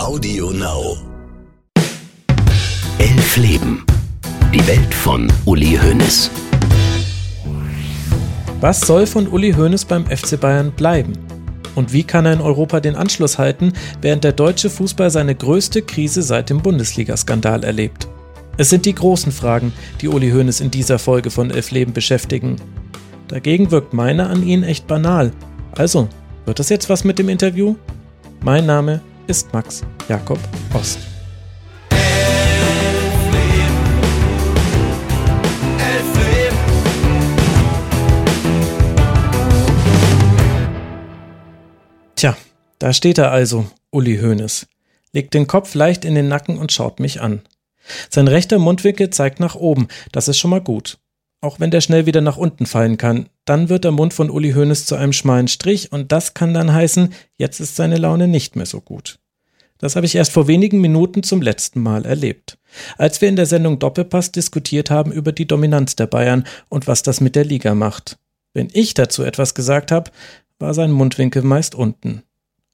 Audio Now. Elf Leben. Die Welt von Uli Hoeneß. Was soll von Uli Hoeneß beim FC Bayern bleiben? Und wie kann er in Europa den Anschluss halten, während der deutsche Fußball seine größte Krise seit dem Bundesliga-Skandal erlebt? Es sind die großen Fragen, die Uli Hoeneß in dieser Folge von Elf Leben beschäftigen. Dagegen wirkt meine an ihn echt banal. Also, wird das jetzt was mit dem Interview? Mein Name ist Max Jakob Ost. Tja, da steht er also, Uli Hoeneß, legt den Kopf leicht in den Nacken und schaut mich an. Sein rechter Mundwinkel zeigt nach oben, das ist schon mal gut. Auch wenn der schnell wieder nach unten fallen kann, dann wird der Mund von Uli Hoeneß zu einem schmalen Strich und das kann dann heißen, jetzt ist seine Laune nicht mehr so gut. Das habe ich erst vor wenigen Minuten zum letzten Mal erlebt. Als wir in der Sendung Doppelpass diskutiert haben über die Dominanz der Bayern und was das mit der Liga macht. Wenn ich dazu etwas gesagt habe, war sein Mundwinkel meist unten.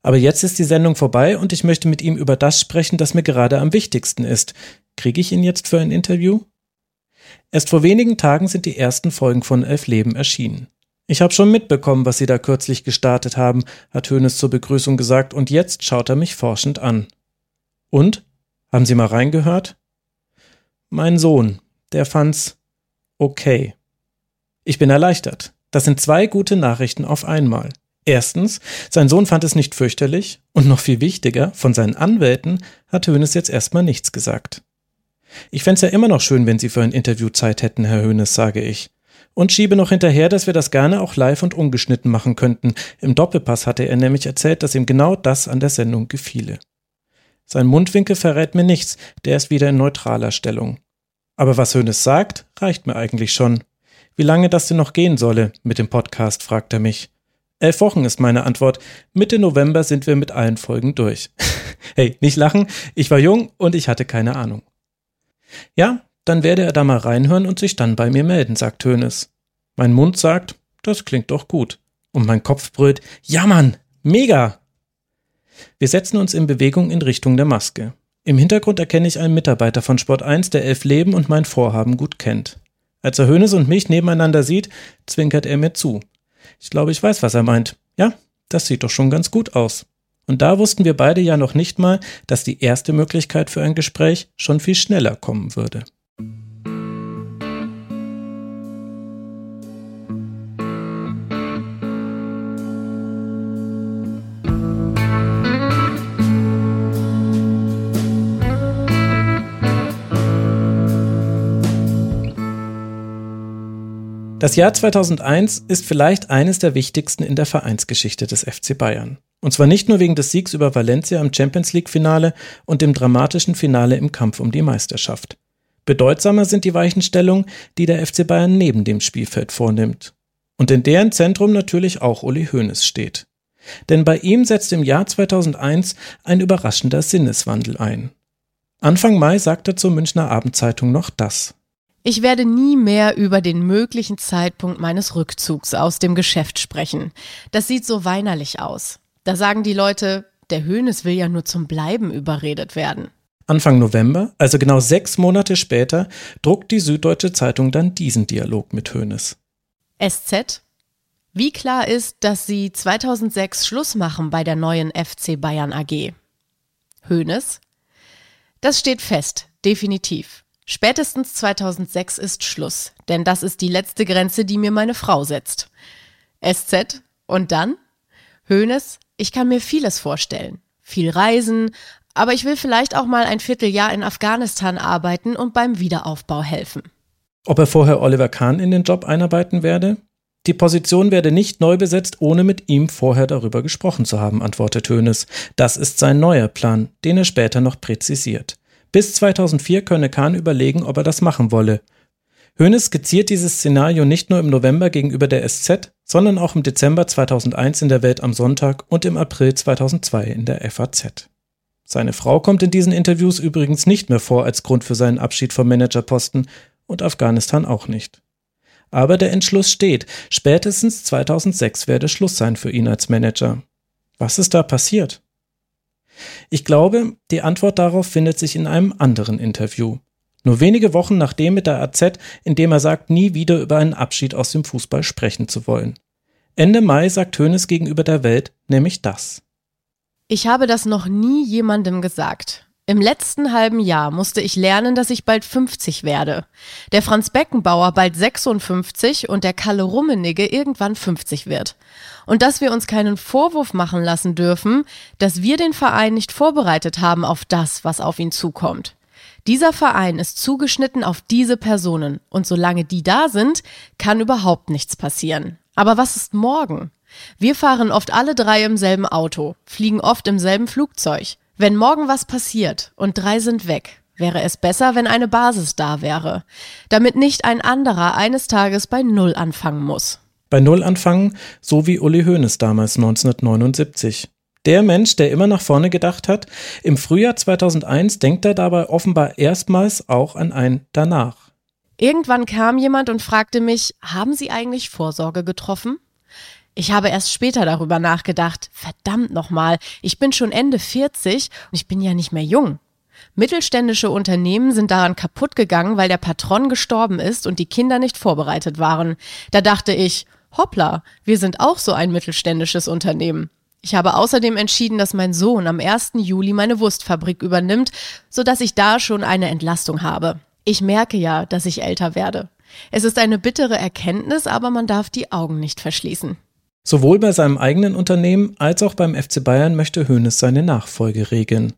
Aber jetzt ist die Sendung vorbei und ich möchte mit ihm über das sprechen, das mir gerade am wichtigsten ist. Kriege ich ihn jetzt für ein Interview? Erst vor wenigen Tagen sind die ersten Folgen von Elf Leben erschienen. Ich habe schon mitbekommen, was Sie da kürzlich gestartet haben, hat Hönes zur Begrüßung gesagt, und jetzt schaut er mich forschend an. Und? Haben Sie mal reingehört? Mein Sohn, der fand's okay. Ich bin erleichtert. Das sind zwei gute Nachrichten auf einmal. Erstens, sein Sohn fand es nicht fürchterlich und noch viel wichtiger, von seinen Anwälten hat Hönes jetzt erstmal nichts gesagt. Ich fände ja immer noch schön, wenn Sie für ein Interview Zeit hätten, Herr Hönes, sage ich. Und schiebe noch hinterher, dass wir das gerne auch live und ungeschnitten machen könnten. Im Doppelpass hatte er nämlich erzählt, dass ihm genau das an der Sendung gefiele. Sein Mundwinkel verrät mir nichts, der ist wieder in neutraler Stellung. Aber was Hönes sagt, reicht mir eigentlich schon. Wie lange das denn noch gehen solle mit dem Podcast, fragt er mich. Elf Wochen ist meine Antwort. Mitte November sind wir mit allen Folgen durch. hey, nicht lachen, ich war jung und ich hatte keine Ahnung. Ja, dann werde er da mal reinhören und sich dann bei mir melden, sagt Hönes. Mein Mund sagt, das klingt doch gut. Und mein Kopf brüllt, ja Mann, mega! Wir setzen uns in Bewegung in Richtung der Maske. Im Hintergrund erkenne ich einen Mitarbeiter von Sport 1, der elf Leben und mein Vorhaben gut kennt. Als er Hönes und mich nebeneinander sieht, zwinkert er mir zu. Ich glaube, ich weiß, was er meint. Ja, das sieht doch schon ganz gut aus. Und da wussten wir beide ja noch nicht mal, dass die erste Möglichkeit für ein Gespräch schon viel schneller kommen würde. Das Jahr 2001 ist vielleicht eines der wichtigsten in der Vereinsgeschichte des FC Bayern. Und zwar nicht nur wegen des Siegs über Valencia im Champions League Finale und dem dramatischen Finale im Kampf um die Meisterschaft. Bedeutsamer sind die Weichenstellungen, die der FC Bayern neben dem Spielfeld vornimmt. Und in deren Zentrum natürlich auch Uli Hoeneß steht. Denn bei ihm setzt im Jahr 2001 ein überraschender Sinneswandel ein. Anfang Mai sagt er zur Münchner Abendzeitung noch das. Ich werde nie mehr über den möglichen Zeitpunkt meines Rückzugs aus dem Geschäft sprechen. Das sieht so weinerlich aus. Da sagen die Leute, der Höhnes will ja nur zum Bleiben überredet werden. Anfang November, also genau sechs Monate später, druckt die Süddeutsche Zeitung dann diesen Dialog mit Höhnes. SZ Wie klar ist, dass Sie 2006 Schluss machen bei der neuen FC Bayern AG? Höhnes Das steht fest, definitiv. Spätestens 2006 ist Schluss, denn das ist die letzte Grenze, die mir meine Frau setzt. SZ und dann? Hönes, ich kann mir vieles vorstellen. Viel reisen, aber ich will vielleicht auch mal ein Vierteljahr in Afghanistan arbeiten und beim Wiederaufbau helfen. Ob er vorher Oliver Kahn in den Job einarbeiten werde? Die Position werde nicht neu besetzt, ohne mit ihm vorher darüber gesprochen zu haben, antwortet Hönes. Das ist sein neuer Plan, den er später noch präzisiert. Bis 2004 könne Kahn überlegen, ob er das machen wolle. Hoeneß skizziert dieses Szenario nicht nur im November gegenüber der SZ, sondern auch im Dezember 2001 in der Welt am Sonntag und im April 2002 in der FAZ. Seine Frau kommt in diesen Interviews übrigens nicht mehr vor als Grund für seinen Abschied vom Managerposten und Afghanistan auch nicht. Aber der Entschluss steht, spätestens 2006 werde Schluss sein für ihn als Manager. Was ist da passiert? Ich glaube, die Antwort darauf findet sich in einem anderen Interview. Nur wenige Wochen nachdem mit der AZ, in dem er sagt, nie wieder über einen Abschied aus dem Fußball sprechen zu wollen. Ende Mai sagt Hoeneß gegenüber der Welt nämlich das. Ich habe das noch nie jemandem gesagt. Im letzten halben Jahr musste ich lernen, dass ich bald 50 werde. Der Franz Beckenbauer bald 56 und der Kalle Rummenigge irgendwann 50 wird. Und dass wir uns keinen Vorwurf machen lassen dürfen, dass wir den Verein nicht vorbereitet haben auf das, was auf ihn zukommt. Dieser Verein ist zugeschnitten auf diese Personen und solange die da sind, kann überhaupt nichts passieren. Aber was ist morgen? Wir fahren oft alle drei im selben Auto, fliegen oft im selben Flugzeug. Wenn morgen was passiert und drei sind weg, wäre es besser, wenn eine Basis da wäre, damit nicht ein anderer eines Tages bei Null anfangen muss. Bei Null anfangen, so wie Uli Hoeneß damals 1979. Der Mensch, der immer nach vorne gedacht hat, im Frühjahr 2001 denkt er dabei offenbar erstmals auch an ein Danach. Irgendwann kam jemand und fragte mich, haben Sie eigentlich Vorsorge getroffen? Ich habe erst später darüber nachgedacht, verdammt nochmal, ich bin schon Ende 40 und ich bin ja nicht mehr jung. Mittelständische Unternehmen sind daran kaputt gegangen, weil der Patron gestorben ist und die Kinder nicht vorbereitet waren. Da dachte ich, hoppla, wir sind auch so ein mittelständisches Unternehmen. Ich habe außerdem entschieden, dass mein Sohn am 1. Juli meine Wurstfabrik übernimmt, sodass ich da schon eine Entlastung habe. Ich merke ja, dass ich älter werde. Es ist eine bittere Erkenntnis, aber man darf die Augen nicht verschließen. Sowohl bei seinem eigenen Unternehmen als auch beim FC Bayern möchte Hoeneß seine Nachfolge regeln.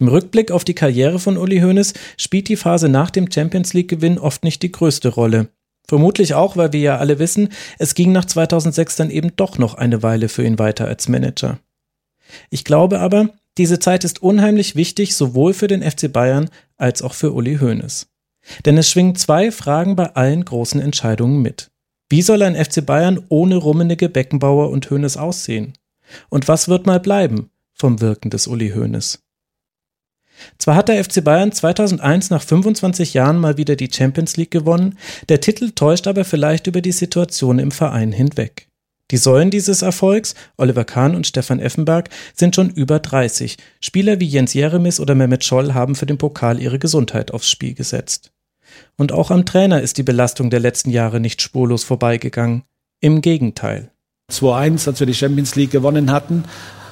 Im Rückblick auf die Karriere von Uli Hoeneß spielt die Phase nach dem Champions League Gewinn oft nicht die größte Rolle. Vermutlich auch, weil wir ja alle wissen, es ging nach 2006 dann eben doch noch eine Weile für ihn weiter als Manager. Ich glaube aber, diese Zeit ist unheimlich wichtig sowohl für den FC Bayern als auch für Uli Hoeneß. Denn es schwingen zwei Fragen bei allen großen Entscheidungen mit. Wie soll ein FC Bayern ohne Rummenigge, Beckenbauer und Hoeneß aussehen? Und was wird mal bleiben vom Wirken des Uli Hoeneß? Zwar hat der FC Bayern 2001 nach 25 Jahren mal wieder die Champions League gewonnen, der Titel täuscht aber vielleicht über die Situation im Verein hinweg. Die Säulen dieses Erfolgs, Oliver Kahn und Stefan Effenberg, sind schon über 30. Spieler wie Jens Jeremis oder Mehmet Scholl haben für den Pokal ihre Gesundheit aufs Spiel gesetzt. Und auch am Trainer ist die Belastung der letzten Jahre nicht spurlos vorbeigegangen. Im Gegenteil. 2-1, als wir die Champions League gewonnen hatten,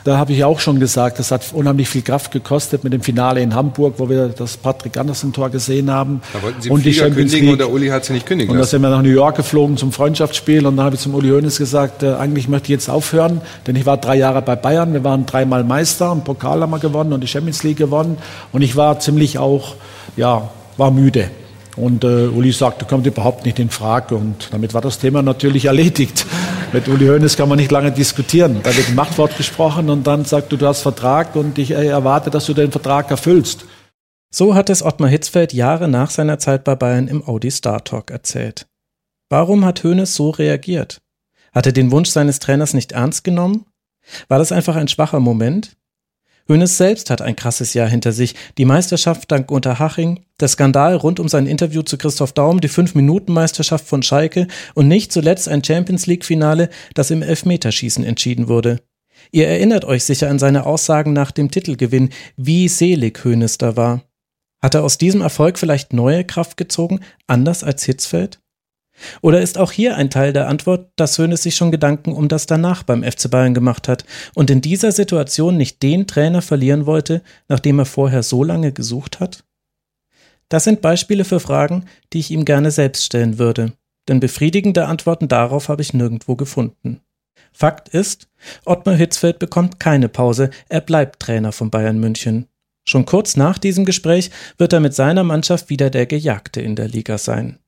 da habe ich auch schon gesagt, das hat unheimlich viel Kraft gekostet mit dem Finale in Hamburg, wo wir das Patrick Andersen-Tor gesehen haben. Da wollten Sie und die Champions kündigen und der Uli hat sie nicht kündigen Und da sind wir nach New York geflogen zum Freundschaftsspiel und da habe ich zum Uli Hoeneß gesagt, äh, eigentlich möchte ich jetzt aufhören, denn ich war drei Jahre bei Bayern, wir waren dreimal Meister, einen Pokal haben wir gewonnen und die Champions League gewonnen und ich war ziemlich auch, ja, war müde. Und äh, Uli sagte, kommt überhaupt nicht in Frage. Und damit war das Thema natürlich erledigt. Mit Uli Hoeneß kann man nicht lange diskutieren. Da wird ein Machtwort gesprochen und dann sagt du, du hast Vertrag und ich äh, erwarte, dass du den Vertrag erfüllst. So hat es Ottmar Hitzfeld Jahre nach seiner Zeit bei Bayern im Audi Star Talk erzählt. Warum hat Hoeneß so reagiert? Hat er den Wunsch seines Trainers nicht ernst genommen? War das einfach ein schwacher Moment? Hoeneß selbst hat ein krasses Jahr hinter sich. Die Meisterschaft dank Unterhaching, der Skandal rund um sein Interview zu Christoph Daum, die Fünf-Minuten-Meisterschaft von Schalke und nicht zuletzt ein Champions League-Finale, das im Elfmeterschießen entschieden wurde. Ihr erinnert euch sicher an seine Aussagen nach dem Titelgewinn, wie selig Hoeneß da war. Hat er aus diesem Erfolg vielleicht neue Kraft gezogen, anders als Hitzfeld? Oder ist auch hier ein Teil der Antwort, dass Hoeneß sich schon Gedanken um das danach beim FC Bayern gemacht hat und in dieser Situation nicht den Trainer verlieren wollte, nachdem er vorher so lange gesucht hat? Das sind Beispiele für Fragen, die ich ihm gerne selbst stellen würde, denn befriedigende Antworten darauf habe ich nirgendwo gefunden. Fakt ist, Ottmar Hitzfeld bekommt keine Pause, er bleibt Trainer von Bayern München. Schon kurz nach diesem Gespräch wird er mit seiner Mannschaft wieder der Gejagte in der Liga sein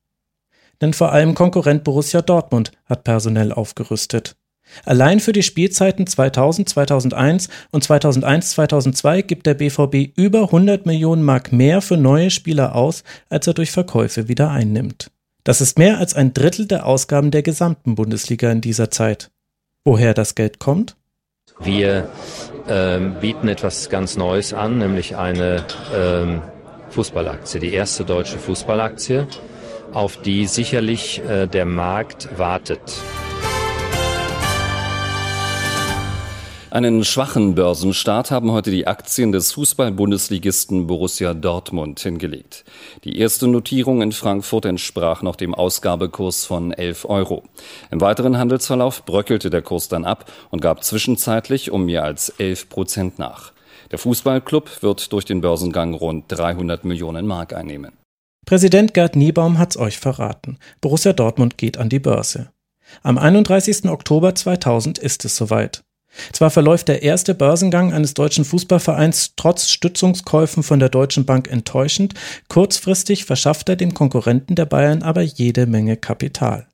denn vor allem Konkurrent Borussia Dortmund hat personell aufgerüstet. Allein für die Spielzeiten 2000, 2001 und 2001, 2002 gibt der BVB über 100 Millionen Mark mehr für neue Spieler aus, als er durch Verkäufe wieder einnimmt. Das ist mehr als ein Drittel der Ausgaben der gesamten Bundesliga in dieser Zeit. Woher das Geld kommt? Wir ähm, bieten etwas ganz Neues an, nämlich eine ähm, Fußballaktie, die erste deutsche Fußballaktie auf die sicherlich äh, der Markt wartet. Einen schwachen Börsenstart haben heute die Aktien des Fußball-Bundesligisten Borussia Dortmund hingelegt. Die erste Notierung in Frankfurt entsprach noch dem Ausgabekurs von 11 Euro. Im weiteren Handelsverlauf bröckelte der Kurs dann ab und gab zwischenzeitlich um mehr als 11 Prozent nach. Der Fußballclub wird durch den Börsengang rund 300 Millionen Mark einnehmen. Präsident Gerd Niebaum hat's euch verraten. Borussia Dortmund geht an die Börse. Am 31. Oktober 2000 ist es soweit. Zwar verläuft der erste Börsengang eines deutschen Fußballvereins trotz Stützungskäufen von der Deutschen Bank enttäuschend, kurzfristig verschafft er dem Konkurrenten der Bayern aber jede Menge Kapital.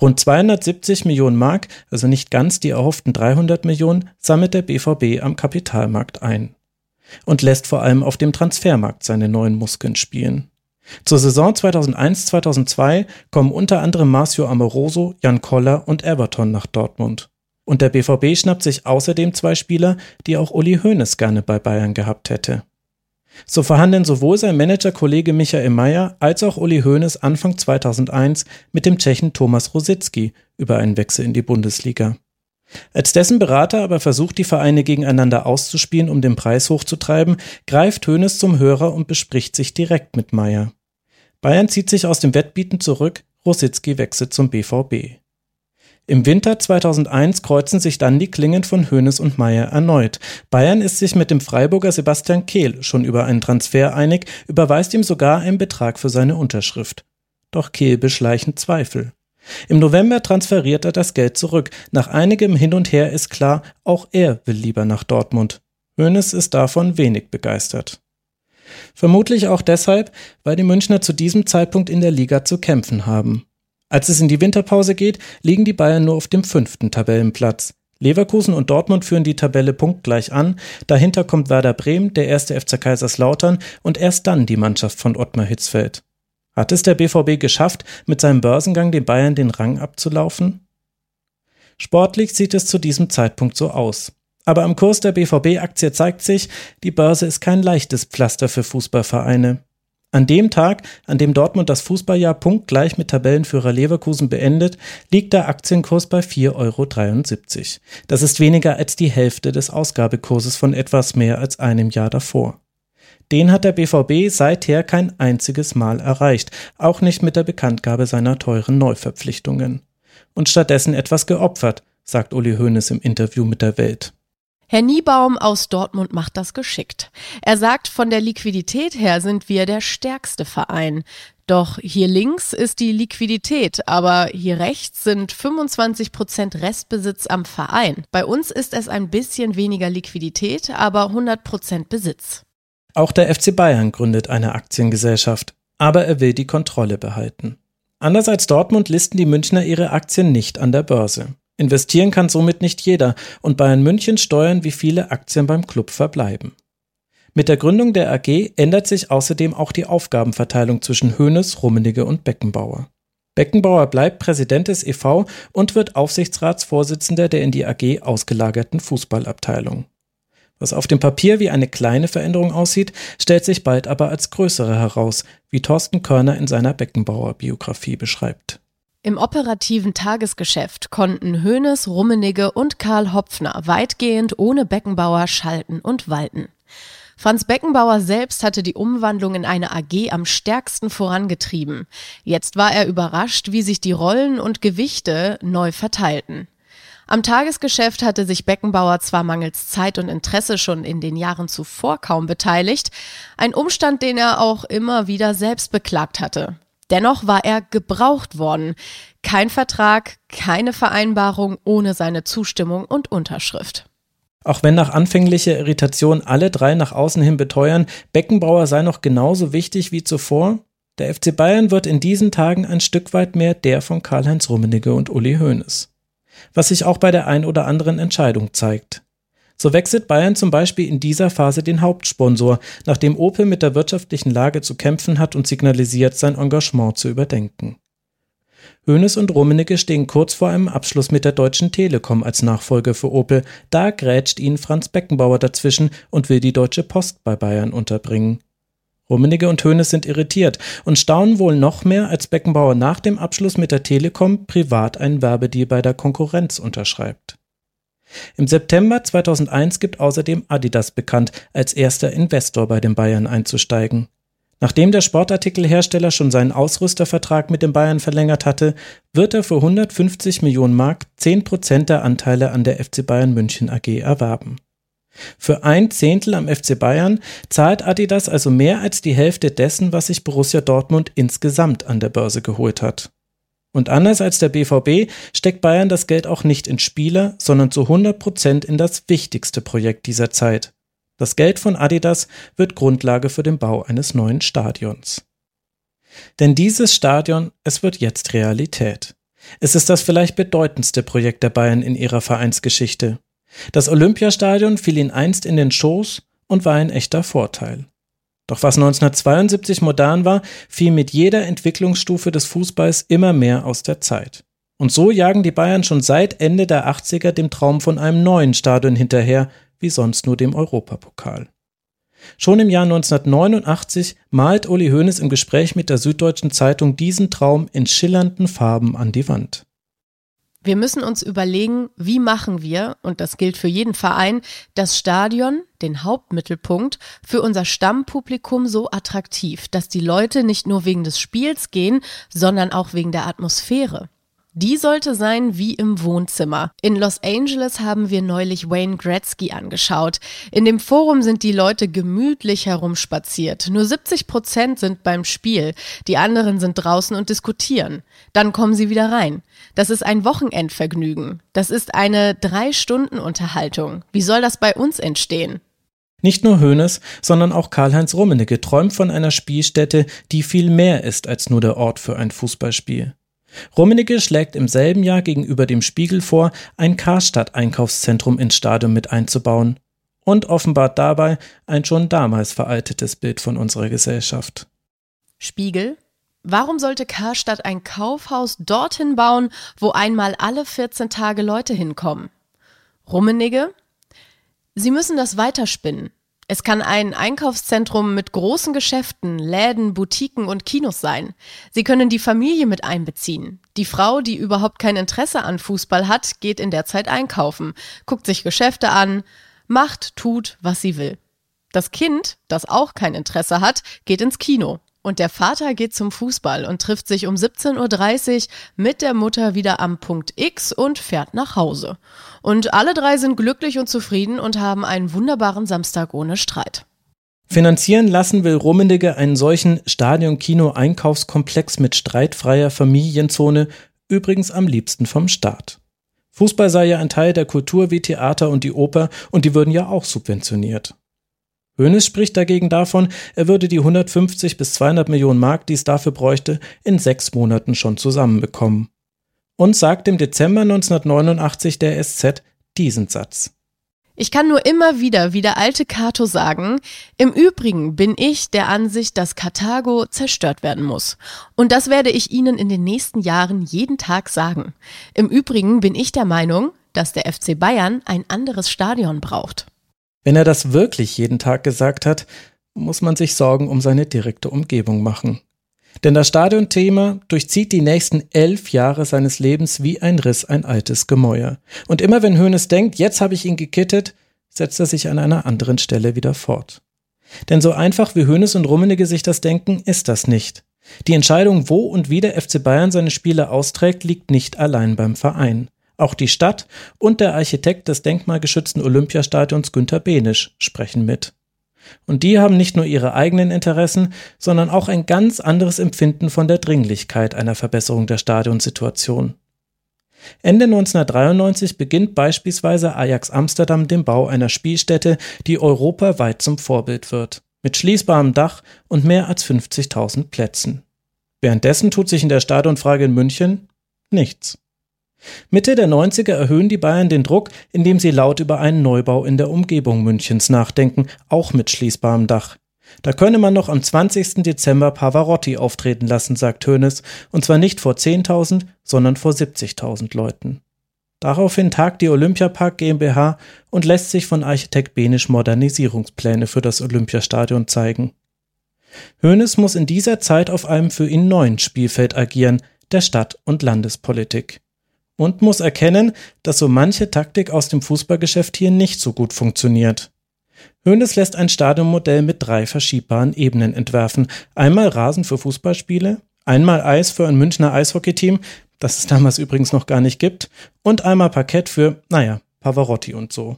Rund 270 Millionen Mark, also nicht ganz die erhofften 300 Millionen, sammelt der BVB am Kapitalmarkt ein. Und lässt vor allem auf dem Transfermarkt seine neuen Muskeln spielen. Zur Saison 2001-2002 kommen unter anderem Marcio Amoroso, Jan Koller und Everton nach Dortmund. Und der BVB schnappt sich außerdem zwei Spieler, die auch Uli Hoeneß gerne bei Bayern gehabt hätte. So verhandeln sowohl sein Managerkollege Michael Mayer als auch Uli Hoeneß Anfang 2001 mit dem Tschechen Thomas Rositzky über einen Wechsel in die Bundesliga. Als dessen Berater aber versucht, die Vereine gegeneinander auszuspielen, um den Preis hochzutreiben, greift Hoeneß zum Hörer und bespricht sich direkt mit Mayer. Bayern zieht sich aus dem Wettbieten zurück, Rositzky wechselt zum BVB. Im Winter 2001 kreuzen sich dann die Klingen von Hoeneß und Meyer erneut. Bayern ist sich mit dem Freiburger Sebastian Kehl schon über einen Transfer einig, überweist ihm sogar einen Betrag für seine Unterschrift. Doch Kehl beschleichen Zweifel. Im November transferiert er das Geld zurück. Nach einigem Hin und Her ist klar, auch er will lieber nach Dortmund. Hoeneß ist davon wenig begeistert. Vermutlich auch deshalb, weil die Münchner zu diesem Zeitpunkt in der Liga zu kämpfen haben. Als es in die Winterpause geht, liegen die Bayern nur auf dem fünften Tabellenplatz. Leverkusen und Dortmund führen die Tabelle punktgleich an, dahinter kommt Werder Bremen, der erste FC Kaiserslautern und erst dann die Mannschaft von Ottmar Hitzfeld. Hat es der BVB geschafft, mit seinem Börsengang den Bayern den Rang abzulaufen? Sportlich sieht es zu diesem Zeitpunkt so aus. Aber am Kurs der BVB-Aktie zeigt sich, die Börse ist kein leichtes Pflaster für Fußballvereine. An dem Tag, an dem Dortmund das Fußballjahr punktgleich mit Tabellenführer Leverkusen beendet, liegt der Aktienkurs bei 4,73 Euro. Das ist weniger als die Hälfte des Ausgabekurses von etwas mehr als einem Jahr davor. Den hat der BVB seither kein einziges Mal erreicht, auch nicht mit der Bekanntgabe seiner teuren Neuverpflichtungen. Und stattdessen etwas geopfert, sagt Uli Hoeneß im Interview mit der Welt. Herr Niebaum aus Dortmund macht das geschickt. Er sagt, von der Liquidität her sind wir der stärkste Verein. Doch hier links ist die Liquidität, aber hier rechts sind 25 Prozent Restbesitz am Verein. Bei uns ist es ein bisschen weniger Liquidität, aber 100 Prozent Besitz. Auch der FC Bayern gründet eine Aktiengesellschaft, aber er will die Kontrolle behalten. Anders als Dortmund listen die Münchner ihre Aktien nicht an der Börse. Investieren kann somit nicht jeder und Bayern München steuern, wie viele Aktien beim Club verbleiben. Mit der Gründung der AG ändert sich außerdem auch die Aufgabenverteilung zwischen Hoeneß, Rummenigge und Beckenbauer. Beckenbauer bleibt Präsident des EV und wird Aufsichtsratsvorsitzender der in die AG ausgelagerten Fußballabteilung. Was auf dem Papier wie eine kleine Veränderung aussieht, stellt sich bald aber als größere heraus, wie Thorsten Körner in seiner Beckenbauer-Biografie beschreibt. Im operativen Tagesgeschäft konnten Hoeneß, Rummenigge und Karl Hopfner weitgehend ohne Beckenbauer schalten und walten. Franz Beckenbauer selbst hatte die Umwandlung in eine AG am stärksten vorangetrieben. Jetzt war er überrascht, wie sich die Rollen und Gewichte neu verteilten. Am Tagesgeschäft hatte sich Beckenbauer zwar mangels Zeit und Interesse schon in den Jahren zuvor kaum beteiligt, ein Umstand, den er auch immer wieder selbst beklagt hatte. Dennoch war er gebraucht worden. Kein Vertrag, keine Vereinbarung ohne seine Zustimmung und Unterschrift. Auch wenn nach anfänglicher Irritation alle drei nach außen hin beteuern, Beckenbauer sei noch genauso wichtig wie zuvor, der FC Bayern wird in diesen Tagen ein Stück weit mehr der von Karl-Heinz Rummenigge und Uli Hoeneß. Was sich auch bei der ein oder anderen Entscheidung zeigt. So wechselt Bayern zum Beispiel in dieser Phase den Hauptsponsor, nachdem Opel mit der wirtschaftlichen Lage zu kämpfen hat und signalisiert, sein Engagement zu überdenken. Hoeneß und Rummenigge stehen kurz vor einem Abschluss mit der Deutschen Telekom als Nachfolger für Opel. Da grätscht ihnen Franz Beckenbauer dazwischen und will die Deutsche Post bei Bayern unterbringen. Rummenigge und Hoeneß sind irritiert und staunen wohl noch mehr, als Beckenbauer nach dem Abschluss mit der Telekom privat einen Werbedeal bei der Konkurrenz unterschreibt. Im September 2001 gibt außerdem Adidas bekannt, als erster Investor bei den Bayern einzusteigen. Nachdem der Sportartikelhersteller schon seinen Ausrüstervertrag mit den Bayern verlängert hatte, wird er für 150 Millionen Mark 10 Prozent der Anteile an der FC Bayern München AG erwerben. Für ein Zehntel am FC Bayern zahlt Adidas also mehr als die Hälfte dessen, was sich Borussia Dortmund insgesamt an der Börse geholt hat. Und anders als der BVB steckt Bayern das Geld auch nicht in Spieler, sondern zu 100 Prozent in das wichtigste Projekt dieser Zeit, das Geld von Adidas wird Grundlage für den Bau eines neuen Stadions. Denn dieses Stadion, es wird jetzt Realität. Es ist das vielleicht bedeutendste Projekt der Bayern in ihrer Vereinsgeschichte. Das Olympiastadion fiel ihnen einst in den Schoß und war ein echter Vorteil. Doch was 1972 modern war, fiel mit jeder Entwicklungsstufe des Fußballs immer mehr aus der Zeit. Und so jagen die Bayern schon seit Ende der 80er dem Traum von einem neuen Stadion hinterher, wie sonst nur dem Europapokal. Schon im Jahr 1989 malt Uli Hoeneß im Gespräch mit der Süddeutschen Zeitung diesen Traum in schillernden Farben an die Wand. Wir müssen uns überlegen, wie machen wir, und das gilt für jeden Verein, das Stadion, den Hauptmittelpunkt, für unser Stammpublikum so attraktiv, dass die Leute nicht nur wegen des Spiels gehen, sondern auch wegen der Atmosphäre. Die sollte sein wie im Wohnzimmer. In Los Angeles haben wir neulich Wayne Gretzky angeschaut. In dem Forum sind die Leute gemütlich herumspaziert. Nur 70 Prozent sind beim Spiel. Die anderen sind draußen und diskutieren. Dann kommen sie wieder rein. Das ist ein Wochenendvergnügen. Das ist eine Drei-Stunden-Unterhaltung. Wie soll das bei uns entstehen? Nicht nur Hoeneß, sondern auch Karl-Heinz Rummenigge träumt von einer Spielstätte, die viel mehr ist als nur der Ort für ein Fußballspiel. Rummenigge schlägt im selben Jahr gegenüber dem Spiegel vor, ein Karstadt-Einkaufszentrum ins Stadion mit einzubauen und offenbart dabei ein schon damals veraltetes Bild von unserer Gesellschaft. Spiegel? Warum sollte Karstadt ein Kaufhaus dorthin bauen, wo einmal alle 14 Tage Leute hinkommen? Rummenigge? Sie müssen das weiterspinnen. Es kann ein Einkaufszentrum mit großen Geschäften, Läden, Boutiquen und Kinos sein. Sie können die Familie mit einbeziehen. Die Frau, die überhaupt kein Interesse an Fußball hat, geht in der Zeit einkaufen, guckt sich Geschäfte an, macht, tut, was sie will. Das Kind, das auch kein Interesse hat, geht ins Kino. Und der Vater geht zum Fußball und trifft sich um 17.30 Uhr mit der Mutter wieder am Punkt X und fährt nach Hause. Und alle drei sind glücklich und zufrieden und haben einen wunderbaren Samstag ohne Streit. Finanzieren lassen will Rummenigge einen solchen Stadion-Kino-Einkaufskomplex mit streitfreier Familienzone, übrigens am liebsten vom Staat. Fußball sei ja ein Teil der Kultur wie Theater und die Oper und die würden ja auch subventioniert. Hoeneß spricht dagegen davon, er würde die 150 bis 200 Millionen Mark, die es dafür bräuchte, in sechs Monaten schon zusammenbekommen. Und sagt im Dezember 1989 der SZ diesen Satz. Ich kann nur immer wieder, wie der alte Cato sagen, im Übrigen bin ich der Ansicht, dass Karthago zerstört werden muss. Und das werde ich Ihnen in den nächsten Jahren jeden Tag sagen. Im Übrigen bin ich der Meinung, dass der FC Bayern ein anderes Stadion braucht. Wenn er das wirklich jeden Tag gesagt hat, muss man sich Sorgen um seine direkte Umgebung machen. Denn das Stadionthema durchzieht die nächsten elf Jahre seines Lebens wie ein Riss ein altes Gemäuer. Und immer wenn Hoeneß denkt, jetzt habe ich ihn gekittet, setzt er sich an einer anderen Stelle wieder fort. Denn so einfach wie Hoeneß und Rummenigge sich das denken, ist das nicht. Die Entscheidung, wo und wie der FC Bayern seine Spiele austrägt, liegt nicht allein beim Verein. Auch die Stadt und der Architekt des denkmalgeschützten Olympiastadions Günter Behnisch sprechen mit. Und die haben nicht nur ihre eigenen Interessen, sondern auch ein ganz anderes Empfinden von der Dringlichkeit einer Verbesserung der Stadionsituation. Ende 1993 beginnt beispielsweise Ajax Amsterdam den Bau einer Spielstätte, die europaweit zum Vorbild wird, mit schließbarem Dach und mehr als 50.000 Plätzen. Währenddessen tut sich in der Stadionfrage in München nichts. Mitte der 90er erhöhen die Bayern den Druck, indem sie laut über einen Neubau in der Umgebung Münchens nachdenken, auch mit schließbarem Dach. Da könne man noch am 20. Dezember Pavarotti auftreten lassen, sagt Hoeneß, und zwar nicht vor 10.000, sondern vor 70.000 Leuten. Daraufhin tagt die Olympiapark GmbH und lässt sich von Architekt Benisch Modernisierungspläne für das Olympiastadion zeigen. Hoeneß muss in dieser Zeit auf einem für ihn neuen Spielfeld agieren, der Stadt- und Landespolitik. Und muss erkennen, dass so manche Taktik aus dem Fußballgeschäft hier nicht so gut funktioniert. Hoeneß lässt ein Stadionmodell mit drei verschiebbaren Ebenen entwerfen. Einmal Rasen für Fußballspiele, einmal Eis für ein Münchner Eishockeyteam, das es damals übrigens noch gar nicht gibt, und einmal Parkett für, naja, Pavarotti und so.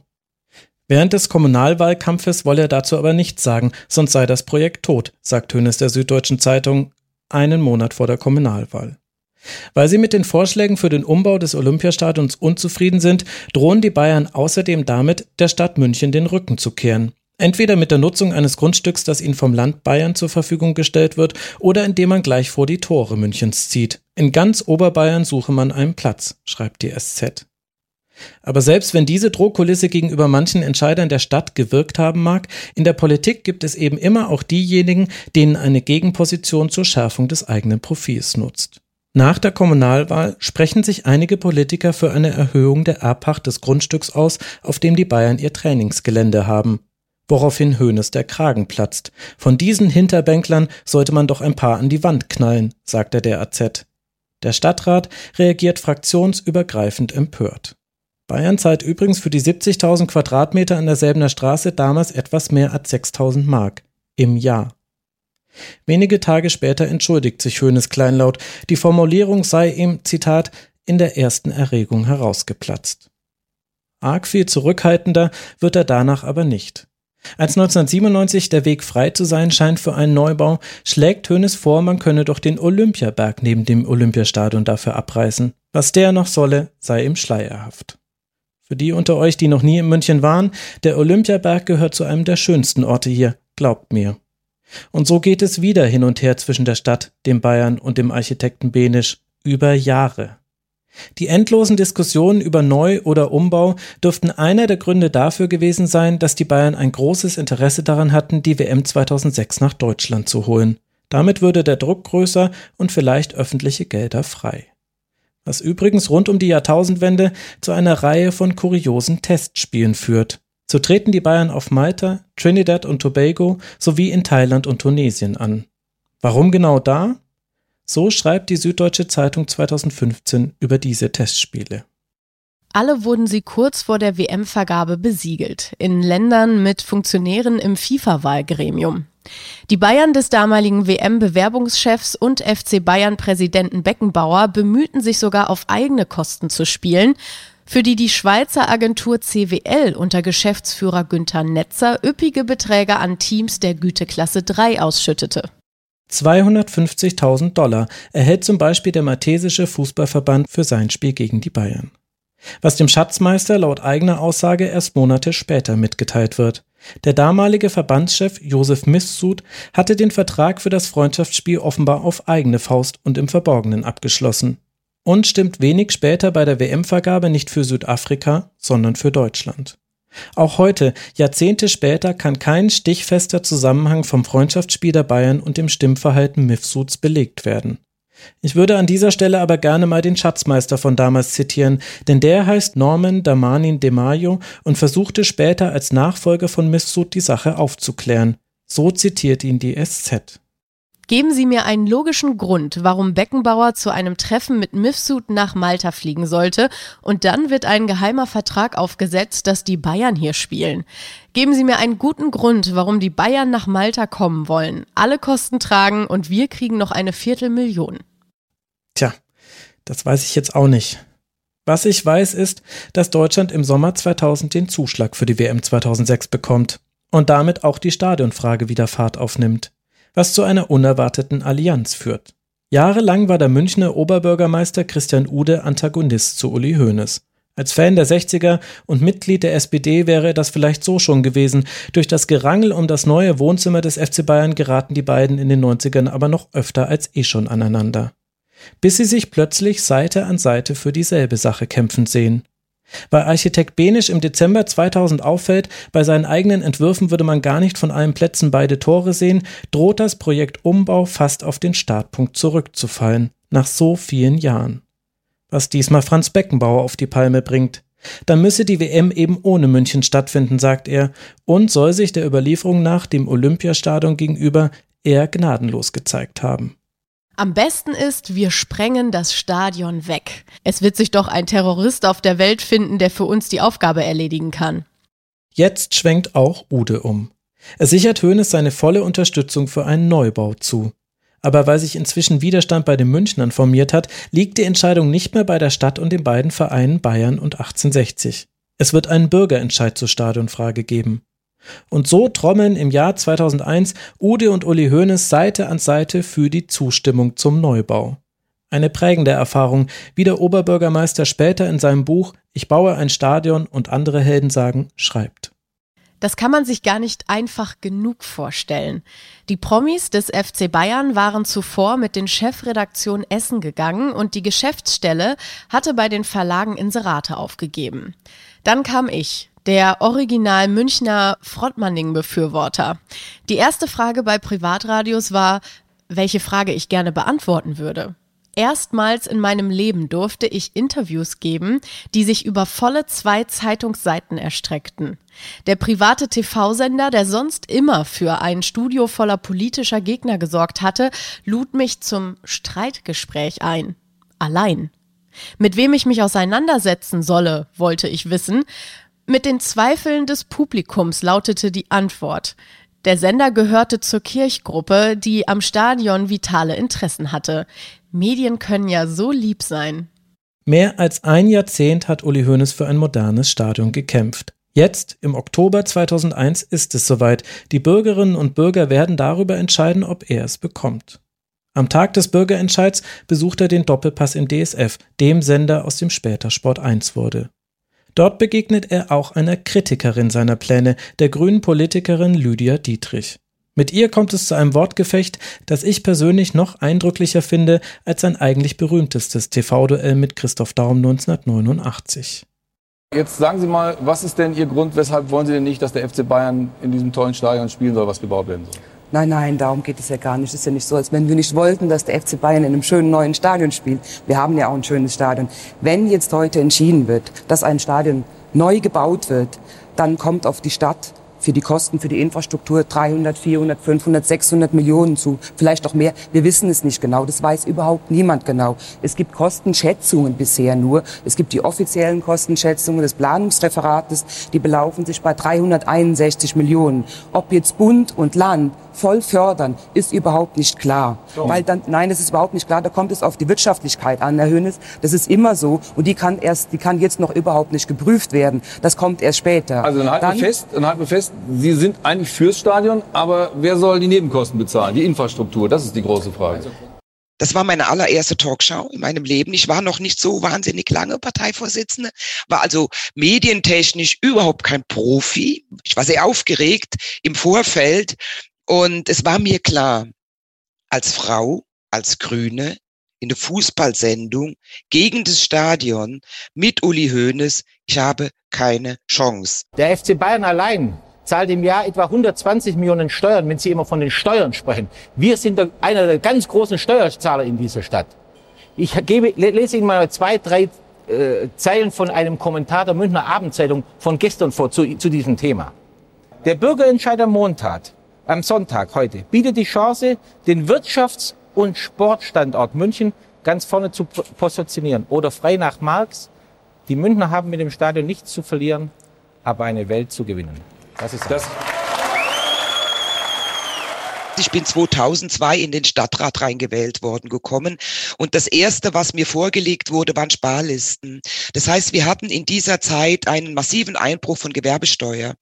Während des Kommunalwahlkampfes wolle er dazu aber nichts sagen, sonst sei das Projekt tot, sagt Hönes der Süddeutschen Zeitung einen Monat vor der Kommunalwahl. Weil sie mit den Vorschlägen für den Umbau des Olympiastadions unzufrieden sind, drohen die Bayern außerdem damit, der Stadt München den Rücken zu kehren. Entweder mit der Nutzung eines Grundstücks, das ihnen vom Land Bayern zur Verfügung gestellt wird, oder indem man gleich vor die Tore Münchens zieht. In ganz Oberbayern suche man einen Platz, schreibt die SZ. Aber selbst wenn diese Drohkulisse gegenüber manchen Entscheidern der Stadt gewirkt haben mag, in der Politik gibt es eben immer auch diejenigen, denen eine Gegenposition zur Schärfung des eigenen Profils nutzt. Nach der Kommunalwahl sprechen sich einige Politiker für eine Erhöhung der Erbpacht des Grundstücks aus, auf dem die Bayern ihr Trainingsgelände haben woraufhin Höhnes der Kragen platzt. Von diesen Hinterbänklern sollte man doch ein paar an die Wand knallen, sagte der AZ. Der Stadtrat reagiert fraktionsübergreifend empört. Bayern zahlt übrigens für die 70.000 Quadratmeter an der Straße damals etwas mehr als 6.000 Mark im Jahr. Wenige Tage später entschuldigt sich Höhnes kleinlaut, die Formulierung sei ihm, Zitat, in der ersten Erregung herausgeplatzt. Arg viel zurückhaltender wird er danach aber nicht. Als 1997 der Weg frei zu sein scheint für einen Neubau, schlägt Hönes vor, man könne doch den Olympiaberg neben dem Olympiastadion dafür abreißen. Was der noch solle, sei ihm schleierhaft. Für die unter euch, die noch nie in München waren, der Olympiaberg gehört zu einem der schönsten Orte hier, glaubt mir. Und so geht es wieder hin und her zwischen der Stadt, dem Bayern und dem Architekten Benisch über Jahre. Die endlosen Diskussionen über Neu- oder Umbau dürften einer der Gründe dafür gewesen sein, dass die Bayern ein großes Interesse daran hatten, die WM 2006 nach Deutschland zu holen. Damit würde der Druck größer und vielleicht öffentliche Gelder frei. Was übrigens rund um die Jahrtausendwende zu einer Reihe von kuriosen Testspielen führt. So treten die Bayern auf Malta, Trinidad und Tobago sowie in Thailand und Tunesien an. Warum genau da? So schreibt die Süddeutsche Zeitung 2015 über diese Testspiele. Alle wurden sie kurz vor der WM-Vergabe besiegelt, in Ländern mit Funktionären im FIFA-Wahlgremium. Die Bayern des damaligen WM-Bewerbungschefs und FC Bayern-Präsidenten Beckenbauer bemühten sich sogar auf eigene Kosten zu spielen, für die die Schweizer Agentur CWL unter Geschäftsführer Günther Netzer üppige Beträge an Teams der Güteklasse 3 ausschüttete. 250.000 Dollar erhält zum Beispiel der Maltesische Fußballverband für sein Spiel gegen die Bayern. Was dem Schatzmeister laut eigener Aussage erst Monate später mitgeteilt wird. Der damalige Verbandschef Josef Missud hatte den Vertrag für das Freundschaftsspiel offenbar auf eigene Faust und im Verborgenen abgeschlossen. Und stimmt wenig später bei der WM-Vergabe nicht für Südafrika, sondern für Deutschland. Auch heute, Jahrzehnte später, kann kein stichfester Zusammenhang vom Freundschaftsspiel der Bayern und dem Stimmverhalten Mifsuds belegt werden. Ich würde an dieser Stelle aber gerne mal den Schatzmeister von damals zitieren, denn der heißt Norman Damanin de Mayo und versuchte später als Nachfolger von Mifsud die Sache aufzuklären. So zitiert ihn die SZ. Geben Sie mir einen logischen Grund, warum Beckenbauer zu einem Treffen mit Mifsud nach Malta fliegen sollte und dann wird ein geheimer Vertrag aufgesetzt, dass die Bayern hier spielen. Geben Sie mir einen guten Grund, warum die Bayern nach Malta kommen wollen, alle Kosten tragen und wir kriegen noch eine Viertelmillion. Tja, das weiß ich jetzt auch nicht. Was ich weiß ist, dass Deutschland im Sommer 2000 den Zuschlag für die WM 2006 bekommt und damit auch die Stadionfrage wieder Fahrt aufnimmt was zu einer unerwarteten Allianz führt. Jahrelang war der Münchner Oberbürgermeister Christian Ude Antagonist zu Uli Hoeneß. Als Fan der 60er und Mitglied der SPD wäre das vielleicht so schon gewesen. Durch das Gerangel um das neue Wohnzimmer des FC Bayern geraten die beiden in den 90ern aber noch öfter als eh schon aneinander. Bis sie sich plötzlich Seite an Seite für dieselbe Sache kämpfen sehen. Weil Architekt Benisch im Dezember 2000 auffällt, bei seinen eigenen Entwürfen würde man gar nicht von allen Plätzen beide Tore sehen, droht das Projekt Umbau fast auf den Startpunkt zurückzufallen, nach so vielen Jahren. Was diesmal Franz Beckenbauer auf die Palme bringt. Dann müsse die WM eben ohne München stattfinden, sagt er, und soll sich der Überlieferung nach dem Olympiastadion gegenüber eher gnadenlos gezeigt haben. Am besten ist, wir sprengen das Stadion weg. Es wird sich doch ein Terrorist auf der Welt finden, der für uns die Aufgabe erledigen kann. Jetzt schwenkt auch Ude um. Er sichert Hoeneß seine volle Unterstützung für einen Neubau zu. Aber weil sich inzwischen Widerstand bei den Münchnern formiert hat, liegt die Entscheidung nicht mehr bei der Stadt und den beiden Vereinen Bayern und 1860. Es wird einen Bürgerentscheid zur Stadionfrage geben. Und so trommeln im Jahr 2001 Ude und Uli Hoeneß Seite an Seite für die Zustimmung zum Neubau. Eine prägende Erfahrung, wie der Oberbürgermeister später in seinem Buch Ich baue ein Stadion und andere Helden sagen, schreibt. Das kann man sich gar nicht einfach genug vorstellen. Die Promis des FC Bayern waren zuvor mit den Chefredaktionen essen gegangen und die Geschäftsstelle hatte bei den Verlagen Inserate aufgegeben. Dann kam ich, der Original Münchner Frontmanning-Befürworter. Die erste Frage bei Privatradios war, welche Frage ich gerne beantworten würde. Erstmals in meinem Leben durfte ich Interviews geben, die sich über volle zwei Zeitungsseiten erstreckten. Der private TV-Sender, der sonst immer für ein Studio voller politischer Gegner gesorgt hatte, lud mich zum Streitgespräch ein. Allein. Mit wem ich mich auseinandersetzen solle, wollte ich wissen. Mit den Zweifeln des Publikums lautete die Antwort. Der Sender gehörte zur Kirchgruppe, die am Stadion vitale Interessen hatte. Medien können ja so lieb sein. Mehr als ein Jahrzehnt hat Uli Hoeneß für ein modernes Stadion gekämpft. Jetzt, im Oktober 2001, ist es soweit. Die Bürgerinnen und Bürger werden darüber entscheiden, ob er es bekommt. Am Tag des Bürgerentscheids besucht er den Doppelpass im DSF, dem Sender, aus dem später Sport 1 wurde. Dort begegnet er auch einer Kritikerin seiner Pläne, der grünen Politikerin Lydia Dietrich. Mit ihr kommt es zu einem Wortgefecht, das ich persönlich noch eindrücklicher finde als sein eigentlich berühmtestes TV-Duell mit Christoph Daum 1989. Jetzt sagen Sie mal, was ist denn Ihr Grund, weshalb wollen Sie denn nicht, dass der FC Bayern in diesem tollen Stadion spielen soll, was gebaut werden soll? Nein, nein, darum geht es ja gar nicht. Es ist ja nicht so, als wenn wir nicht wollten, dass der FC Bayern in einem schönen neuen Stadion spielt. Wir haben ja auch ein schönes Stadion. Wenn jetzt heute entschieden wird, dass ein Stadion neu gebaut wird, dann kommt auf die Stadt für die Kosten für die Infrastruktur 300, 400, 500, 600 Millionen zu, vielleicht auch mehr. Wir wissen es nicht genau. Das weiß überhaupt niemand genau. Es gibt Kostenschätzungen bisher nur. Es gibt die offiziellen Kostenschätzungen des Planungsreferates, die belaufen sich bei 361 Millionen. Ob jetzt Bund und Land voll fördern, ist überhaupt nicht klar. So. Weil dann, nein, das ist überhaupt nicht klar. Da kommt es auf die Wirtschaftlichkeit an, Herr Hönes. Das ist immer so. Und die kann erst, die kann jetzt noch überhaupt nicht geprüft werden. Das kommt erst später. Also dann halten, dann, wir, fest, dann halten wir fest, Sie sind eigentlich fürs Stadion, aber wer soll die Nebenkosten bezahlen? Die Infrastruktur, das ist die große Frage. Das war meine allererste Talkshow in meinem Leben. Ich war noch nicht so wahnsinnig lange Parteivorsitzende, war also medientechnisch überhaupt kein Profi. Ich war sehr aufgeregt im Vorfeld und es war mir klar, als Frau, als Grüne, in der Fußballsendung gegen das Stadion mit Uli Hoeneß, ich habe keine Chance. Der FC Bayern allein zahlt im Jahr etwa 120 Millionen Steuern, wenn Sie immer von den Steuern sprechen. Wir sind einer der ganz großen Steuerzahler in dieser Stadt. Ich gebe, lese Ihnen mal zwei, drei äh, Zeilen von einem Kommentar der Münchner Abendzeitung von gestern vor zu, zu diesem Thema. Der Bürgerentscheid am Montag am Sonntag heute bietet die Chance, den Wirtschafts- und Sportstandort München ganz vorne zu positionieren. Oder frei nach Marx, die Münchner haben mit dem Stadion nichts zu verlieren, aber eine Welt zu gewinnen. Das ist das. Ich bin 2002 in den Stadtrat reingewählt worden gekommen und das erste, was mir vorgelegt wurde, waren Sparlisten. Das heißt, wir hatten in dieser Zeit einen massiven Einbruch von Gewerbesteuer.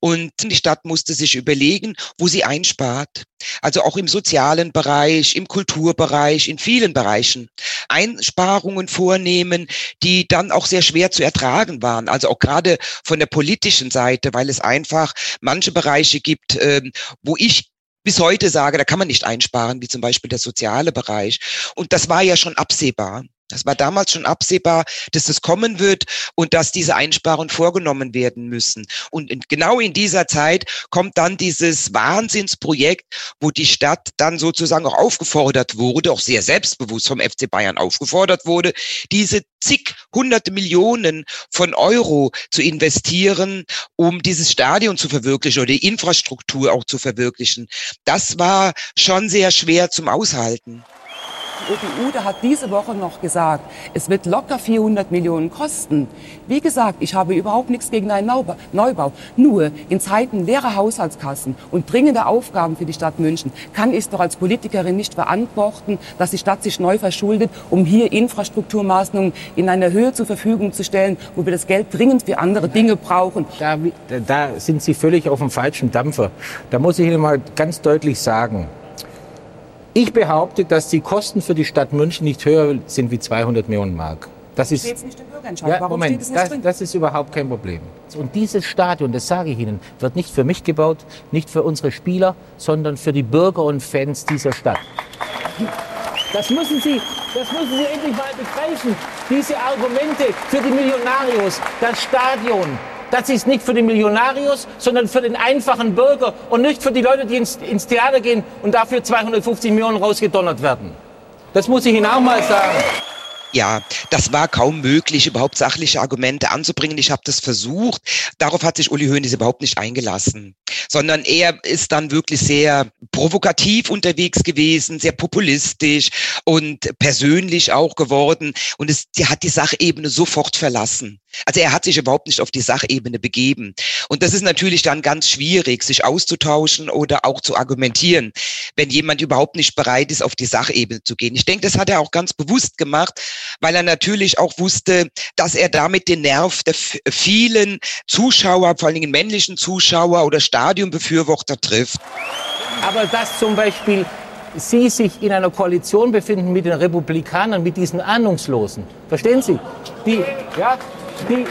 Und die Stadt musste sich überlegen, wo sie einspart. Also auch im sozialen Bereich, im Kulturbereich, in vielen Bereichen Einsparungen vornehmen, die dann auch sehr schwer zu ertragen waren. Also auch gerade von der politischen Seite, weil es einfach manche Bereiche gibt, ähm, wo ich bis heute sage, da kann man nicht einsparen, wie zum Beispiel der soziale Bereich. Und das war ja schon absehbar. Das war damals schon absehbar, dass es kommen wird und dass diese Einsparungen vorgenommen werden müssen. Und in, genau in dieser Zeit kommt dann dieses Wahnsinnsprojekt, wo die Stadt dann sozusagen auch aufgefordert wurde, auch sehr selbstbewusst vom FC Bayern aufgefordert wurde, diese zig hunderte Millionen von Euro zu investieren, um dieses Stadion zu verwirklichen oder die Infrastruktur auch zu verwirklichen. Das war schon sehr schwer zum Aushalten. OPU, der hat diese Woche noch gesagt, es wird locker 400 Millionen kosten. Wie gesagt, ich habe überhaupt nichts gegen einen Neubau. Nur in Zeiten leerer Haushaltskassen und dringender Aufgaben für die Stadt München kann ich es doch als Politikerin nicht verantworten, dass die Stadt sich neu verschuldet, um hier Infrastrukturmaßnahmen in einer Höhe zur Verfügung zu stellen, wo wir das Geld dringend für andere Dinge brauchen. Da, da sind Sie völlig auf dem falschen Dampfer. Da muss ich Ihnen mal ganz deutlich sagen, ich behaupte, dass die Kosten für die Stadt München nicht höher sind wie 200 Millionen Mark. Das ist, nicht im Bürgerentscheid. Ja, Warum Moment, das, das, ist überhaupt kein Problem. Und dieses Stadion, das sage ich Ihnen, wird nicht für mich gebaut, nicht für unsere Spieler, sondern für die Bürger und Fans dieser Stadt. Das müssen Sie, das müssen Sie endlich mal begreifen. Diese Argumente für die Millionarios, das Stadion, das ist nicht für den Millionarius, sondern für den einfachen Bürger und nicht für die Leute, die ins, ins Theater gehen und dafür 250 Millionen rausgedonnert werden. Das muss ich Ihnen auch mal sagen. Ja, das war kaum möglich, überhaupt sachliche Argumente anzubringen. Ich habe das versucht. Darauf hat sich Uli Hoeneß überhaupt nicht eingelassen, sondern er ist dann wirklich sehr provokativ unterwegs gewesen, sehr populistisch und persönlich auch geworden. Und es die hat die Sachebene sofort verlassen. Also er hat sich überhaupt nicht auf die Sachebene begeben. Und das ist natürlich dann ganz schwierig, sich auszutauschen oder auch zu argumentieren, wenn jemand überhaupt nicht bereit ist, auf die Sachebene zu gehen. Ich denke, das hat er auch ganz bewusst gemacht, weil er natürlich auch wusste, dass er damit den Nerv der vielen Zuschauer, vor allen Dingen männlichen Zuschauer oder Stadionbefürworter trifft. Aber dass zum Beispiel Sie sich in einer Koalition befinden mit den Republikanern, mit diesen Ahnungslosen. Verstehen Sie? Die, ja, die,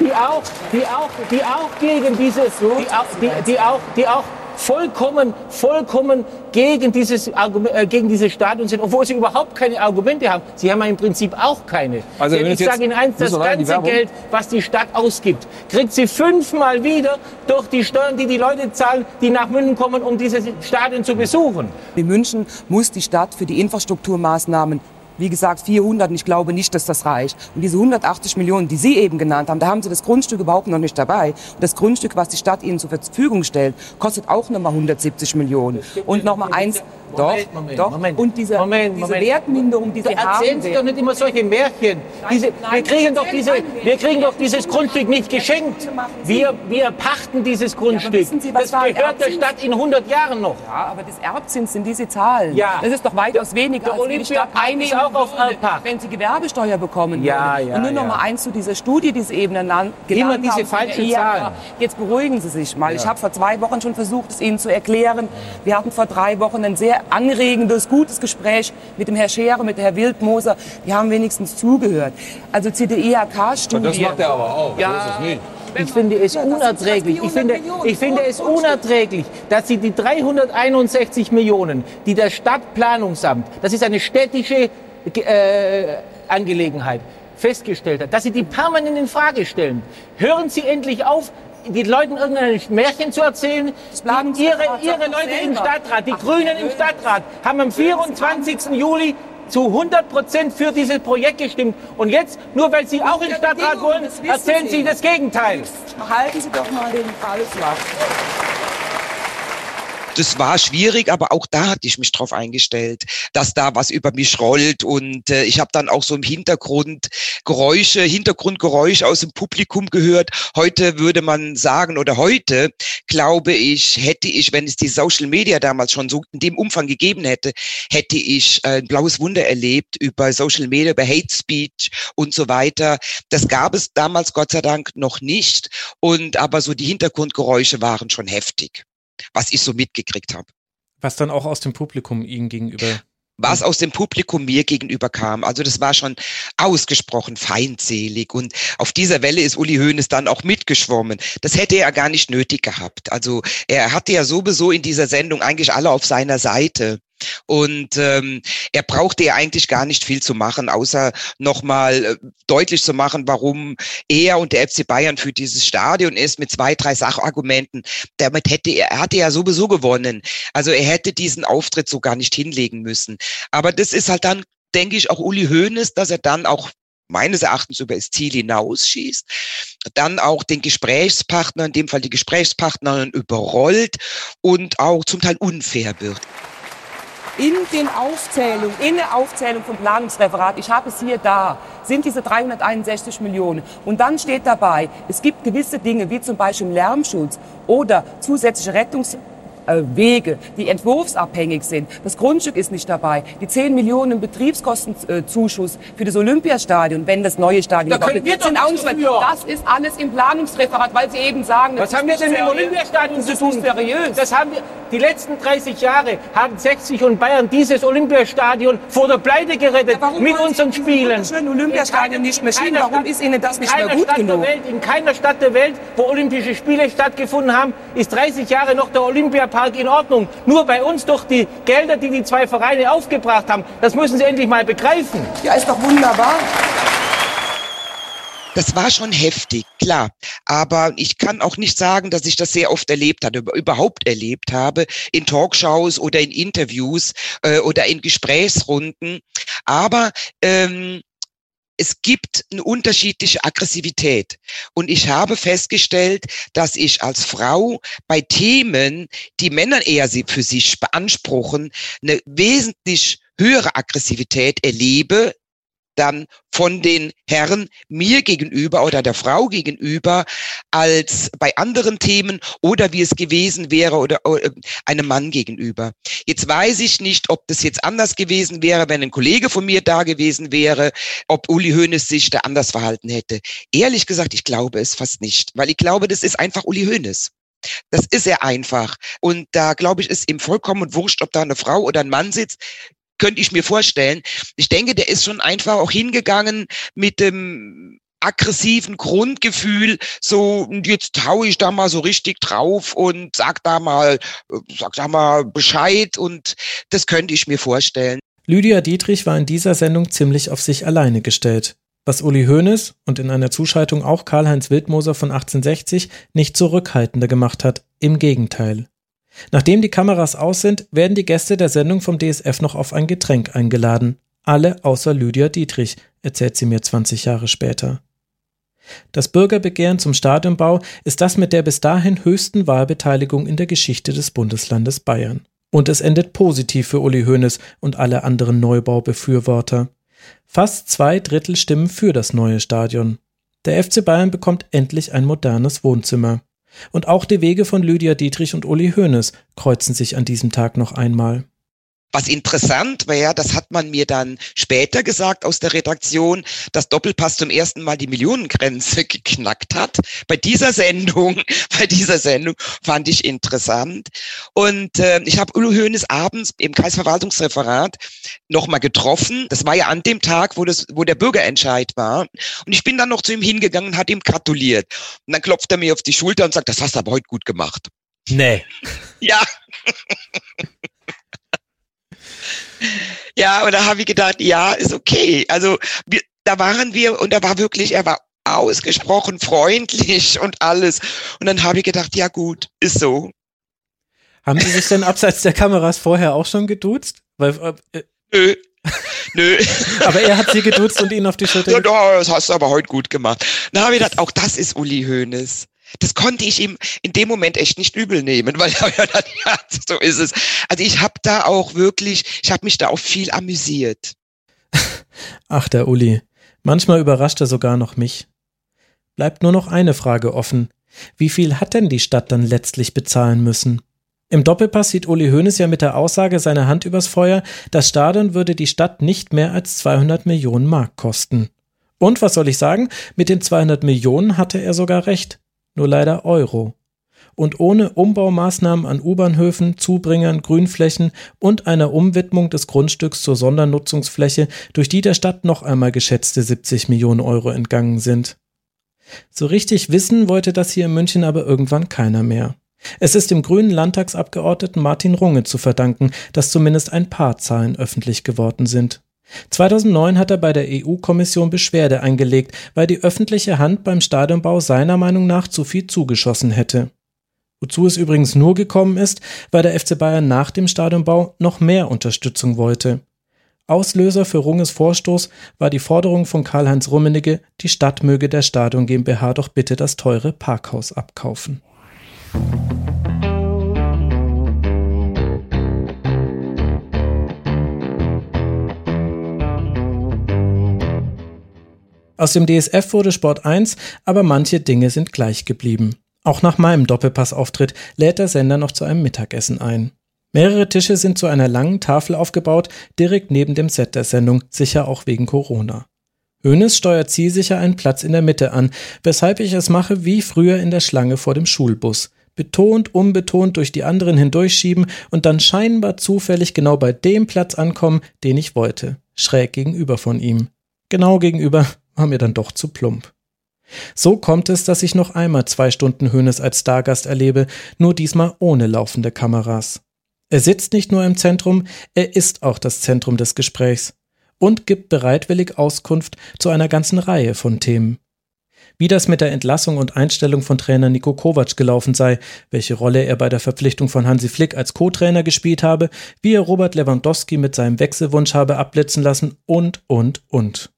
die auch, die auch, die auch gegen dieses, die, die, die auch, die auch vollkommen, vollkommen gegen dieses, äh, gegen dieses Stadion sind, obwohl sie überhaupt keine Argumente haben. Sie haben ja im Prinzip auch keine. Also ich sage Ihnen eins, das ganze Geld, was die Stadt ausgibt, kriegt sie fünfmal wieder durch die Steuern, die die Leute zahlen, die nach München kommen, um dieses Stadion zu besuchen. In München muss die Stadt für die Infrastrukturmaßnahmen wie gesagt, 400 und ich glaube nicht, dass das reicht. Und diese 180 Millionen, die Sie eben genannt haben, da haben Sie das Grundstück überhaupt noch nicht dabei. Und das Grundstück, was die Stadt Ihnen zur Verfügung stellt, kostet auch nochmal 170 Millionen. Und nochmal eins, doch, Moment, doch. Moment. Und diese, Moment, diese Wertminderung, die Sie haben. Erzählen Sie doch nicht immer solche Märchen. Diese, wir, kriegen doch diese, wir kriegen doch dieses Grundstück nicht geschenkt. Wir, wir pachten dieses Grundstück. Ja, Sie, das gehört der Stadt in 100 Jahren noch. Ja, aber das Erbzins sind diese Zahlen. Ja. Das ist doch weitaus weniger, als die Stadt einnehmen auch auf würde, wenn Sie Gewerbesteuer bekommen ja, Ja, Und nur ja. noch mal eins zu dieser Studie, die Sie eben genannt Immer diese haben, falschen Zahlen. Jetzt beruhigen Sie sich mal. Ich habe vor zwei Wochen schon versucht, es Ihnen zu erklären. Wir hatten vor drei Wochen ein sehr anregendes, gutes Gespräch mit dem Herrn Schere, mit dem Herrn Wildmoser. Die haben wenigstens zugehört. Also CDIHK-Studie. Das macht er aber auch. Ja. So ist es nicht. Ich finde es unerträglich. Ich finde, ich finde es unerträglich, dass Sie die 361 Millionen, die der Stadtplanungsamt, das ist eine städtische äh, Angelegenheit, festgestellt hat, dass Sie die permanent in Frage stellen. Hören Sie endlich auf, den Leuten irgendein Märchen zu erzählen. ihre, ihre Leute im Stadtrat, die Ach, Grünen im Stadtrat, haben am 24. Juli zu 100 Prozent für dieses Projekt gestimmt. Und jetzt, nur weil Sie auch im Stadtrat wollen, erzählen Sie das Gegenteil. Halten Sie doch mal den Ball flach das war schwierig, aber auch da hatte ich mich drauf eingestellt, dass da was über mich rollt und äh, ich habe dann auch so im Hintergrund Geräusche, Hintergrundgeräusche aus dem Publikum gehört. Heute würde man sagen oder heute glaube ich, hätte ich, wenn es die Social Media damals schon so in dem Umfang gegeben hätte, hätte ich äh, ein blaues Wunder erlebt über Social Media, über Hate Speech und so weiter. Das gab es damals Gott sei Dank noch nicht und aber so die Hintergrundgeräusche waren schon heftig was ich so mitgekriegt habe. Was dann auch aus dem Publikum Ihnen gegenüber was aus dem Publikum mir gegenüber kam. Also das war schon ausgesprochen feindselig und auf dieser Welle ist Uli Hoeneß dann auch mitgeschwommen. Das hätte er gar nicht nötig gehabt. Also er hatte ja sowieso in dieser Sendung eigentlich alle auf seiner Seite. Und ähm, er brauchte ja eigentlich gar nicht viel zu machen, außer nochmal äh, deutlich zu machen, warum er und der FC Bayern für dieses Stadion ist mit zwei, drei Sachargumenten. Damit hätte er, er hatte ja sowieso gewonnen. Also er hätte diesen Auftritt so gar nicht hinlegen müssen. Aber das ist halt dann, denke ich, auch Uli Hoeneß, dass er dann auch meines Erachtens über das Ziel hinausschießt, dann auch den Gesprächspartner, in dem Fall die Gesprächspartnerin überrollt und auch zum Teil unfair wird. In den Aufzählungen, in der Aufzählung vom Planungsreferat, ich habe es hier da, sind diese 361 Millionen. Und dann steht dabei, es gibt gewisse Dinge, wie zum Beispiel Lärmschutz oder zusätzliche Rettungs äh, Wege, die entwurfsabhängig sind. Das Grundstück ist nicht dabei. Die 10 Millionen Betriebskostenzuschuss für das Olympiastadion, wenn das neue Stadion da wir sind auch nicht Das ist alles im Planungsreferat, weil Sie eben sagen, was haben wir denn mit dem Olympiastadion zu tun? Seriös. Das haben wir. Die letzten 30 Jahre haben 60 und Bayern dieses Olympiastadion vor der Pleite gerettet ja, mit unseren Spielen. Schön Olympiastadion nicht mehr schieben. Warum ist Ihnen das nicht mehr gut Stadt genug? Welt, in keiner Stadt der Welt, wo Olympische Spiele stattgefunden haben, ist 30 Jahre noch der Olympiapark Park in Ordnung. Nur bei uns durch die Gelder, die die zwei Vereine aufgebracht haben. Das müssen Sie endlich mal begreifen. Ja, ist doch wunderbar. Das war schon heftig, klar. Aber ich kann auch nicht sagen, dass ich das sehr oft erlebt hatte, überhaupt erlebt habe, in Talkshows oder in Interviews äh, oder in Gesprächsrunden. Aber ähm, es gibt eine unterschiedliche Aggressivität. Und ich habe festgestellt, dass ich als Frau bei Themen, die Männer eher für sich beanspruchen, eine wesentlich höhere Aggressivität erlebe dann von den Herren mir gegenüber oder der Frau gegenüber als bei anderen Themen oder wie es gewesen wäre oder, äh, einem Mann gegenüber. Jetzt weiß ich nicht, ob das jetzt anders gewesen wäre, wenn ein Kollege von mir da gewesen wäre, ob Uli Hoeneß sich da anders verhalten hätte. Ehrlich gesagt, ich glaube es fast nicht, weil ich glaube, das ist einfach Uli Hoeneß. Das ist er einfach. Und da glaube ich, ist ihm vollkommen wurscht, ob da eine Frau oder ein Mann sitzt könnte ich mir vorstellen. Ich denke, der ist schon einfach auch hingegangen mit dem aggressiven Grundgefühl, so jetzt hau ich da mal so richtig drauf und sag da mal, sag da mal Bescheid und das könnte ich mir vorstellen. Lydia Dietrich war in dieser Sendung ziemlich auf sich alleine gestellt. Was Uli Hoeneß und in einer Zuschaltung auch Karl-Heinz Wildmoser von 1860 nicht zurückhaltender gemacht hat. Im Gegenteil. Nachdem die Kameras aus sind, werden die Gäste der Sendung vom DSF noch auf ein Getränk eingeladen. Alle außer Lydia Dietrich, erzählt sie mir 20 Jahre später. Das Bürgerbegehren zum Stadionbau ist das mit der bis dahin höchsten Wahlbeteiligung in der Geschichte des Bundeslandes Bayern. Und es endet positiv für Uli Hoeneß und alle anderen Neubaubefürworter. Fast zwei Drittel stimmen für das neue Stadion. Der FC Bayern bekommt endlich ein modernes Wohnzimmer. Und auch die Wege von Lydia Dietrich und Uli Hoeneß kreuzen sich an diesem Tag noch einmal. Was interessant wäre, das hat man mir dann später gesagt aus der Redaktion, dass Doppelpass zum ersten Mal die Millionengrenze geknackt hat. Bei dieser Sendung, bei dieser Sendung fand ich interessant. Und äh, ich habe Ulo Hoeneß abends im Kreisverwaltungsreferat nochmal getroffen. Das war ja an dem Tag, wo, das, wo der Bürgerentscheid war. Und ich bin dann noch zu ihm hingegangen und hat ihm gratuliert. Und dann klopft er mir auf die Schulter und sagt, das hast du aber heute gut gemacht. Nee. Ja. Ja, und da habe ich gedacht, ja, ist okay. Also wir, da waren wir und da war wirklich, er war ausgesprochen freundlich und alles. Und dann habe ich gedacht, ja gut, ist so. Haben Sie sich denn abseits der Kameras vorher auch schon geduzt? Weil, äh, Nö. Nö. aber er hat sie geduzt und ihn auf die Schulter. Ja, das hast du aber heute gut gemacht. Dann habe ich gedacht, auch das ist Uli Hoeneß. Das konnte ich ihm in dem Moment echt nicht übel nehmen, weil er ja, ja so ist es. Also ich habe da auch wirklich, ich habe mich da auch viel amüsiert. Ach, der Uli. Manchmal überrascht er sogar noch mich. Bleibt nur noch eine Frage offen. Wie viel hat denn die Stadt dann letztlich bezahlen müssen? Im Doppelpass sieht Uli Hoeneß ja mit der Aussage seine Hand übers Feuer, das Stadion würde die Stadt nicht mehr als 200 Millionen Mark kosten. Und was soll ich sagen? Mit den 200 Millionen hatte er sogar recht nur leider Euro. Und ohne Umbaumaßnahmen an U-Bahnhöfen, Zubringern, Grünflächen und einer Umwidmung des Grundstücks zur Sondernutzungsfläche, durch die der Stadt noch einmal geschätzte 70 Millionen Euro entgangen sind. So richtig wissen wollte das hier in München aber irgendwann keiner mehr. Es ist dem grünen Landtagsabgeordneten Martin Runge zu verdanken, dass zumindest ein paar Zahlen öffentlich geworden sind. 2009 hat er bei der EU-Kommission Beschwerde eingelegt, weil die öffentliche Hand beim Stadionbau seiner Meinung nach zu viel zugeschossen hätte. Wozu es übrigens nur gekommen ist, weil der FC Bayern nach dem Stadionbau noch mehr Unterstützung wollte. Auslöser für Runges Vorstoß war die Forderung von Karl-Heinz Rummenigge, die Stadt möge der Stadion GmbH doch bitte das teure Parkhaus abkaufen. Aus dem DSF wurde Sport 1, aber manche Dinge sind gleich geblieben. Auch nach meinem Doppelpassauftritt lädt der Sender noch zu einem Mittagessen ein. Mehrere Tische sind zu einer langen Tafel aufgebaut, direkt neben dem Set der Sendung, sicher auch wegen Corona. Hönes steuert zielsicher einen Platz in der Mitte an, weshalb ich es mache wie früher in der Schlange vor dem Schulbus. Betont, unbetont durch die anderen hindurchschieben und dann scheinbar zufällig genau bei dem Platz ankommen, den ich wollte. Schräg gegenüber von ihm. Genau gegenüber war mir dann doch zu plump. So kommt es, dass ich noch einmal zwei Stunden Hönes als Stargast erlebe, nur diesmal ohne laufende Kameras. Er sitzt nicht nur im Zentrum, er ist auch das Zentrum des Gesprächs und gibt bereitwillig Auskunft zu einer ganzen Reihe von Themen. Wie das mit der Entlassung und Einstellung von Trainer Nico Kovac gelaufen sei, welche Rolle er bei der Verpflichtung von Hansi Flick als Co-Trainer gespielt habe, wie er Robert Lewandowski mit seinem Wechselwunsch habe abblitzen lassen und, und, und.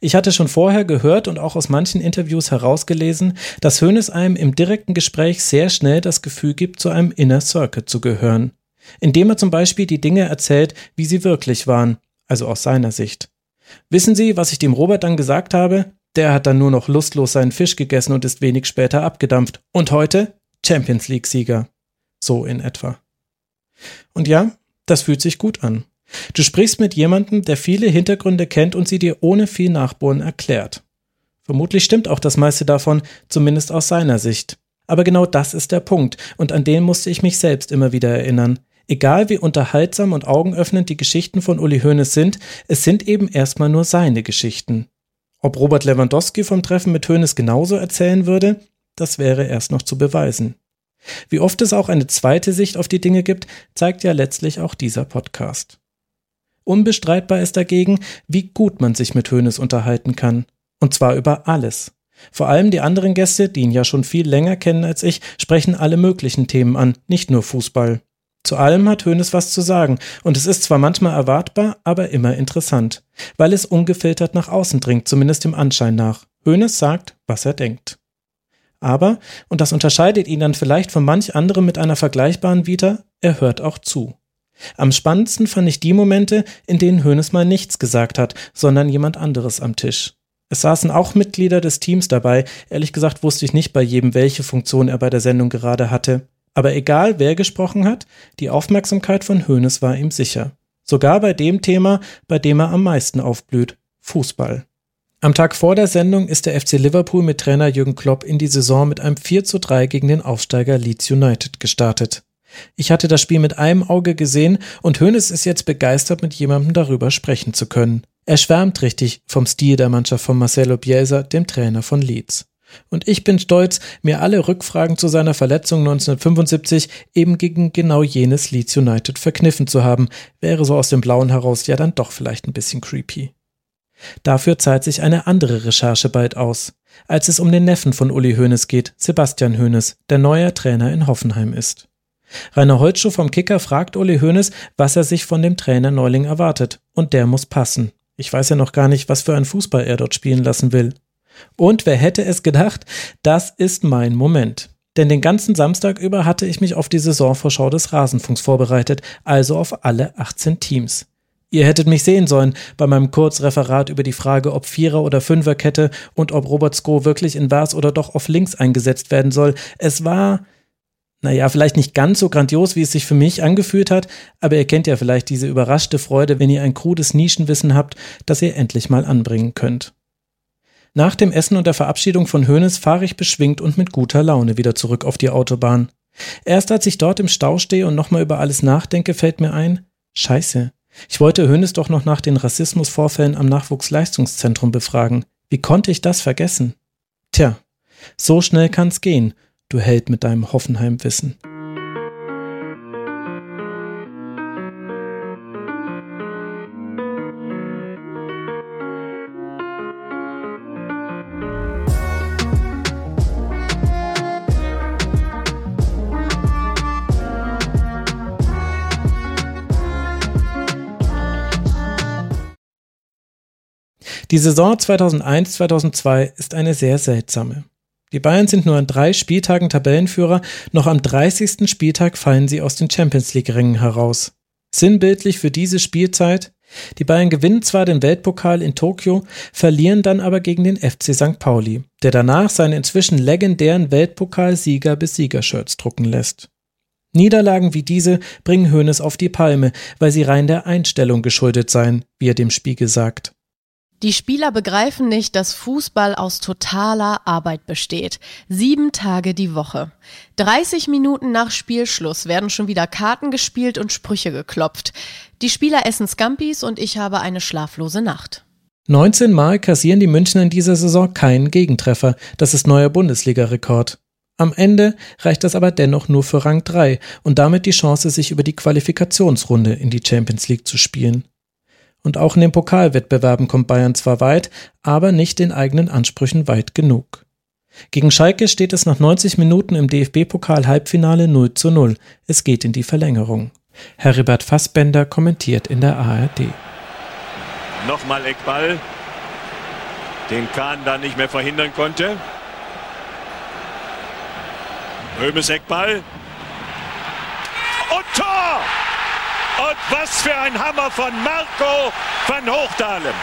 Ich hatte schon vorher gehört und auch aus manchen Interviews herausgelesen, dass Hoeneß einem im direkten Gespräch sehr schnell das Gefühl gibt, zu einem Inner Circle zu gehören indem er zum Beispiel die Dinge erzählt, wie sie wirklich waren, also aus seiner Sicht. Wissen Sie, was ich dem Robert dann gesagt habe? Der hat dann nur noch lustlos seinen Fisch gegessen und ist wenig später abgedampft. Und heute Champions League-Sieger. So in etwa. Und ja, das fühlt sich gut an. Du sprichst mit jemandem, der viele Hintergründe kennt und sie dir ohne viel Nachbohren erklärt. Vermutlich stimmt auch das meiste davon, zumindest aus seiner Sicht. Aber genau das ist der Punkt, und an den musste ich mich selbst immer wieder erinnern. Egal wie unterhaltsam und augenöffnend die Geschichten von Uli Hoeneß sind, es sind eben erstmal nur seine Geschichten. Ob Robert Lewandowski vom Treffen mit Hoeneß genauso erzählen würde, das wäre erst noch zu beweisen. Wie oft es auch eine zweite Sicht auf die Dinge gibt, zeigt ja letztlich auch dieser Podcast. Unbestreitbar ist dagegen, wie gut man sich mit Hoeneß unterhalten kann. Und zwar über alles. Vor allem die anderen Gäste, die ihn ja schon viel länger kennen als ich, sprechen alle möglichen Themen an, nicht nur Fußball. Zu allem hat Hoeneß was zu sagen, und es ist zwar manchmal erwartbar, aber immer interessant, weil es ungefiltert nach außen dringt, zumindest im Anschein nach. Hoeneß sagt, was er denkt. Aber, und das unterscheidet ihn dann vielleicht von manch anderem mit einer vergleichbaren Vita, er hört auch zu. Am spannendsten fand ich die Momente, in denen Hoeneß mal nichts gesagt hat, sondern jemand anderes am Tisch. Es saßen auch Mitglieder des Teams dabei, ehrlich gesagt wusste ich nicht bei jedem, welche Funktion er bei der Sendung gerade hatte. Aber egal, wer gesprochen hat, die Aufmerksamkeit von Hoeneß war ihm sicher. Sogar bei dem Thema, bei dem er am meisten aufblüht, Fußball. Am Tag vor der Sendung ist der FC Liverpool mit Trainer Jürgen Klopp in die Saison mit einem 4 zu 3 gegen den Aufsteiger Leeds United gestartet. Ich hatte das Spiel mit einem Auge gesehen und Hoeneß ist jetzt begeistert, mit jemandem darüber sprechen zu können. Er schwärmt richtig vom Stil der Mannschaft von Marcelo Bielsa, dem Trainer von Leeds. Und ich bin stolz, mir alle Rückfragen zu seiner Verletzung 1975 eben gegen genau jenes Leeds United verkniffen zu haben, wäre so aus dem Blauen heraus ja dann doch vielleicht ein bisschen creepy. Dafür zahlt sich eine andere Recherche bald aus, als es um den Neffen von Uli Hoeneß geht, Sebastian Hoeneß, der neuer Trainer in Hoffenheim ist. Rainer Holtschuh vom Kicker fragt Uli Hoeneß, was er sich von dem Trainer Neuling erwartet, und der muss passen. Ich weiß ja noch gar nicht, was für ein Fußball er dort spielen lassen will. Und wer hätte es gedacht, das ist mein Moment. Denn den ganzen Samstag über hatte ich mich auf die Saisonvorschau des Rasenfunks vorbereitet, also auf alle 18 Teams. Ihr hättet mich sehen sollen bei meinem Kurzreferat über die Frage, ob Vierer- oder Fünferkette und ob Robert Sko wirklich in Vars oder doch auf links eingesetzt werden soll. Es war, naja, vielleicht nicht ganz so grandios, wie es sich für mich angefühlt hat, aber ihr kennt ja vielleicht diese überraschte Freude, wenn ihr ein krudes Nischenwissen habt, das ihr endlich mal anbringen könnt. Nach dem Essen und der Verabschiedung von Hoeneß fahre ich beschwingt und mit guter Laune wieder zurück auf die Autobahn. Erst als ich dort im Stau stehe und nochmal über alles nachdenke, fällt mir ein, scheiße, ich wollte Hoeneß doch noch nach den Rassismusvorfällen am Nachwuchsleistungszentrum befragen. Wie konnte ich das vergessen? Tja, so schnell kann's gehen, du Held mit deinem Hoffenheim-Wissen. Die Saison 2001-2002 ist eine sehr seltsame. Die Bayern sind nur an drei Spieltagen Tabellenführer, noch am 30. Spieltag fallen sie aus den Champions League-Rängen heraus. Sinnbildlich für diese Spielzeit, Die Bayern gewinnen zwar den Weltpokal in Tokio, verlieren dann aber gegen den FC St. Pauli, der danach seine inzwischen legendären Weltpokalsieger bis Siegershirts drucken lässt. Niederlagen wie diese bringen Hoeneß auf die Palme, weil sie rein der Einstellung geschuldet seien, wie er dem Spiegel sagt. Die Spieler begreifen nicht, dass Fußball aus totaler Arbeit besteht. Sieben Tage die Woche. 30 Minuten nach Spielschluss werden schon wieder Karten gespielt und Sprüche geklopft. Die Spieler essen Scampis und ich habe eine schlaflose Nacht. 19 Mal kassieren die Münchner in dieser Saison keinen Gegentreffer. Das ist neuer Bundesliga-Rekord. Am Ende reicht das aber dennoch nur für Rang 3 und damit die Chance, sich über die Qualifikationsrunde in die Champions League zu spielen. Und auch in den Pokalwettbewerben kommt Bayern zwar weit, aber nicht den eigenen Ansprüchen weit genug. Gegen Schalke steht es nach 90 Minuten im DFB-Pokal-Halbfinale 0 zu 0. Es geht in die Verlängerung. Heribert Fassbender kommentiert in der ARD. Nochmal Eckball, den Kahn dann nicht mehr verhindern konnte. Römes Eckball. Und Tor! Und was für ein Hammer von Marco van Hochdalen.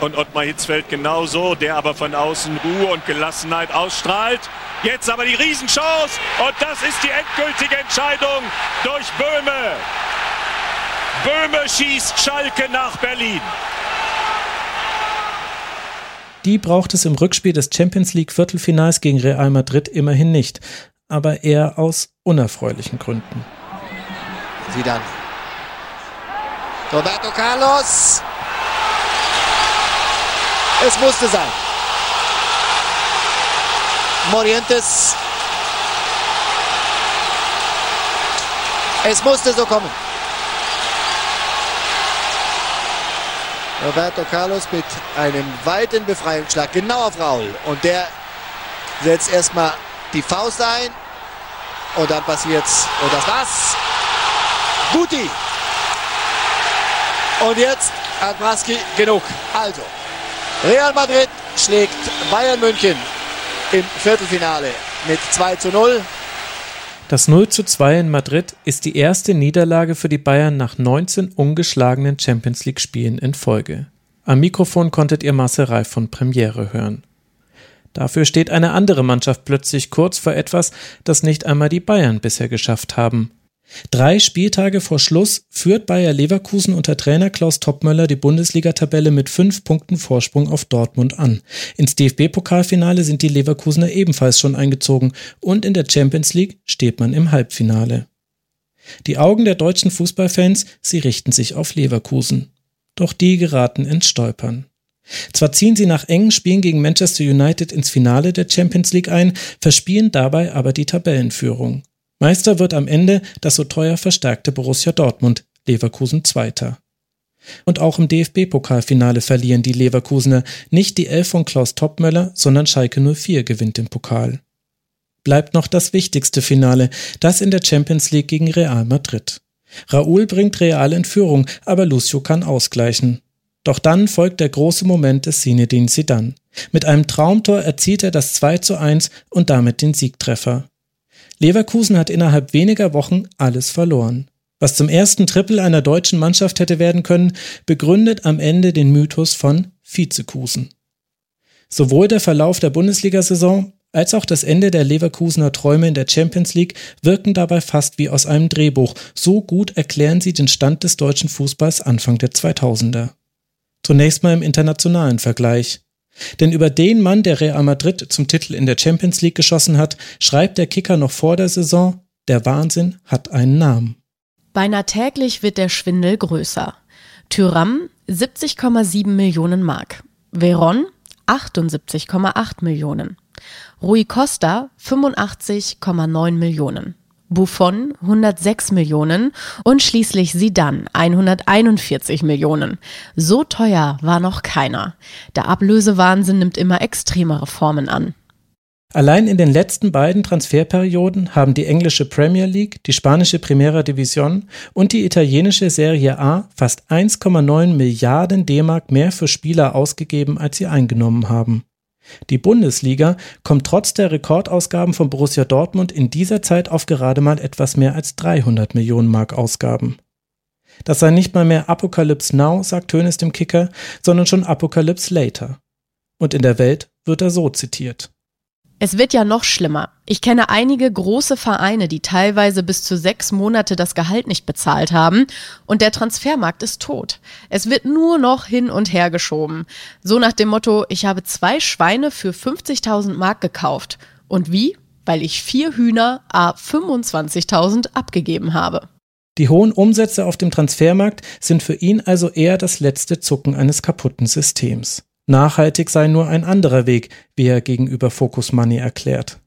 Und Ottmar Hitzfeld genauso, der aber von außen Ruhe und Gelassenheit ausstrahlt. Jetzt aber die Riesenchance und das ist die endgültige Entscheidung durch Böhme. Böhme schießt Schalke nach Berlin. Die braucht es im Rückspiel des Champions League Viertelfinals gegen Real Madrid immerhin nicht, aber eher aus unerfreulichen Gründen. Sie dann. Roberto Carlos. Es musste sein. Morientes. Es musste so kommen. Roberto Carlos mit einem weiten Befreiungsschlag genau auf Raul. Und der setzt erstmal die Faust ein. Und dann passiert's. Und das war's. Guti. Und jetzt hat Braski genug. Also, Real Madrid schlägt Bayern München im Viertelfinale mit 2 zu 0. Das 0 zu 2 in Madrid ist die erste Niederlage für die Bayern nach 19 ungeschlagenen Champions League Spielen in Folge. Am Mikrofon konntet ihr Marcel Reif von Premiere hören. Dafür steht eine andere Mannschaft plötzlich kurz vor etwas, das nicht einmal die Bayern bisher geschafft haben. Drei Spieltage vor Schluss führt Bayer Leverkusen unter Trainer Klaus Toppmöller die Bundesliga-Tabelle mit fünf Punkten Vorsprung auf Dortmund an. Ins DFB-Pokalfinale sind die Leverkusener ebenfalls schon eingezogen und in der Champions League steht man im Halbfinale. Die Augen der deutschen Fußballfans, sie richten sich auf Leverkusen. Doch die geraten ins Stolpern. Zwar ziehen sie nach engen Spielen gegen Manchester United ins Finale der Champions League ein, verspielen dabei aber die Tabellenführung. Meister wird am Ende das so teuer verstärkte Borussia Dortmund, Leverkusen Zweiter. Und auch im DFB-Pokalfinale verlieren die Leverkusener nicht die Elf von Klaus Toppmöller, sondern Schalke 04 gewinnt den Pokal. Bleibt noch das wichtigste Finale, das in der Champions League gegen Real Madrid. Raúl bringt Real in Führung, aber Lucio kann ausgleichen. Doch dann folgt der große Moment des Zinedine Zidane. Mit einem Traumtor erzielt er das 2 zu 1 und damit den Siegtreffer. Leverkusen hat innerhalb weniger Wochen alles verloren. Was zum ersten Triple einer deutschen Mannschaft hätte werden können, begründet am Ende den Mythos von Vizekusen. Sowohl der Verlauf der Bundesliga-Saison als auch das Ende der Leverkusener Träume in der Champions League wirken dabei fast wie aus einem Drehbuch. So gut erklären sie den Stand des deutschen Fußballs Anfang der 2000er. Zunächst mal im internationalen Vergleich. Denn über den Mann, der Real Madrid zum Titel in der Champions League geschossen hat, schreibt der Kicker noch vor der Saison, der Wahnsinn hat einen Namen. Beinahe täglich wird der Schwindel größer. Tyram 70,7 Millionen Mark. Veron 78,8 Millionen. Rui Costa 85,9 Millionen. Buffon 106 Millionen und schließlich Sidan 141 Millionen. So teuer war noch keiner. Der Ablösewahnsinn nimmt immer extremere Formen an. Allein in den letzten beiden Transferperioden haben die englische Premier League, die spanische Primera División und die italienische Serie A fast 1,9 Milliarden D-Mark mehr für Spieler ausgegeben, als sie eingenommen haben. Die Bundesliga kommt trotz der Rekordausgaben von Borussia Dortmund in dieser Zeit auf gerade mal etwas mehr als 300 Millionen Mark Ausgaben. Das sei nicht mal mehr Apocalypse Now, sagt Hönes dem Kicker, sondern schon Apocalypse Later. Und in der Welt wird er so zitiert. Es wird ja noch schlimmer. Ich kenne einige große Vereine, die teilweise bis zu sechs Monate das Gehalt nicht bezahlt haben und der Transfermarkt ist tot. Es wird nur noch hin und her geschoben. So nach dem Motto, ich habe zwei Schweine für 50.000 Mark gekauft. Und wie? Weil ich vier Hühner a 25.000 abgegeben habe. Die hohen Umsätze auf dem Transfermarkt sind für ihn also eher das letzte Zucken eines kaputten Systems. Nachhaltig sei nur ein anderer Weg, wie er gegenüber Focus Money erklärt.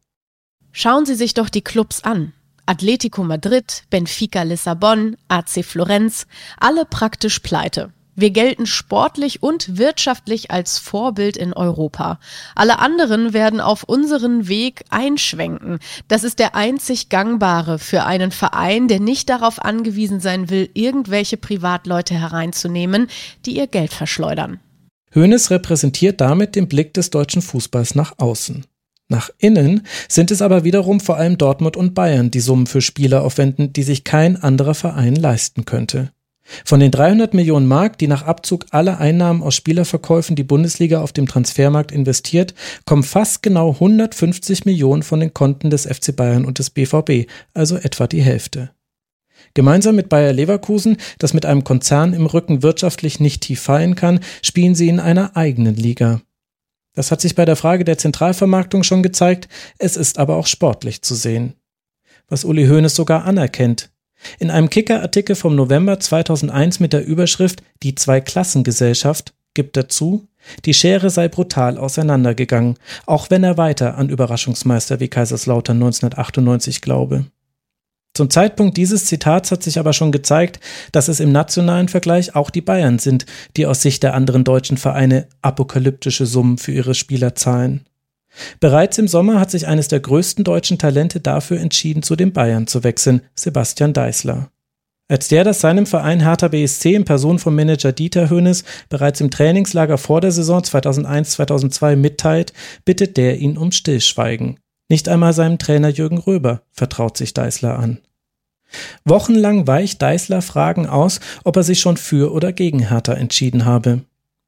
Schauen Sie sich doch die Clubs an. Atletico Madrid, Benfica Lissabon, AC Florenz, alle praktisch pleite. Wir gelten sportlich und wirtschaftlich als Vorbild in Europa. Alle anderen werden auf unseren Weg einschwenken. Das ist der einzig gangbare für einen Verein, der nicht darauf angewiesen sein will, irgendwelche Privatleute hereinzunehmen, die ihr Geld verschleudern. Hoeneß repräsentiert damit den Blick des deutschen Fußballs nach außen. Nach innen sind es aber wiederum vor allem Dortmund und Bayern, die Summen für Spieler aufwenden, die sich kein anderer Verein leisten könnte. Von den 300 Millionen Mark, die nach Abzug aller Einnahmen aus Spielerverkäufen die Bundesliga auf dem Transfermarkt investiert, kommen fast genau 150 Millionen von den Konten des FC Bayern und des BVB, also etwa die Hälfte. Gemeinsam mit Bayer Leverkusen, das mit einem Konzern im Rücken wirtschaftlich nicht tief fallen kann, spielen sie in einer eigenen Liga. Das hat sich bei der Frage der Zentralvermarktung schon gezeigt, es ist aber auch sportlich zu sehen. Was Uli Hoeneß sogar anerkennt. In einem Kicker-Artikel vom November 2001 mit der Überschrift Die Zwei-Klassengesellschaft gibt er zu, die Schere sei brutal auseinandergegangen, auch wenn er weiter an Überraschungsmeister wie Kaiserslautern 1998 glaube. Zum Zeitpunkt dieses Zitats hat sich aber schon gezeigt, dass es im nationalen Vergleich auch die Bayern sind, die aus Sicht der anderen deutschen Vereine apokalyptische Summen für ihre Spieler zahlen. Bereits im Sommer hat sich eines der größten deutschen Talente dafür entschieden, zu den Bayern zu wechseln, Sebastian Deißler. Als der das seinem Verein Hertha BSC in Person vom Manager Dieter Hönes bereits im Trainingslager vor der Saison 2001-2002 mitteilt, bittet der ihn um Stillschweigen. Nicht einmal seinem Trainer Jürgen Röber vertraut sich Deißler an. Wochenlang weicht Deißler Fragen aus, ob er sich schon für oder gegen Hertha entschieden habe.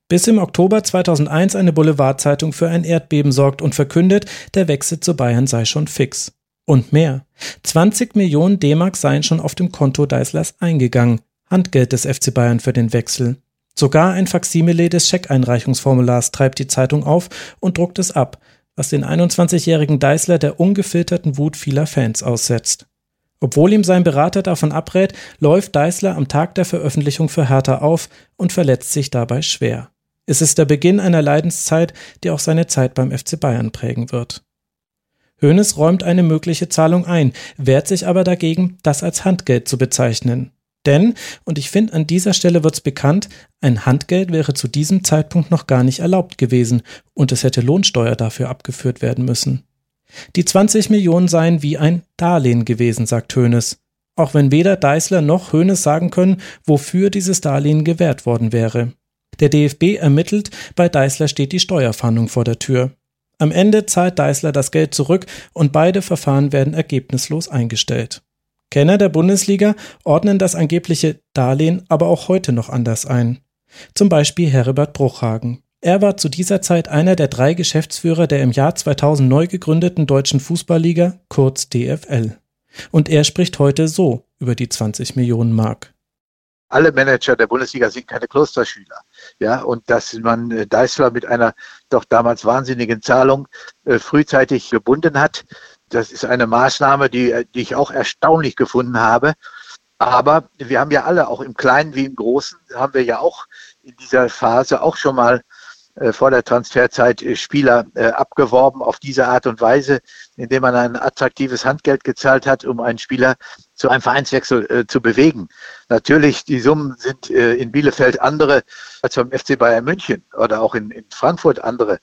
Bis im Oktober 2001 eine Boulevardzeitung für ein Erdbeben sorgt und verkündet, der Wechsel zu Bayern sei schon fix. Und mehr. 20 Millionen D-Mark seien schon auf dem Konto Deißlers eingegangen. Handgeld des FC Bayern für den Wechsel. Sogar ein Faksimile des Scheckeinreichungsformulars treibt die Zeitung auf und druckt es ab, was den 21-jährigen Deißler der ungefilterten Wut vieler Fans aussetzt. Obwohl ihm sein Berater davon abrät, läuft Deißler am Tag der Veröffentlichung für Hertha auf und verletzt sich dabei schwer. Es ist der Beginn einer Leidenszeit, die auch seine Zeit beim FC Bayern prägen wird. Hoeneß räumt eine mögliche Zahlung ein, wehrt sich aber dagegen, das als Handgeld zu bezeichnen. Denn, und ich finde, an dieser Stelle wird's bekannt, ein Handgeld wäre zu diesem Zeitpunkt noch gar nicht erlaubt gewesen und es hätte Lohnsteuer dafür abgeführt werden müssen. Die 20 Millionen seien wie ein Darlehen gewesen, sagt Hoeneß. Auch wenn weder Deißler noch Hoeneß sagen können, wofür dieses Darlehen gewährt worden wäre. Der DFB ermittelt, bei Deißler steht die Steuerfahndung vor der Tür. Am Ende zahlt Deißler das Geld zurück und beide Verfahren werden ergebnislos eingestellt. Kenner der Bundesliga ordnen das angebliche Darlehen aber auch heute noch anders ein. Zum Beispiel Herbert Bruchhagen. Er war zu dieser Zeit einer der drei Geschäftsführer der im Jahr 2000 neu gegründeten Deutschen Fußballliga, kurz DFL. Und er spricht heute so über die 20 Millionen Mark. Alle Manager der Bundesliga sind keine Klosterschüler. Ja, und dass man äh, Deißler mit einer doch damals wahnsinnigen Zahlung äh, frühzeitig gebunden hat, das ist eine Maßnahme, die, die ich auch erstaunlich gefunden habe. Aber wir haben ja alle, auch im Kleinen wie im Großen, haben wir ja auch in dieser Phase auch schon mal äh, vor der Transferzeit äh, Spieler äh, abgeworben auf diese Art und Weise, indem man ein attraktives Handgeld gezahlt hat, um einen Spieler zu einem Vereinswechsel äh, zu bewegen. Natürlich, die Summen sind äh, in Bielefeld andere als beim FC Bayern München oder auch in Frankfurt andere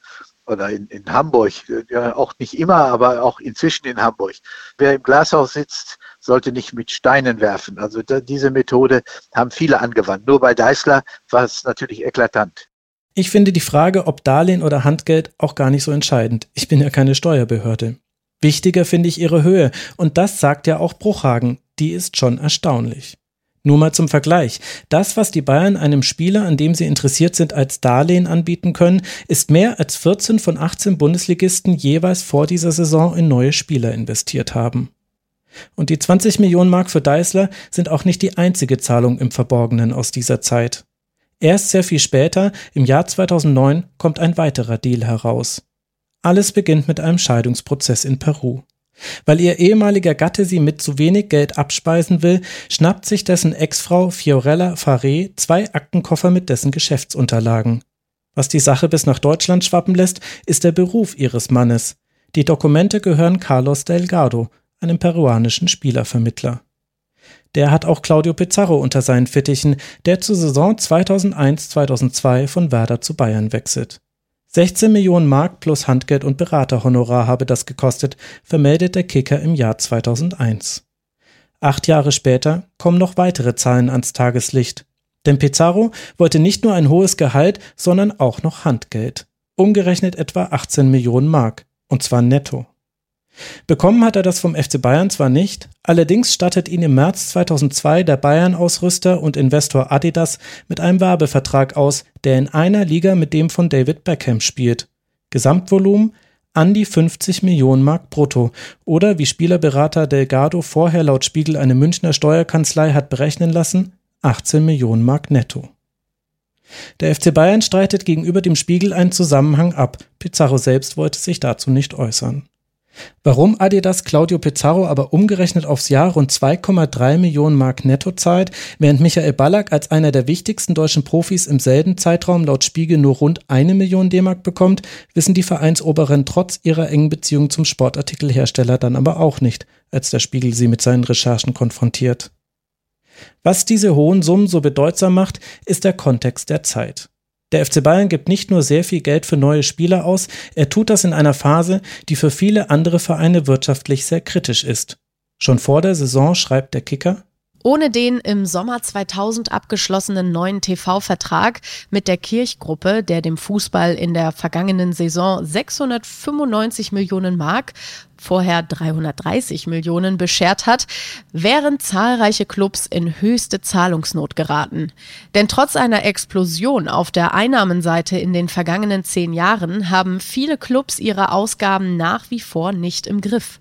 oder in, in Hamburg, ja, auch nicht immer, aber auch inzwischen in Hamburg. Wer im Glashaus sitzt, sollte nicht mit Steinen werfen. Also da, diese Methode haben viele angewandt. Nur bei Deißler war es natürlich eklatant. Ich finde die Frage, ob Darlehen oder Handgeld, auch gar nicht so entscheidend. Ich bin ja keine Steuerbehörde. Wichtiger finde ich ihre Höhe. Und das sagt ja auch Bruchhagen. Die ist schon erstaunlich. Nur mal zum Vergleich. Das, was die Bayern einem Spieler, an dem sie interessiert sind, als Darlehen anbieten können, ist mehr als 14 von 18 Bundesligisten jeweils vor dieser Saison in neue Spieler investiert haben. Und die 20 Millionen Mark für Deißler sind auch nicht die einzige Zahlung im Verborgenen aus dieser Zeit. Erst sehr viel später, im Jahr 2009, kommt ein weiterer Deal heraus. Alles beginnt mit einem Scheidungsprozess in Peru. Weil ihr ehemaliger Gatte sie mit zu wenig Geld abspeisen will, schnappt sich dessen Ex-Frau Fiorella Faré zwei Aktenkoffer mit dessen Geschäftsunterlagen. Was die Sache bis nach Deutschland schwappen lässt, ist der Beruf ihres Mannes. Die Dokumente gehören Carlos Delgado, einem peruanischen Spielervermittler. Der hat auch Claudio Pizarro unter seinen Fittichen, der zur Saison 2001-2002 von Werder zu Bayern wechselt. 16 Millionen Mark plus Handgeld und Beraterhonorar habe das gekostet, vermeldet der Kicker im Jahr 2001. Acht Jahre später kommen noch weitere Zahlen ans Tageslicht. Denn Pizarro wollte nicht nur ein hohes Gehalt, sondern auch noch Handgeld. Umgerechnet etwa 18 Millionen Mark. Und zwar netto. Bekommen hat er das vom FC Bayern zwar nicht, allerdings stattet ihn im März 2002 der Bayern-Ausrüster und Investor Adidas mit einem Werbevertrag aus, der in einer Liga mit dem von David Beckham spielt. Gesamtvolumen an die 50 Millionen Mark brutto oder wie Spielerberater Delgado vorher laut Spiegel eine Münchner Steuerkanzlei hat berechnen lassen, 18 Millionen Mark netto. Der FC Bayern streitet gegenüber dem Spiegel einen Zusammenhang ab. Pizarro selbst wollte sich dazu nicht äußern. Warum Adidas Claudio Pizarro aber umgerechnet aufs Jahr rund 2,3 Millionen Mark netto zahlt, während Michael Ballack als einer der wichtigsten deutschen Profis im selben Zeitraum laut Spiegel nur rund eine Million D-Mark bekommt, wissen die Vereinsoberen trotz ihrer engen Beziehung zum Sportartikelhersteller dann aber auch nicht, als der Spiegel sie mit seinen Recherchen konfrontiert. Was diese hohen Summen so bedeutsam macht, ist der Kontext der Zeit. Der FC Bayern gibt nicht nur sehr viel Geld für neue Spieler aus, er tut das in einer Phase, die für viele andere Vereine wirtschaftlich sehr kritisch ist. Schon vor der Saison schreibt der Kicker, ohne den im Sommer 2000 abgeschlossenen neuen TV-Vertrag mit der Kirchgruppe, der dem Fußball in der vergangenen Saison 695 Millionen Mark, vorher 330 Millionen beschert hat, wären zahlreiche Clubs in höchste Zahlungsnot geraten. Denn trotz einer Explosion auf der Einnahmenseite in den vergangenen zehn Jahren haben viele Clubs ihre Ausgaben nach wie vor nicht im Griff.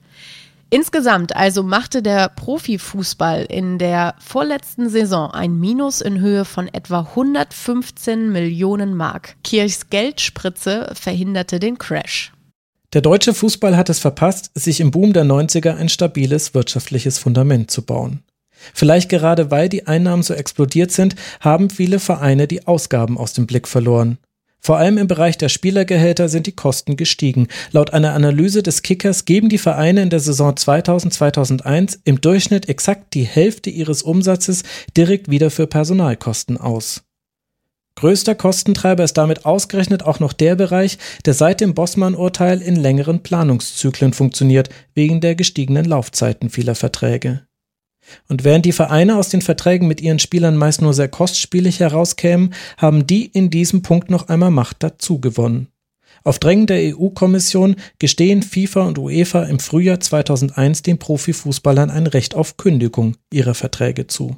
Insgesamt also machte der Profifußball in der vorletzten Saison ein Minus in Höhe von etwa 115 Millionen Mark. Kirchs Geldspritze verhinderte den Crash. Der deutsche Fußball hat es verpasst, sich im Boom der 90er ein stabiles wirtschaftliches Fundament zu bauen. Vielleicht gerade weil die Einnahmen so explodiert sind, haben viele Vereine die Ausgaben aus dem Blick verloren. Vor allem im Bereich der Spielergehälter sind die Kosten gestiegen. Laut einer Analyse des Kickers geben die Vereine in der Saison 2000-2001 im Durchschnitt exakt die Hälfte ihres Umsatzes direkt wieder für Personalkosten aus. Größter Kostentreiber ist damit ausgerechnet auch noch der Bereich, der seit dem Bossmann-Urteil in längeren Planungszyklen funktioniert, wegen der gestiegenen Laufzeiten vieler Verträge. Und während die Vereine aus den Verträgen mit ihren Spielern meist nur sehr kostspielig herauskämen, haben die in diesem Punkt noch einmal Macht dazu gewonnen. Auf Drängen der EU-Kommission gestehen FIFA und UEFA im Frühjahr 2001 den Profifußballern ein Recht auf Kündigung ihrer Verträge zu.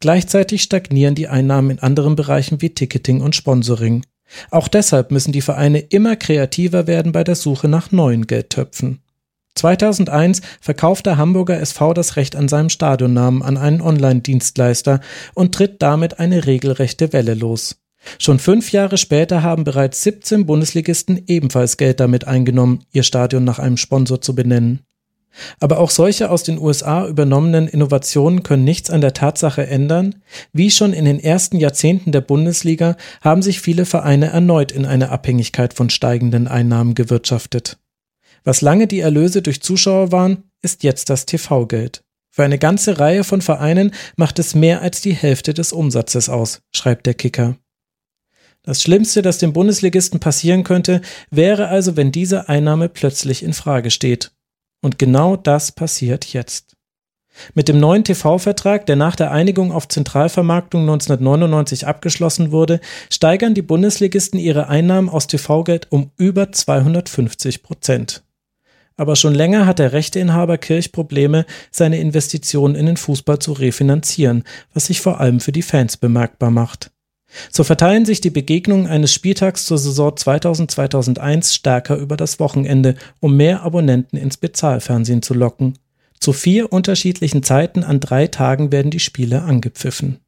Gleichzeitig stagnieren die Einnahmen in anderen Bereichen wie Ticketing und Sponsoring. Auch deshalb müssen die Vereine immer kreativer werden bei der Suche nach neuen Geldtöpfen. 2001 verkauft der Hamburger SV das Recht an seinem Stadionnamen an einen Online-Dienstleister und tritt damit eine regelrechte Welle los. Schon fünf Jahre später haben bereits 17 Bundesligisten ebenfalls Geld damit eingenommen, ihr Stadion nach einem Sponsor zu benennen. Aber auch solche aus den USA übernommenen Innovationen können nichts an der Tatsache ändern, wie schon in den ersten Jahrzehnten der Bundesliga haben sich viele Vereine erneut in eine Abhängigkeit von steigenden Einnahmen gewirtschaftet. Was lange die Erlöse durch Zuschauer waren, ist jetzt das TV-Geld. Für eine ganze Reihe von Vereinen macht es mehr als die Hälfte des Umsatzes aus, schreibt der Kicker. Das Schlimmste, das dem Bundesligisten passieren könnte, wäre also, wenn diese Einnahme plötzlich in Frage steht. Und genau das passiert jetzt. Mit dem neuen TV-Vertrag, der nach der Einigung auf Zentralvermarktung 1999 abgeschlossen wurde, steigern die Bundesligisten ihre Einnahmen aus TV-Geld um über 250 Prozent. Aber schon länger hat der Rechteinhaber Kirch Probleme, seine Investitionen in den Fußball zu refinanzieren, was sich vor allem für die Fans bemerkbar macht. So verteilen sich die Begegnungen eines Spieltags zur Saison 2000-2001 stärker über das Wochenende, um mehr Abonnenten ins Bezahlfernsehen zu locken. Zu vier unterschiedlichen Zeiten an drei Tagen werden die Spiele angepfiffen.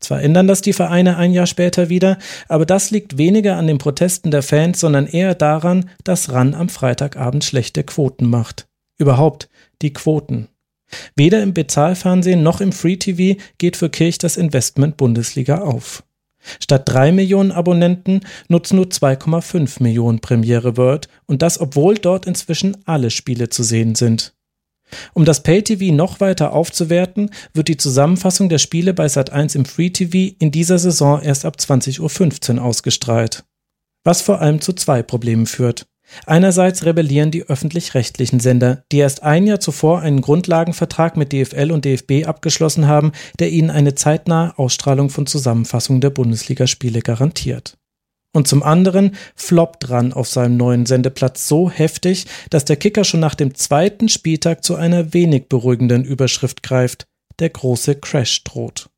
Zwar ändern das die Vereine ein Jahr später wieder, aber das liegt weniger an den Protesten der Fans, sondern eher daran, dass RAN am Freitagabend schlechte Quoten macht. Überhaupt die Quoten. Weder im Bezahlfernsehen noch im Free TV geht für Kirch das Investment Bundesliga auf. Statt drei Millionen Abonnenten nutzen nur 2,5 Millionen Premiere World und das obwohl dort inzwischen alle Spiele zu sehen sind. Um das Pay-TV noch weiter aufzuwerten, wird die Zusammenfassung der Spiele bei Sat1 im Free-TV in dieser Saison erst ab 20.15 Uhr ausgestrahlt. Was vor allem zu zwei Problemen führt. Einerseits rebellieren die öffentlich-rechtlichen Sender, die erst ein Jahr zuvor einen Grundlagenvertrag mit DFL und DFB abgeschlossen haben, der ihnen eine zeitnahe Ausstrahlung von Zusammenfassungen der Bundesligaspiele garantiert. Und zum anderen floppt Ran auf seinem neuen Sendeplatz so heftig, dass der Kicker schon nach dem zweiten Spieltag zu einer wenig beruhigenden Überschrift greift. Der große Crash droht.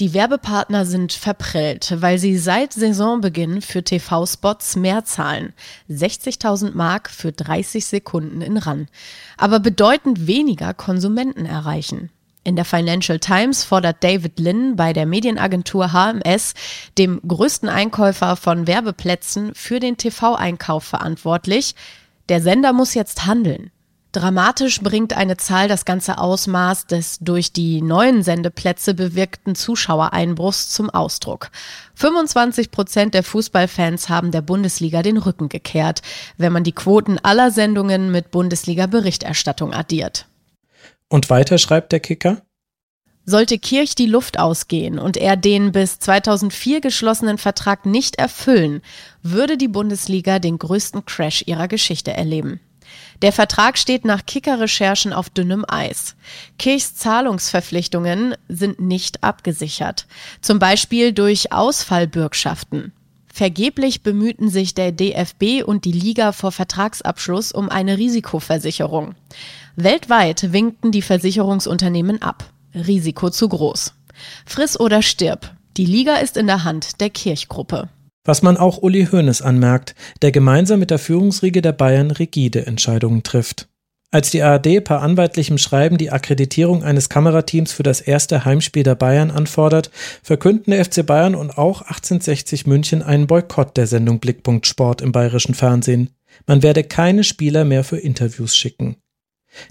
Die Werbepartner sind verprellt, weil sie seit Saisonbeginn für TV-Spots mehr zahlen. 60.000 Mark für 30 Sekunden in RAN. Aber bedeutend weniger Konsumenten erreichen. In der Financial Times fordert David Lynn bei der Medienagentur HMS, dem größten Einkäufer von Werbeplätzen, für den TV-Einkauf verantwortlich. Der Sender muss jetzt handeln. Dramatisch bringt eine Zahl das ganze Ausmaß des durch die neuen Sendeplätze bewirkten Zuschauereinbruchs zum Ausdruck. 25 Prozent der Fußballfans haben der Bundesliga den Rücken gekehrt, wenn man die Quoten aller Sendungen mit Bundesliga-Berichterstattung addiert. Und weiter schreibt der Kicker. Sollte Kirch die Luft ausgehen und er den bis 2004 geschlossenen Vertrag nicht erfüllen, würde die Bundesliga den größten Crash ihrer Geschichte erleben. Der Vertrag steht nach Kicker-Recherchen auf dünnem Eis. Kirchs Zahlungsverpflichtungen sind nicht abgesichert, zum Beispiel durch Ausfallbürgschaften. Vergeblich bemühten sich der DFB und die Liga vor Vertragsabschluss um eine Risikoversicherung. Weltweit winkten die Versicherungsunternehmen ab. Risiko zu groß. Friss oder stirb. Die Liga ist in der Hand der Kirchgruppe. Was man auch Uli Hoeneß anmerkt, der gemeinsam mit der Führungsriege der Bayern rigide Entscheidungen trifft. Als die ARD per anwaltlichem Schreiben die Akkreditierung eines Kamerateams für das erste Heimspiel der Bayern anfordert, verkünden der FC Bayern und auch 1860 München einen Boykott der Sendung Blickpunkt Sport im bayerischen Fernsehen. Man werde keine Spieler mehr für Interviews schicken.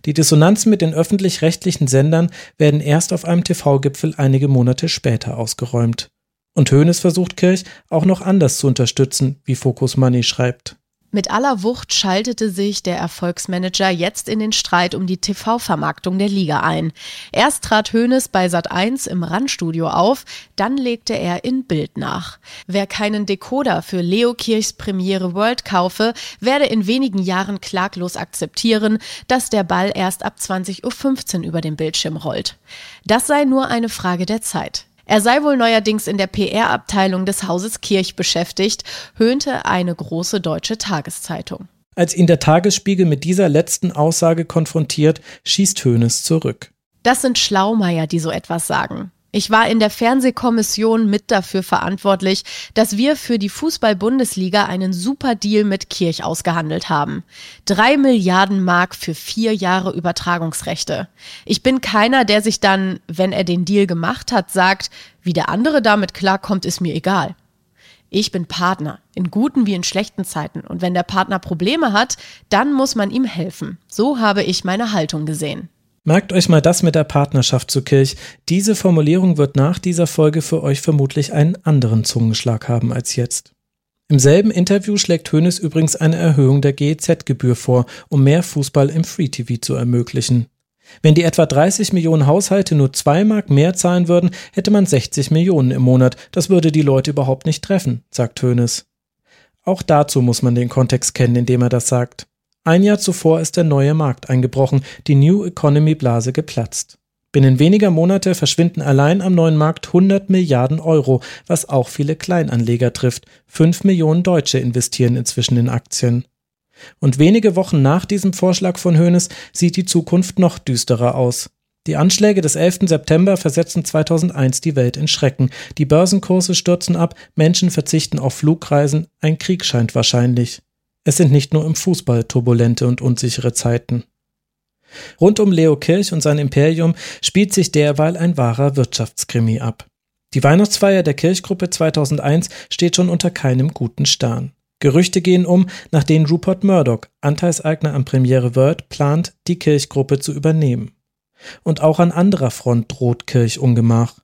Die Dissonanzen mit den öffentlich-rechtlichen Sendern werden erst auf einem TV-Gipfel einige Monate später ausgeräumt. Und Hoeneß versucht Kirch auch noch anders zu unterstützen, wie Focus Money schreibt. Mit aller Wucht schaltete sich der Erfolgsmanager jetzt in den Streit um die TV-Vermarktung der Liga ein. Erst trat Hoeneß bei Sat1 im Randstudio auf, dann legte er in Bild nach. Wer keinen Decoder für Leo Kirchs Premiere World kaufe, werde in wenigen Jahren klaglos akzeptieren, dass der Ball erst ab 20.15 Uhr über den Bildschirm rollt. Das sei nur eine Frage der Zeit. Er sei wohl neuerdings in der PR-Abteilung des Hauses Kirch beschäftigt, höhnte eine große deutsche Tageszeitung. Als ihn der Tagesspiegel mit dieser letzten Aussage konfrontiert, schießt Hoeneß zurück. Das sind Schlaumeier, die so etwas sagen. Ich war in der Fernsehkommission mit dafür verantwortlich, dass wir für die Fußball-Bundesliga einen super Deal mit Kirch ausgehandelt haben. Drei Milliarden Mark für vier Jahre Übertragungsrechte. Ich bin keiner, der sich dann, wenn er den Deal gemacht hat, sagt, wie der andere damit klarkommt, ist mir egal. Ich bin Partner, in guten wie in schlechten Zeiten. Und wenn der Partner Probleme hat, dann muss man ihm helfen. So habe ich meine Haltung gesehen. Merkt euch mal das mit der Partnerschaft zu Kirch. Diese Formulierung wird nach dieser Folge für euch vermutlich einen anderen Zungenschlag haben als jetzt. Im selben Interview schlägt Hoeneß übrigens eine Erhöhung der GEZ-Gebühr vor, um mehr Fußball im Free TV zu ermöglichen. Wenn die etwa 30 Millionen Haushalte nur zwei Mark mehr zahlen würden, hätte man 60 Millionen im Monat. Das würde die Leute überhaupt nicht treffen, sagt Hoeneß. Auch dazu muss man den Kontext kennen, in dem er das sagt. Ein Jahr zuvor ist der neue Markt eingebrochen, die New Economy Blase geplatzt. Binnen weniger Monate verschwinden allein am neuen Markt 100 Milliarden Euro, was auch viele Kleinanleger trifft. Fünf Millionen Deutsche investieren inzwischen in Aktien. Und wenige Wochen nach diesem Vorschlag von Hoeneß sieht die Zukunft noch düsterer aus. Die Anschläge des 11. September versetzen 2001 die Welt in Schrecken. Die Börsenkurse stürzen ab, Menschen verzichten auf Flugreisen, ein Krieg scheint wahrscheinlich. Es sind nicht nur im Fußball turbulente und unsichere Zeiten. Rund um Leo Kirch und sein Imperium spielt sich derweil ein wahrer Wirtschaftskrimi ab. Die Weihnachtsfeier der Kirchgruppe 2001 steht schon unter keinem guten Stern. Gerüchte gehen um, nach denen Rupert Murdoch, Anteilseigner am Premiere World, plant, die Kirchgruppe zu übernehmen. Und auch an anderer Front droht Kirch Ungemach.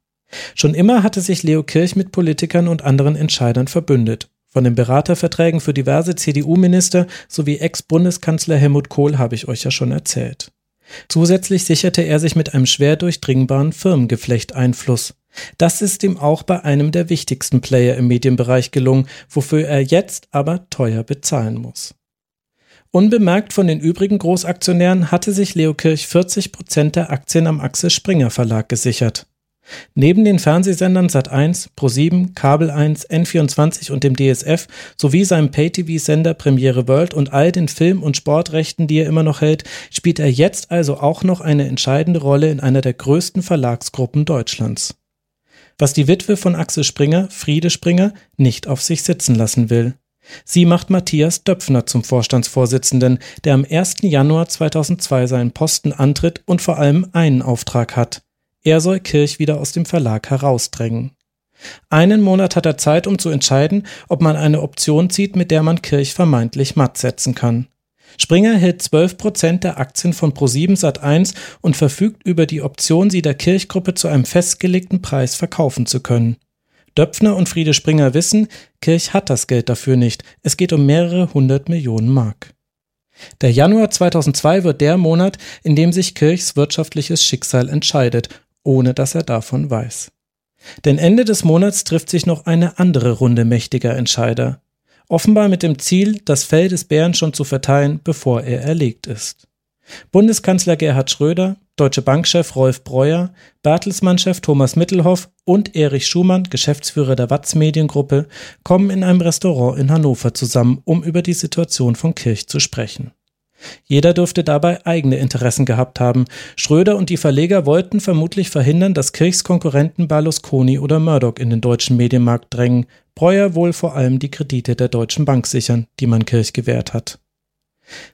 Schon immer hatte sich Leo Kirch mit Politikern und anderen Entscheidern verbündet. Von den Beraterverträgen für diverse CDU-Minister sowie Ex-Bundeskanzler Helmut Kohl habe ich euch ja schon erzählt. Zusätzlich sicherte er sich mit einem schwer durchdringbaren Firmengeflecht Einfluss. Das ist ihm auch bei einem der wichtigsten Player im Medienbereich gelungen, wofür er jetzt aber teuer bezahlen muss. Unbemerkt von den übrigen Großaktionären hatte sich Leo Kirch 40 Prozent der Aktien am Axel Springer Verlag gesichert. Neben den Fernsehsendern Sat1, Pro7, Kabel 1, N24 und dem DSF sowie seinem Pay-TV-Sender Premiere World und all den Film- und Sportrechten, die er immer noch hält, spielt er jetzt also auch noch eine entscheidende Rolle in einer der größten Verlagsgruppen Deutschlands. Was die Witwe von Axel Springer, Friede Springer, nicht auf sich sitzen lassen will. Sie macht Matthias Döpfner zum Vorstandsvorsitzenden, der am 1. Januar 2002 seinen Posten antritt und vor allem einen Auftrag hat. Er soll Kirch wieder aus dem Verlag herausdrängen. Einen Monat hat er Zeit, um zu entscheiden, ob man eine Option zieht, mit der man Kirch vermeintlich matt setzen kann. Springer hält 12 Prozent der Aktien von Pro7 Sat1 und verfügt über die Option, sie der Kirchgruppe zu einem festgelegten Preis verkaufen zu können. Döpfner und Friede Springer wissen, Kirch hat das Geld dafür nicht. Es geht um mehrere hundert Millionen Mark. Der Januar 2002 wird der Monat, in dem sich Kirchs wirtschaftliches Schicksal entscheidet, ohne dass er davon weiß. Denn Ende des Monats trifft sich noch eine andere Runde mächtiger Entscheider. Offenbar mit dem Ziel, das Fell des Bären schon zu verteilen, bevor er erlegt ist. Bundeskanzler Gerhard Schröder, Deutsche Bankchef Rolf Breuer, Bertelsmann-Chef Thomas Mittelhoff und Erich Schumann, Geschäftsführer der Watz Mediengruppe, kommen in einem Restaurant in Hannover zusammen, um über die Situation von Kirch zu sprechen. Jeder dürfte dabei eigene Interessen gehabt haben. Schröder und die Verleger wollten vermutlich verhindern, dass Kirchs Konkurrenten Berlusconi oder Murdoch in den deutschen Medienmarkt drängen. Breuer wohl vor allem die Kredite der Deutschen Bank sichern, die man Kirch gewährt hat.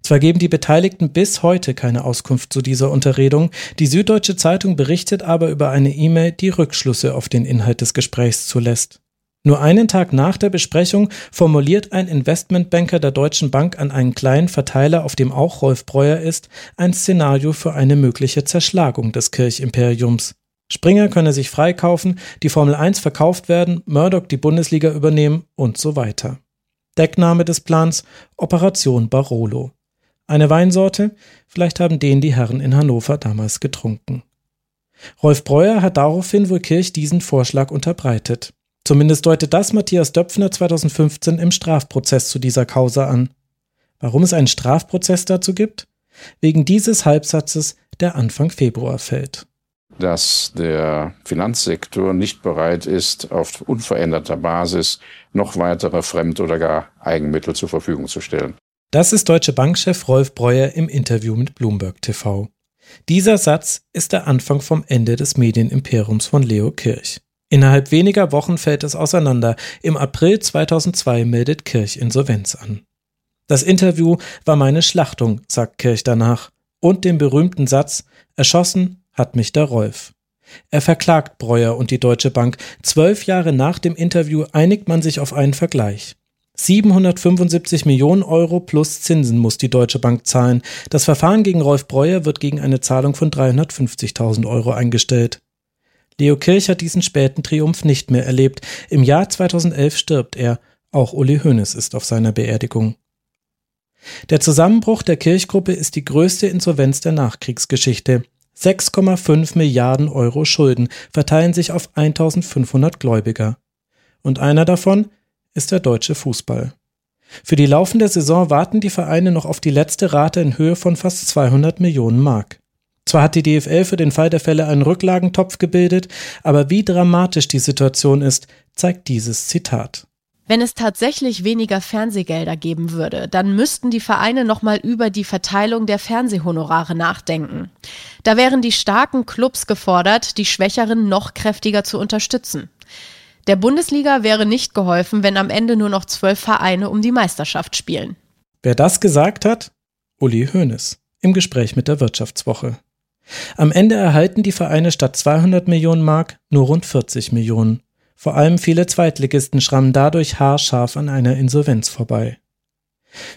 Zwar geben die Beteiligten bis heute keine Auskunft zu dieser Unterredung, die Süddeutsche Zeitung berichtet aber über eine E-Mail, die Rückschlüsse auf den Inhalt des Gesprächs zulässt. Nur einen Tag nach der Besprechung formuliert ein Investmentbanker der Deutschen Bank an einen kleinen Verteiler, auf dem auch Rolf Breuer ist, ein Szenario für eine mögliche Zerschlagung des Kirchimperiums. Springer könne sich freikaufen, die Formel 1 verkauft werden, Murdoch die Bundesliga übernehmen und so weiter. Deckname des Plans Operation Barolo. Eine Weinsorte, vielleicht haben den die Herren in Hannover damals getrunken. Rolf Breuer hat daraufhin wohl Kirch diesen Vorschlag unterbreitet. Zumindest deutet das Matthias Döpfner 2015 im Strafprozess zu dieser Causa an. Warum es einen Strafprozess dazu gibt? Wegen dieses Halbsatzes, der Anfang Februar fällt dass der Finanzsektor nicht bereit ist, auf unveränderter Basis noch weitere Fremd- oder gar Eigenmittel zur Verfügung zu stellen. Das ist Deutsche Bankchef Rolf Breuer im Interview mit Bloomberg TV. Dieser Satz ist der Anfang vom Ende des Medienimperiums von Leo Kirch. Innerhalb weniger Wochen fällt es auseinander. Im April 2002 meldet Kirch Insolvenz an. Das Interview war meine Schlachtung, sagt Kirch danach. Und den berühmten Satz, erschossen, hat mich der Rolf. Er verklagt Breuer und die Deutsche Bank. Zwölf Jahre nach dem Interview einigt man sich auf einen Vergleich. 775 Millionen Euro plus Zinsen muss die Deutsche Bank zahlen. Das Verfahren gegen Rolf Breuer wird gegen eine Zahlung von 350.000 Euro eingestellt. Leo Kirch hat diesen späten Triumph nicht mehr erlebt. Im Jahr 2011 stirbt er. Auch Uli Hoeneß ist auf seiner Beerdigung. Der Zusammenbruch der Kirchgruppe ist die größte Insolvenz der Nachkriegsgeschichte. 6,5 Milliarden Euro Schulden verteilen sich auf 1500 Gläubiger. Und einer davon ist der deutsche Fußball. Für die laufende Saison warten die Vereine noch auf die letzte Rate in Höhe von fast 200 Millionen Mark. Zwar hat die DFL für den Fall der Fälle einen Rücklagentopf gebildet, aber wie dramatisch die Situation ist, zeigt dieses Zitat. Wenn es tatsächlich weniger Fernsehgelder geben würde, dann müssten die Vereine nochmal über die Verteilung der Fernsehhonorare nachdenken. Da wären die starken Clubs gefordert, die Schwächeren noch kräftiger zu unterstützen. Der Bundesliga wäre nicht geholfen, wenn am Ende nur noch zwölf Vereine um die Meisterschaft spielen. Wer das gesagt hat? Uli Hoeneß im Gespräch mit der Wirtschaftswoche. Am Ende erhalten die Vereine statt 200 Millionen Mark nur rund 40 Millionen. Vor allem viele Zweitligisten schrammen dadurch haarscharf an einer Insolvenz vorbei.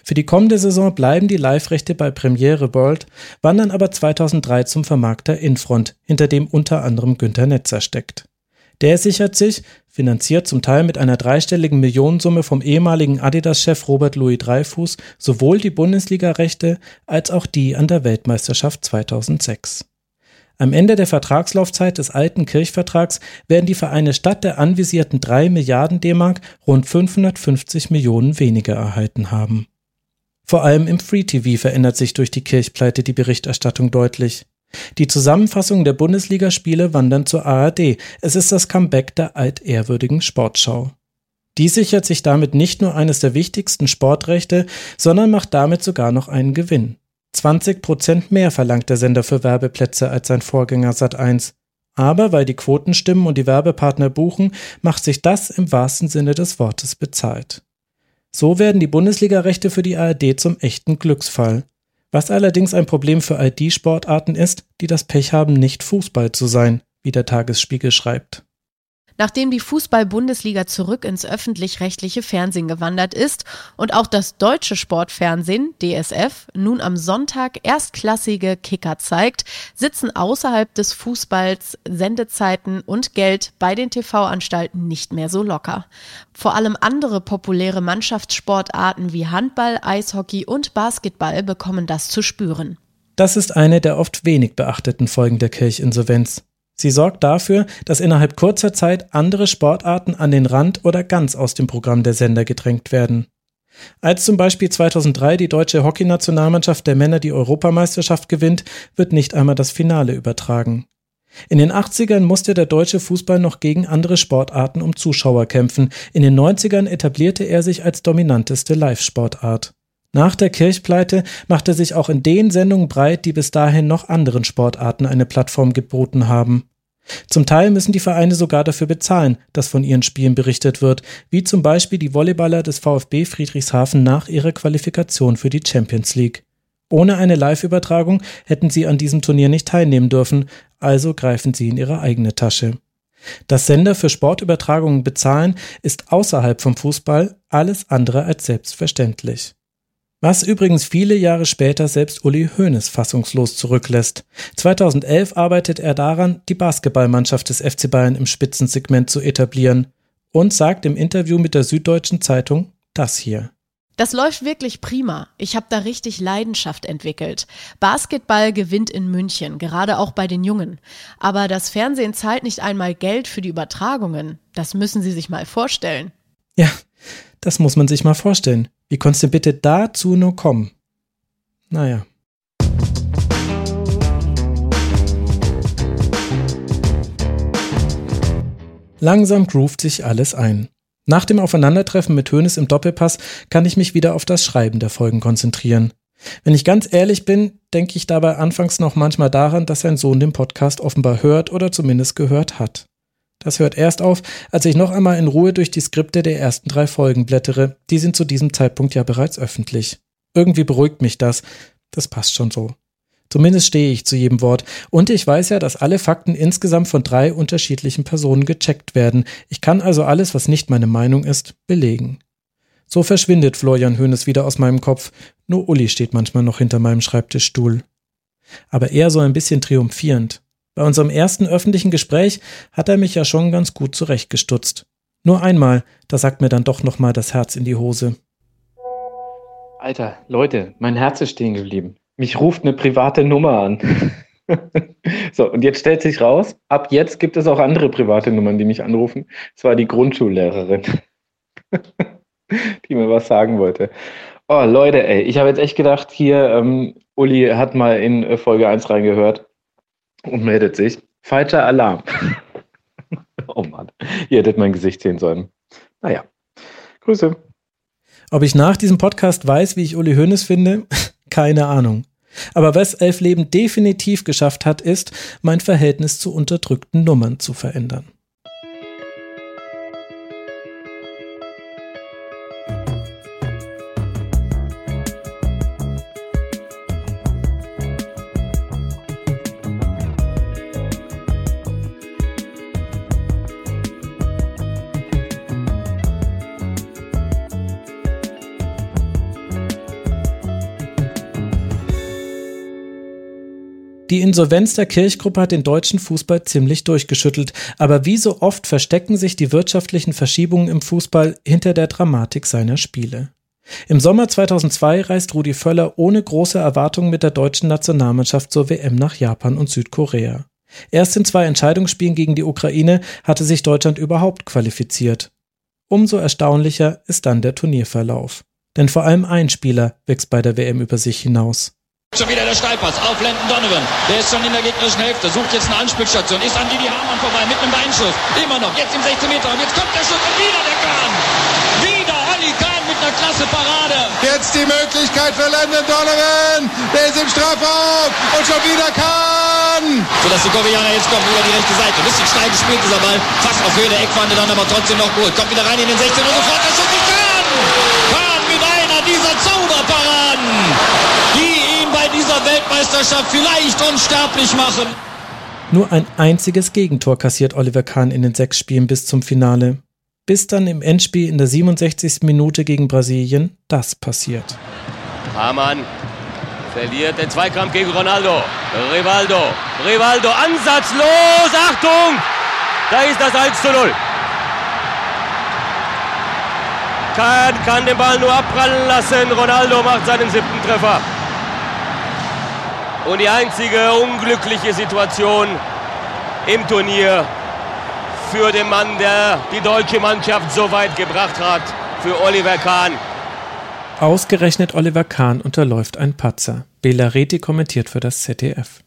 Für die kommende Saison bleiben die Live-Rechte bei Premiere World, wandern aber 2003 zum Vermarkter Infront, hinter dem unter anderem Günter Netzer steckt. Der sichert sich, finanziert zum Teil mit einer dreistelligen Millionensumme vom ehemaligen Adidas-Chef Robert Louis Dreyfus, sowohl die Bundesliga-Rechte als auch die an der Weltmeisterschaft 2006. Am Ende der Vertragslaufzeit des alten Kirchvertrags werden die Vereine statt der anvisierten 3 Milliarden D-Mark rund 550 Millionen weniger erhalten haben. Vor allem im Free TV verändert sich durch die Kirchpleite die Berichterstattung deutlich. Die Zusammenfassung der Bundesligaspiele wandern zur ARD. Es ist das Comeback der altehrwürdigen Sportschau. Die sichert sich damit nicht nur eines der wichtigsten Sportrechte, sondern macht damit sogar noch einen Gewinn. 20 Prozent mehr verlangt der Sender für Werbeplätze als sein Vorgänger Sat1. Aber weil die Quoten stimmen und die Werbepartner buchen, macht sich das im wahrsten Sinne des Wortes bezahlt. So werden die Bundesliga-Rechte für die ARD zum echten Glücksfall. Was allerdings ein Problem für all die Sportarten ist, die das Pech haben, nicht Fußball zu sein, wie der Tagesspiegel schreibt. Nachdem die Fußball-Bundesliga zurück ins öffentlich-rechtliche Fernsehen gewandert ist und auch das deutsche Sportfernsehen, DSF, nun am Sonntag erstklassige Kicker zeigt, sitzen außerhalb des Fußballs Sendezeiten und Geld bei den TV-Anstalten nicht mehr so locker. Vor allem andere populäre Mannschaftssportarten wie Handball, Eishockey und Basketball bekommen das zu spüren. Das ist eine der oft wenig beachteten Folgen der Kirchinsolvenz. Sie sorgt dafür, dass innerhalb kurzer Zeit andere Sportarten an den Rand oder ganz aus dem Programm der Sender gedrängt werden. Als zum Beispiel 2003 die deutsche Hockeynationalmannschaft der Männer die Europameisterschaft gewinnt, wird nicht einmal das Finale übertragen. In den 80ern musste der deutsche Fußball noch gegen andere Sportarten um Zuschauer kämpfen. In den 90ern etablierte er sich als dominanteste Live-Sportart. Nach der Kirchpleite machte sich auch in den Sendungen breit, die bis dahin noch anderen Sportarten eine Plattform geboten haben. Zum Teil müssen die Vereine sogar dafür bezahlen, dass von ihren Spielen berichtet wird, wie zum Beispiel die Volleyballer des VfB Friedrichshafen nach ihrer Qualifikation für die Champions League. Ohne eine Live-Übertragung hätten sie an diesem Turnier nicht teilnehmen dürfen, also greifen sie in ihre eigene Tasche. Dass Sender für Sportübertragungen bezahlen, ist außerhalb vom Fußball alles andere als selbstverständlich. Was übrigens viele Jahre später selbst Uli Hoeneß fassungslos zurücklässt. 2011 arbeitet er daran, die Basketballmannschaft des FC Bayern im Spitzensegment zu etablieren und sagt im Interview mit der Süddeutschen Zeitung das hier. Das läuft wirklich prima. Ich habe da richtig Leidenschaft entwickelt. Basketball gewinnt in München, gerade auch bei den Jungen. Aber das Fernsehen zahlt nicht einmal Geld für die Übertragungen. Das müssen Sie sich mal vorstellen. Ja, das muss man sich mal vorstellen. Wie konntest du bitte dazu nur kommen? Naja. Langsam groovt sich alles ein. Nach dem Aufeinandertreffen mit Hönes im Doppelpass kann ich mich wieder auf das Schreiben der Folgen konzentrieren. Wenn ich ganz ehrlich bin, denke ich dabei anfangs noch manchmal daran, dass sein Sohn den Podcast offenbar hört oder zumindest gehört hat. Das hört erst auf, als ich noch einmal in Ruhe durch die Skripte der ersten drei Folgen blättere. Die sind zu diesem Zeitpunkt ja bereits öffentlich. Irgendwie beruhigt mich das. Das passt schon so. Zumindest stehe ich zu jedem Wort. Und ich weiß ja, dass alle Fakten insgesamt von drei unterschiedlichen Personen gecheckt werden. Ich kann also alles, was nicht meine Meinung ist, belegen. So verschwindet Florian Höhnes wieder aus meinem Kopf. Nur Uli steht manchmal noch hinter meinem Schreibtischstuhl. Aber eher so ein bisschen triumphierend. Bei unserem ersten öffentlichen Gespräch hat er mich ja schon ganz gut zurechtgestutzt. Nur einmal, da sagt mir dann doch nochmal das Herz in die Hose. Alter, Leute, mein Herz ist stehen geblieben. Mich ruft eine private Nummer an. so, und jetzt stellt sich raus, ab jetzt gibt es auch andere private Nummern, die mich anrufen. Es war die Grundschullehrerin, die mir was sagen wollte. Oh, Leute, ey, ich habe jetzt echt gedacht, hier, ähm, Uli hat mal in äh, Folge 1 reingehört und meldet sich. Falscher Alarm. oh Mann, ihr hättet mein Gesicht sehen sollen. Naja. Grüße. Ob ich nach diesem Podcast weiß, wie ich Uli Hoeneß finde? Keine Ahnung. Aber was Elfleben definitiv geschafft hat, ist, mein Verhältnis zu unterdrückten Nummern zu verändern. Insolvenz der Kirchgruppe hat den deutschen Fußball ziemlich durchgeschüttelt, aber wie so oft verstecken sich die wirtschaftlichen Verschiebungen im Fußball hinter der Dramatik seiner Spiele. Im Sommer 2002 reist Rudi Völler ohne große Erwartungen mit der deutschen Nationalmannschaft zur WM nach Japan und Südkorea. Erst in zwei Entscheidungsspielen gegen die Ukraine hatte sich Deutschland überhaupt qualifiziert. Umso erstaunlicher ist dann der Turnierverlauf. Denn vor allem ein Spieler wächst bei der WM über sich hinaus. Schon wieder der Steilpass auf Landon Donovan. Der ist schon in der gegnerischen Hälfte, sucht jetzt eine Anspielstation, ist an Didi Hamann vorbei mit einem Beinschuss. Immer noch, jetzt im 16 Meter und jetzt kommt der Schuss und wieder der Kahn. Wieder Olli Kahn mit einer klasse Parade. Jetzt die Möglichkeit für Landon Donovan. Der ist im Strafraum und schon wieder Kahn. So dass die Koreaner jetzt kommen über die rechte Seite. Ein bisschen steil gespielt dieser Ball. Fast auf Höhe der Eckwande, dann aber trotzdem noch gut. Kommt wieder rein in den 16 und sofort der Schuss ist Kahn. Kahn mit einer dieser Zauberparaden. Die dieser Weltmeisterschaft vielleicht unsterblich machen. Nur ein einziges Gegentor kassiert Oliver Kahn in den sechs Spielen bis zum Finale. Bis dann im Endspiel in der 67. Minute gegen Brasilien das passiert. Hamann verliert den Zweikampf gegen Ronaldo. Rivaldo, Rivaldo, ansatzlos, Achtung! Da ist das 1 zu 0. Kahn kann den Ball nur abprallen lassen. Ronaldo macht seinen siebten Treffer. Und die einzige unglückliche Situation im Turnier für den Mann, der die deutsche Mannschaft so weit gebracht hat, für Oliver Kahn. Ausgerechnet Oliver Kahn unterläuft ein Patzer. Bela Reti kommentiert für das ZDF.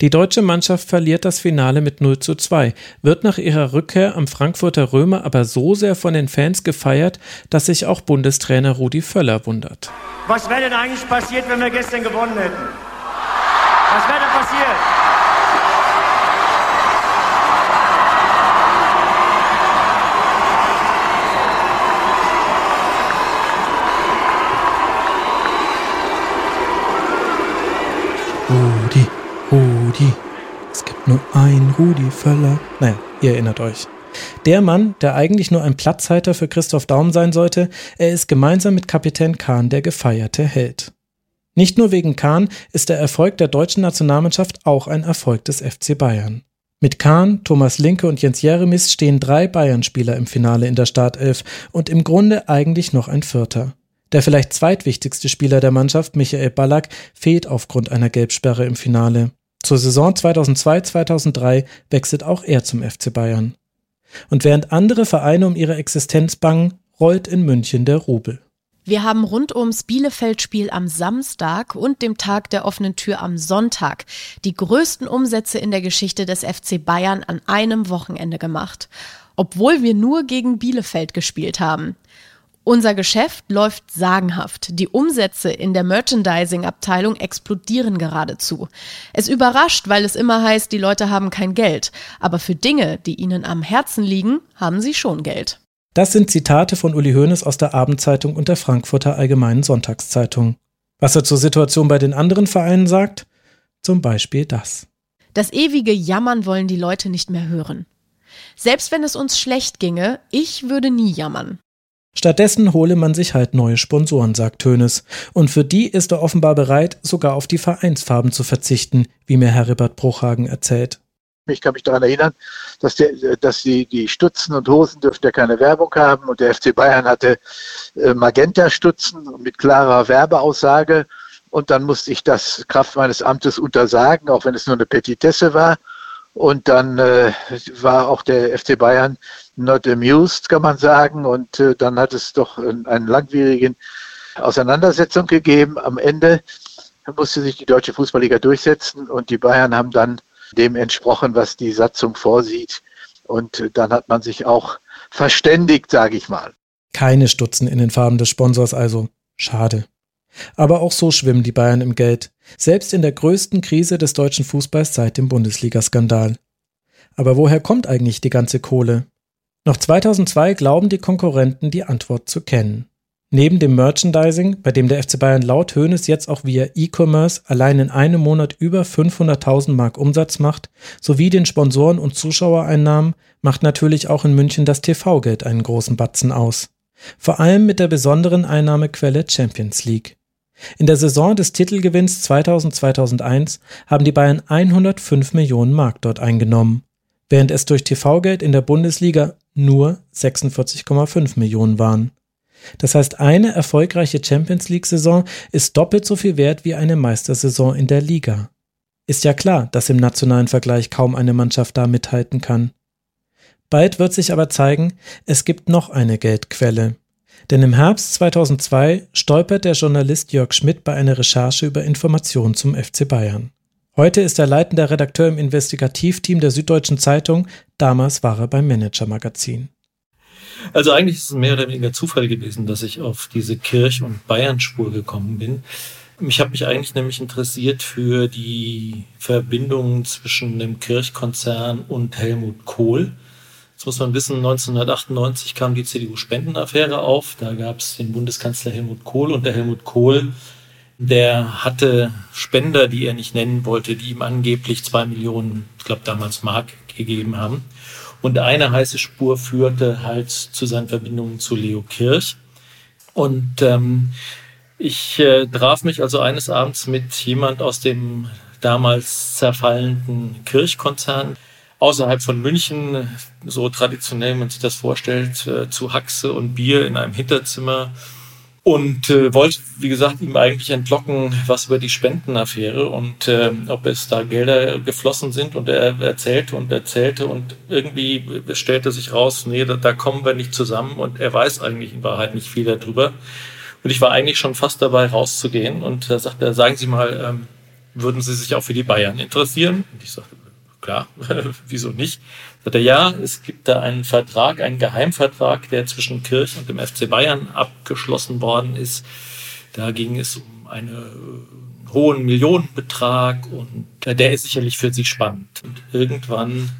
Die deutsche Mannschaft verliert das Finale mit 0 zu 2, wird nach ihrer Rückkehr am Frankfurter Römer aber so sehr von den Fans gefeiert, dass sich auch Bundestrainer Rudi Völler wundert. Was wäre denn eigentlich passiert, wenn wir gestern gewonnen hätten? Was wäre da passiert? Rudi, Rudi. Es gibt nur einen Rudi Völler. Naja, ihr erinnert euch. Der Mann, der eigentlich nur ein Platzhalter für Christoph Daum sein sollte, er ist gemeinsam mit Kapitän Kahn der gefeierte Held. Nicht nur wegen Kahn ist der Erfolg der deutschen Nationalmannschaft auch ein Erfolg des FC Bayern. Mit Kahn, Thomas Linke und Jens Jeremis stehen drei Bayern-Spieler im Finale in der Startelf und im Grunde eigentlich noch ein vierter. Der vielleicht zweitwichtigste Spieler der Mannschaft, Michael Ballack, fehlt aufgrund einer Gelbsperre im Finale. Zur Saison 2002-2003 wechselt auch er zum FC Bayern. Und während andere Vereine um ihre Existenz bangen, rollt in München der Rubel. Wir haben rund ums Bielefeld-Spiel am Samstag und dem Tag der offenen Tür am Sonntag die größten Umsätze in der Geschichte des FC Bayern an einem Wochenende gemacht, obwohl wir nur gegen Bielefeld gespielt haben. Unser Geschäft läuft sagenhaft. Die Umsätze in der Merchandising-Abteilung explodieren geradezu. Es überrascht, weil es immer heißt, die Leute haben kein Geld. Aber für Dinge, die ihnen am Herzen liegen, haben sie schon Geld. Das sind Zitate von Uli Hoeneß aus der Abendzeitung und der Frankfurter Allgemeinen Sonntagszeitung. Was er zur Situation bei den anderen Vereinen sagt? Zum Beispiel das. Das ewige Jammern wollen die Leute nicht mehr hören. Selbst wenn es uns schlecht ginge, ich würde nie jammern. Stattdessen hole man sich halt neue Sponsoren, sagt Hoeneß. Und für die ist er offenbar bereit, sogar auf die Vereinsfarben zu verzichten, wie mir Heribert Bruchhagen erzählt. Ich kann mich daran erinnern, dass, der, dass die, die Stutzen und Hosen dürften ja keine Werbung haben und der FC Bayern hatte äh, Magenta-Stutzen mit klarer Werbeaussage und dann musste ich das Kraft meines Amtes untersagen, auch wenn es nur eine Petitesse war. Und dann äh, war auch der FC Bayern not amused, kann man sagen. Und äh, dann hat es doch einen langwierigen Auseinandersetzung gegeben. Am Ende musste sich die deutsche Fußballliga durchsetzen und die Bayern haben dann dem entsprochen, was die Satzung vorsieht. Und dann hat man sich auch verständigt, sage ich mal. Keine Stutzen in den Farben des Sponsors also. Schade. Aber auch so schwimmen die Bayern im Geld, selbst in der größten Krise des deutschen Fußballs seit dem Bundesliga-Skandal. Aber woher kommt eigentlich die ganze Kohle? Noch 2002 glauben die Konkurrenten die Antwort zu kennen. Neben dem Merchandising, bei dem der FC Bayern laut Hoeneß jetzt auch via E-Commerce allein in einem Monat über 500.000 Mark Umsatz macht, sowie den Sponsoren und Zuschauereinnahmen, macht natürlich auch in München das TV-Geld einen großen Batzen aus. Vor allem mit der besonderen Einnahmequelle Champions League. In der Saison des Titelgewinns 2000-2001 haben die Bayern 105 Millionen Mark dort eingenommen, während es durch TV-Geld in der Bundesliga nur 46,5 Millionen waren. Das heißt, eine erfolgreiche Champions League-Saison ist doppelt so viel wert wie eine Meistersaison in der Liga. Ist ja klar, dass im nationalen Vergleich kaum eine Mannschaft da mithalten kann. Bald wird sich aber zeigen, es gibt noch eine Geldquelle. Denn im Herbst 2002 stolpert der Journalist Jörg Schmidt bei einer Recherche über Informationen zum FC Bayern. Heute ist er leitender Redakteur im Investigativteam der Süddeutschen Zeitung, damals war er beim Manager Magazin. Also eigentlich ist es mehr oder weniger Zufall gewesen, dass ich auf diese Kirch- und Bayern-Spur gekommen bin. Ich habe mich eigentlich nämlich interessiert für die Verbindungen zwischen dem Kirchkonzern und Helmut Kohl. Jetzt muss man wissen, 1998 kam die CDU-Spendenaffäre auf. Da gab es den Bundeskanzler Helmut Kohl und der Helmut Kohl, der hatte Spender, die er nicht nennen wollte, die ihm angeblich zwei Millionen, ich glaube damals Mark, gegeben haben. Und eine heiße Spur führte halt zu seinen Verbindungen zu Leo Kirch. Und ähm, ich äh, traf mich also eines Abends mit jemand aus dem damals zerfallenden Kirchkonzern außerhalb von München, so traditionell man sich das vorstellt, äh, zu Haxe und Bier in einem Hinterzimmer und äh, wollte, wie gesagt, ihm eigentlich entlocken, was über die Spendenaffäre und äh, ob es da Gelder geflossen sind. Und er erzählte und erzählte und irgendwie stellte sich raus, nee, da, da kommen wir nicht zusammen und er weiß eigentlich in Wahrheit nicht viel darüber. Und ich war eigentlich schon fast dabei, rauszugehen. Und da sagte er, sagen Sie mal, ähm, würden Sie sich auch für die Bayern interessieren? Und ich sagte, klar, wieso nicht? Sagt ja, es gibt da einen Vertrag, einen Geheimvertrag, der zwischen Kirch und dem FC Bayern abgeschlossen worden ist. Da ging es um einen hohen Millionenbetrag und der ist sicherlich für Sie spannend. Und irgendwann,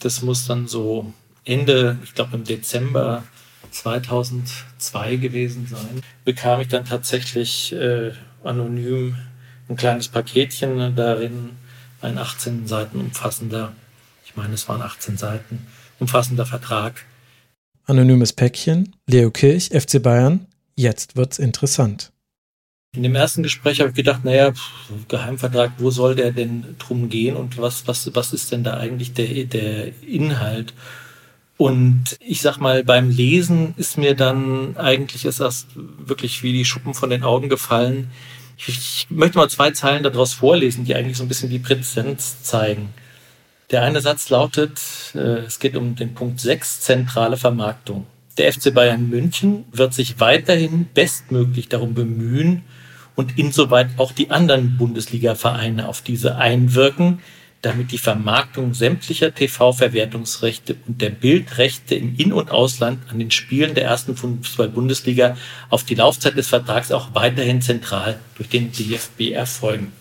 das muss dann so Ende, ich glaube im Dezember 2002 gewesen sein, bekam ich dann tatsächlich äh, anonym ein kleines Paketchen darin ein 18 Seiten umfassender, ich meine, es waren 18 Seiten, umfassender Vertrag. Anonymes Päckchen, Leo Kirch, FC Bayern, jetzt wird's interessant. In dem ersten Gespräch habe ich gedacht, naja, Geheimvertrag, wo soll der denn drum gehen und was, was, was ist denn da eigentlich der, der Inhalt? Und ich sag mal, beim Lesen ist mir dann eigentlich ist das wirklich wie die Schuppen von den Augen gefallen, ich möchte mal zwei Zeilen daraus vorlesen, die eigentlich so ein bisschen die Präsenz zeigen. Der eine Satz lautet, äh, es geht um den Punkt 6, zentrale Vermarktung. Der FC Bayern München wird sich weiterhin bestmöglich darum bemühen und insoweit auch die anderen Bundesliga-Vereine auf diese einwirken, damit die Vermarktung sämtlicher TV-Verwertungsrechte und der Bildrechte im In- und Ausland an den Spielen der ersten Fußball-Bundesliga auf die Laufzeit des Vertrags auch weiterhin zentral durch den DFB erfolgen.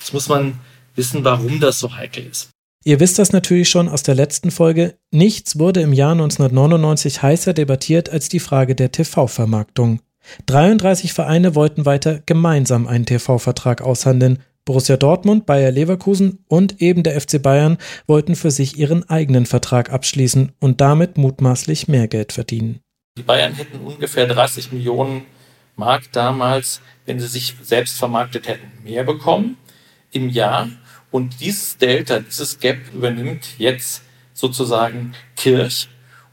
Jetzt muss man wissen, warum das so heikel ist. Ihr wisst das natürlich schon aus der letzten Folge. Nichts wurde im Jahr 1999 heißer debattiert als die Frage der TV-Vermarktung. 33 Vereine wollten weiter gemeinsam einen TV-Vertrag aushandeln Borussia Dortmund, Bayer Leverkusen und eben der FC Bayern wollten für sich ihren eigenen Vertrag abschließen und damit mutmaßlich mehr Geld verdienen. Die Bayern hätten ungefähr 30 Millionen Mark damals, wenn sie sich selbst vermarktet hätten, mehr bekommen im Jahr. Und dieses Delta, dieses Gap übernimmt jetzt sozusagen Kirch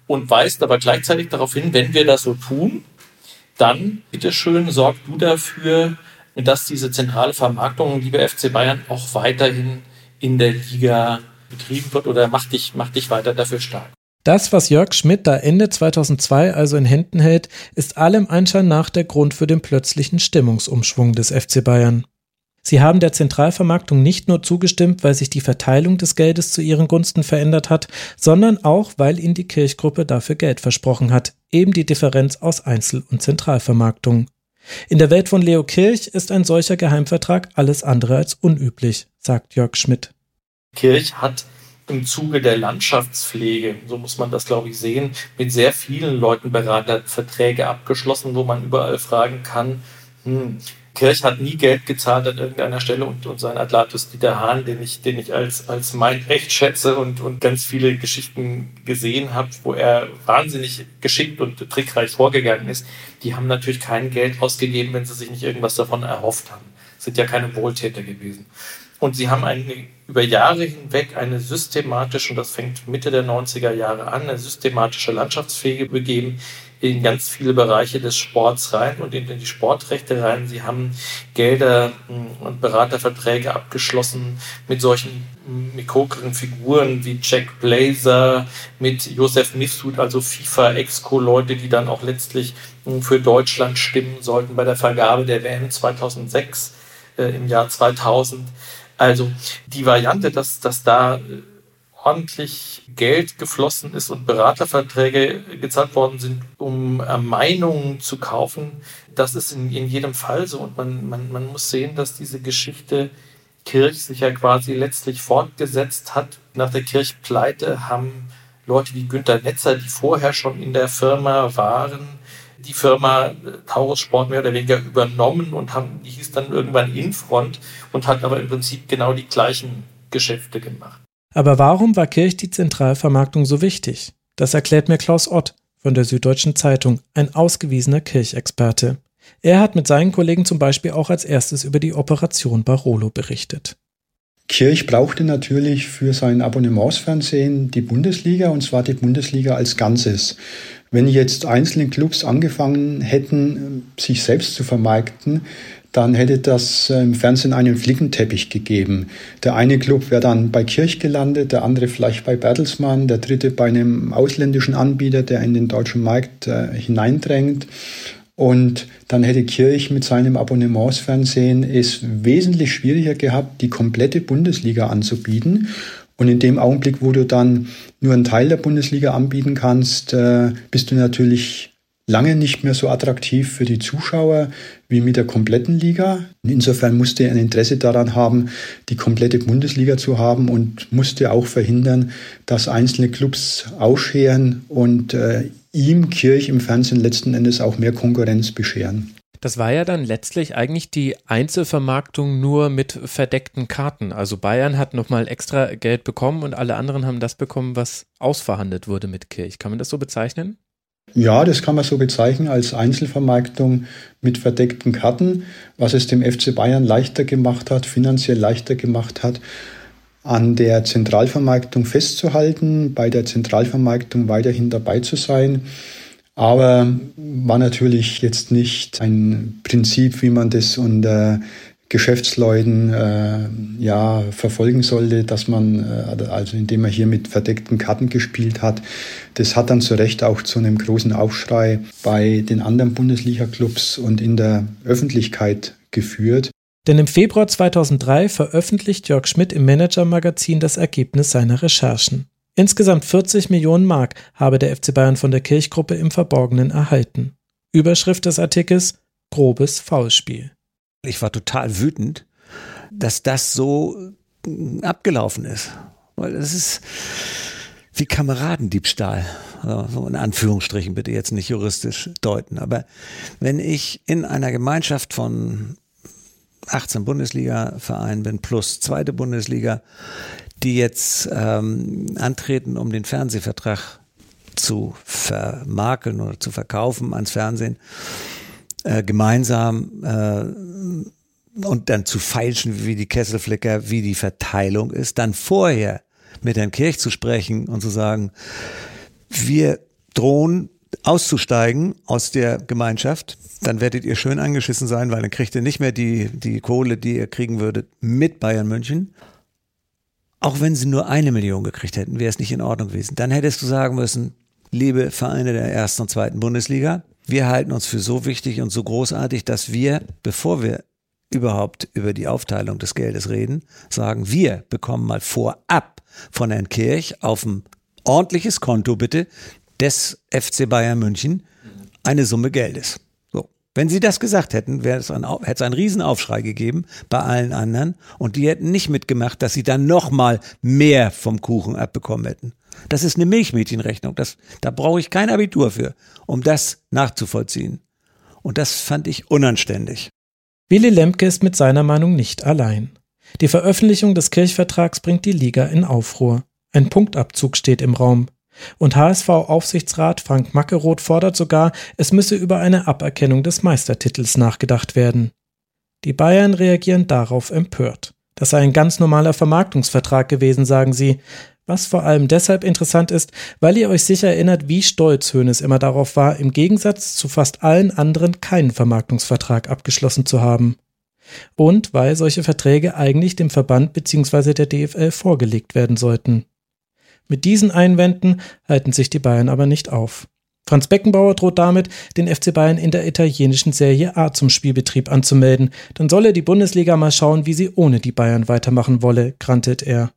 und weist aber gleichzeitig darauf hin, wenn wir das so tun, dann bitteschön sorg du dafür, dass diese zentrale Vermarktung, liebe FC Bayern, auch weiterhin in der Liga betrieben wird oder mach dich, mach dich weiter dafür stark. Das, was Jörg Schmidt da Ende 2002 also in Händen hält, ist allem Anschein nach der Grund für den plötzlichen Stimmungsumschwung des FC Bayern. Sie haben der Zentralvermarktung nicht nur zugestimmt, weil sich die Verteilung des Geldes zu ihren Gunsten verändert hat, sondern auch, weil ihnen die Kirchgruppe dafür Geld versprochen hat, eben die Differenz aus Einzel- und Zentralvermarktung. In der Welt von Leo Kirch ist ein solcher Geheimvertrag alles andere als unüblich, sagt Jörg Schmidt. Kirch hat im Zuge der Landschaftspflege, so muss man das glaube ich sehen, mit sehr vielen Leuten Beraterverträge abgeschlossen, wo man überall fragen kann, hm, Kirch hat nie Geld gezahlt an irgendeiner Stelle und, und sein Atlatus Dieter Hahn, den ich, den ich als, als mein Recht schätze und, und ganz viele Geschichten gesehen habe, wo er wahnsinnig geschickt und trickreich vorgegangen ist, die haben natürlich kein Geld ausgegeben, wenn sie sich nicht irgendwas davon erhofft haben. Sind ja keine Wohltäter gewesen. Und sie haben eine, über Jahre hinweg eine systematische, und das fängt Mitte der 90er Jahre an, eine systematische Landschaftspflege begeben, in ganz viele Bereiche des Sports rein und in die Sportrechte rein. Sie haben Gelder hm, und Beraterverträge abgeschlossen mit solchen mikrokeren Figuren wie Jack Blazer, mit Josef Mifsud, also FIFA-Exco-Leute, die dann auch letztlich hm, für Deutschland stimmen sollten bei der Vergabe der WM 2006 äh, im Jahr 2000. Also die Variante, dass, dass da äh, ordentlich Geld geflossen ist und Beraterverträge gezahlt worden sind, um Meinungen zu kaufen. Das ist in, in jedem Fall so. Und man, man, man muss sehen, dass diese Geschichte Kirch sich ja quasi letztlich fortgesetzt hat. Nach der Kirchpleite haben Leute wie Günter Netzer, die vorher schon in der Firma waren, die Firma äh, Taurus Sport mehr oder weniger übernommen und haben, die hieß dann irgendwann Infront und hat aber im Prinzip genau die gleichen Geschäfte gemacht. Aber warum war Kirch die Zentralvermarktung so wichtig? Das erklärt mir Klaus Ott von der Süddeutschen Zeitung, ein ausgewiesener Kirchexperte. Er hat mit seinen Kollegen zum Beispiel auch als erstes über die Operation Barolo berichtet. Kirch brauchte natürlich für sein Abonnementsfernsehen die Bundesliga und zwar die Bundesliga als Ganzes. Wenn jetzt einzelne Clubs angefangen hätten, sich selbst zu vermarkten, dann hätte das äh, im Fernsehen einen Flickenteppich gegeben. Der eine Club wäre dann bei Kirch gelandet, der andere vielleicht bei Bertelsmann, der dritte bei einem ausländischen Anbieter, der in den deutschen Markt äh, hineindrängt. Und dann hätte Kirch mit seinem Abonnementsfernsehen es wesentlich schwieriger gehabt, die komplette Bundesliga anzubieten. Und in dem Augenblick, wo du dann nur einen Teil der Bundesliga anbieten kannst, äh, bist du natürlich lange nicht mehr so attraktiv für die Zuschauer wie mit der kompletten Liga. Insofern musste er ein Interesse daran haben, die komplette Bundesliga zu haben und musste auch verhindern, dass einzelne Clubs ausscheren und äh, ihm Kirch im Fernsehen letzten Endes auch mehr Konkurrenz bescheren. Das war ja dann letztlich eigentlich die Einzelvermarktung nur mit verdeckten Karten. Also Bayern hat nochmal extra Geld bekommen und alle anderen haben das bekommen, was ausverhandelt wurde mit Kirch. Kann man das so bezeichnen? Ja, das kann man so bezeichnen als Einzelvermarktung mit verdeckten Karten, was es dem FC Bayern leichter gemacht hat, finanziell leichter gemacht hat, an der Zentralvermarktung festzuhalten, bei der Zentralvermarktung weiterhin dabei zu sein. Aber war natürlich jetzt nicht ein Prinzip, wie man das unter Geschäftsleuten äh, ja verfolgen sollte, dass man, äh, also indem man hier mit verdeckten Karten gespielt hat, das hat dann zu Recht auch zu einem großen Aufschrei bei den anderen Bundesliga-Clubs und in der Öffentlichkeit geführt. Denn im Februar 2003 veröffentlicht Jörg Schmidt im Manager-Magazin das Ergebnis seiner Recherchen. Insgesamt 40 Millionen Mark habe der FC Bayern von der Kirchgruppe im Verborgenen erhalten. Überschrift des Artikels Grobes Foulspiel. Ich war total wütend, dass das so äh, abgelaufen ist. Weil es ist wie Kameradendiebstahl. Also so in Anführungsstrichen bitte jetzt nicht juristisch deuten. Aber wenn ich in einer Gemeinschaft von 18 Bundesliga-Vereinen bin plus zweite Bundesliga, die jetzt ähm, antreten, um den Fernsehvertrag zu vermakeln oder zu verkaufen ans Fernsehen, äh, gemeinsam äh, und dann zu feilschen, wie die Kesselflicker, wie die Verteilung ist, dann vorher mit Herrn Kirch zu sprechen und zu sagen, wir drohen auszusteigen aus der Gemeinschaft, dann werdet ihr schön angeschissen sein, weil dann kriegt ihr nicht mehr die, die Kohle, die ihr kriegen würdet mit Bayern München. Auch wenn sie nur eine Million gekriegt hätten, wäre es nicht in Ordnung gewesen. Dann hättest du sagen müssen, liebe Vereine der ersten und zweiten Bundesliga, wir halten uns für so wichtig und so großartig, dass wir, bevor wir überhaupt über die Aufteilung des Geldes reden, sagen, wir bekommen mal vorab von Herrn Kirch auf ein ordentliches Konto bitte des FC Bayern München eine Summe Geldes. So. Wenn sie das gesagt hätten, wäre es ein, hätte es einen Riesenaufschrei gegeben bei allen anderen und die hätten nicht mitgemacht, dass sie dann nochmal mehr vom Kuchen abbekommen hätten. Das ist eine Milchmädchenrechnung. Das, da brauche ich kein Abitur für, um das nachzuvollziehen. Und das fand ich unanständig. Willy Lemke ist mit seiner Meinung nicht allein. Die Veröffentlichung des Kirchvertrags bringt die Liga in Aufruhr. Ein Punktabzug steht im Raum. Und HSV-Aufsichtsrat Frank Mackeroth fordert sogar, es müsse über eine Aberkennung des Meistertitels nachgedacht werden. Die Bayern reagieren darauf empört. Das sei ein ganz normaler Vermarktungsvertrag gewesen, sagen sie, was vor allem deshalb interessant ist, weil ihr euch sicher erinnert, wie stolz Hoeneß immer darauf war, im Gegensatz zu fast allen anderen keinen Vermarktungsvertrag abgeschlossen zu haben. Und weil solche Verträge eigentlich dem Verband bzw. der DFL vorgelegt werden sollten. Mit diesen Einwänden halten sich die Bayern aber nicht auf. Franz Beckenbauer droht damit, den FC Bayern in der italienischen Serie A zum Spielbetrieb anzumelden. Dann solle die Bundesliga mal schauen, wie sie ohne die Bayern weitermachen wolle, grantet er.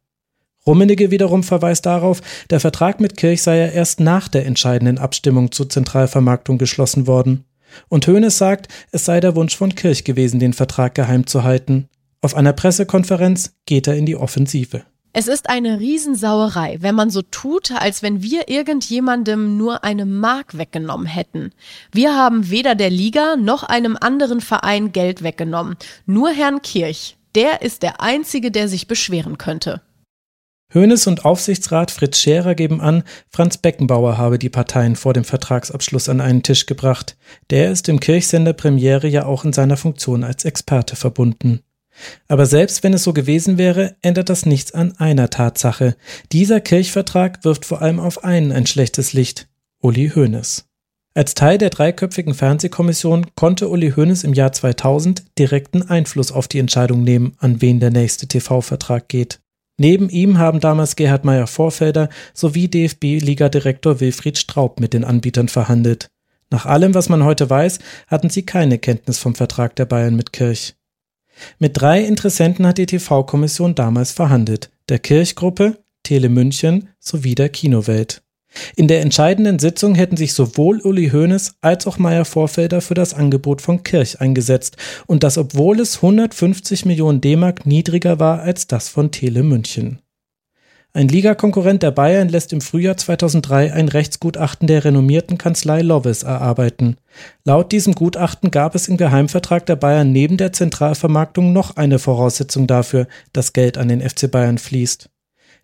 Rummenigge wiederum verweist darauf, der Vertrag mit Kirch sei ja erst nach der entscheidenden Abstimmung zur Zentralvermarktung geschlossen worden. Und Hoeneß sagt, es sei der Wunsch von Kirch gewesen, den Vertrag geheim zu halten. Auf einer Pressekonferenz geht er in die Offensive. Es ist eine Riesensauerei, wenn man so tut, als wenn wir irgendjemandem nur eine Mark weggenommen hätten. Wir haben weder der Liga noch einem anderen Verein Geld weggenommen, nur Herrn Kirch. Der ist der Einzige, der sich beschweren könnte. Hoeneß und Aufsichtsrat Fritz Scherer geben an, Franz Beckenbauer habe die Parteien vor dem Vertragsabschluss an einen Tisch gebracht. Der ist im Kirchsender Premiere ja auch in seiner Funktion als Experte verbunden. Aber selbst wenn es so gewesen wäre, ändert das nichts an einer Tatsache. Dieser Kirchvertrag wirft vor allem auf einen ein schlechtes Licht. Uli Hoeneß. Als Teil der dreiköpfigen Fernsehkommission konnte Uli Hoeneß im Jahr 2000 direkten Einfluss auf die Entscheidung nehmen, an wen der nächste TV-Vertrag geht. Neben ihm haben damals Gerhard Meyer-Vorfelder sowie DFB-Ligadirektor Wilfried Straub mit den Anbietern verhandelt. Nach allem, was man heute weiß, hatten sie keine Kenntnis vom Vertrag der Bayern mit Kirch. Mit drei Interessenten hat die TV-Kommission damals verhandelt, der Kirchgruppe, Tele München sowie der Kinowelt. In der entscheidenden Sitzung hätten sich sowohl Uli Hoeneß als auch Meyer Vorfelder für das Angebot von Kirch eingesetzt und das obwohl es 150 Millionen D-Mark niedriger war als das von Tele München. Ein Ligakonkurrent der Bayern lässt im Frühjahr 2003 ein Rechtsgutachten der renommierten Kanzlei Lovis erarbeiten. Laut diesem Gutachten gab es im Geheimvertrag der Bayern neben der Zentralvermarktung noch eine Voraussetzung dafür, dass Geld an den FC Bayern fließt.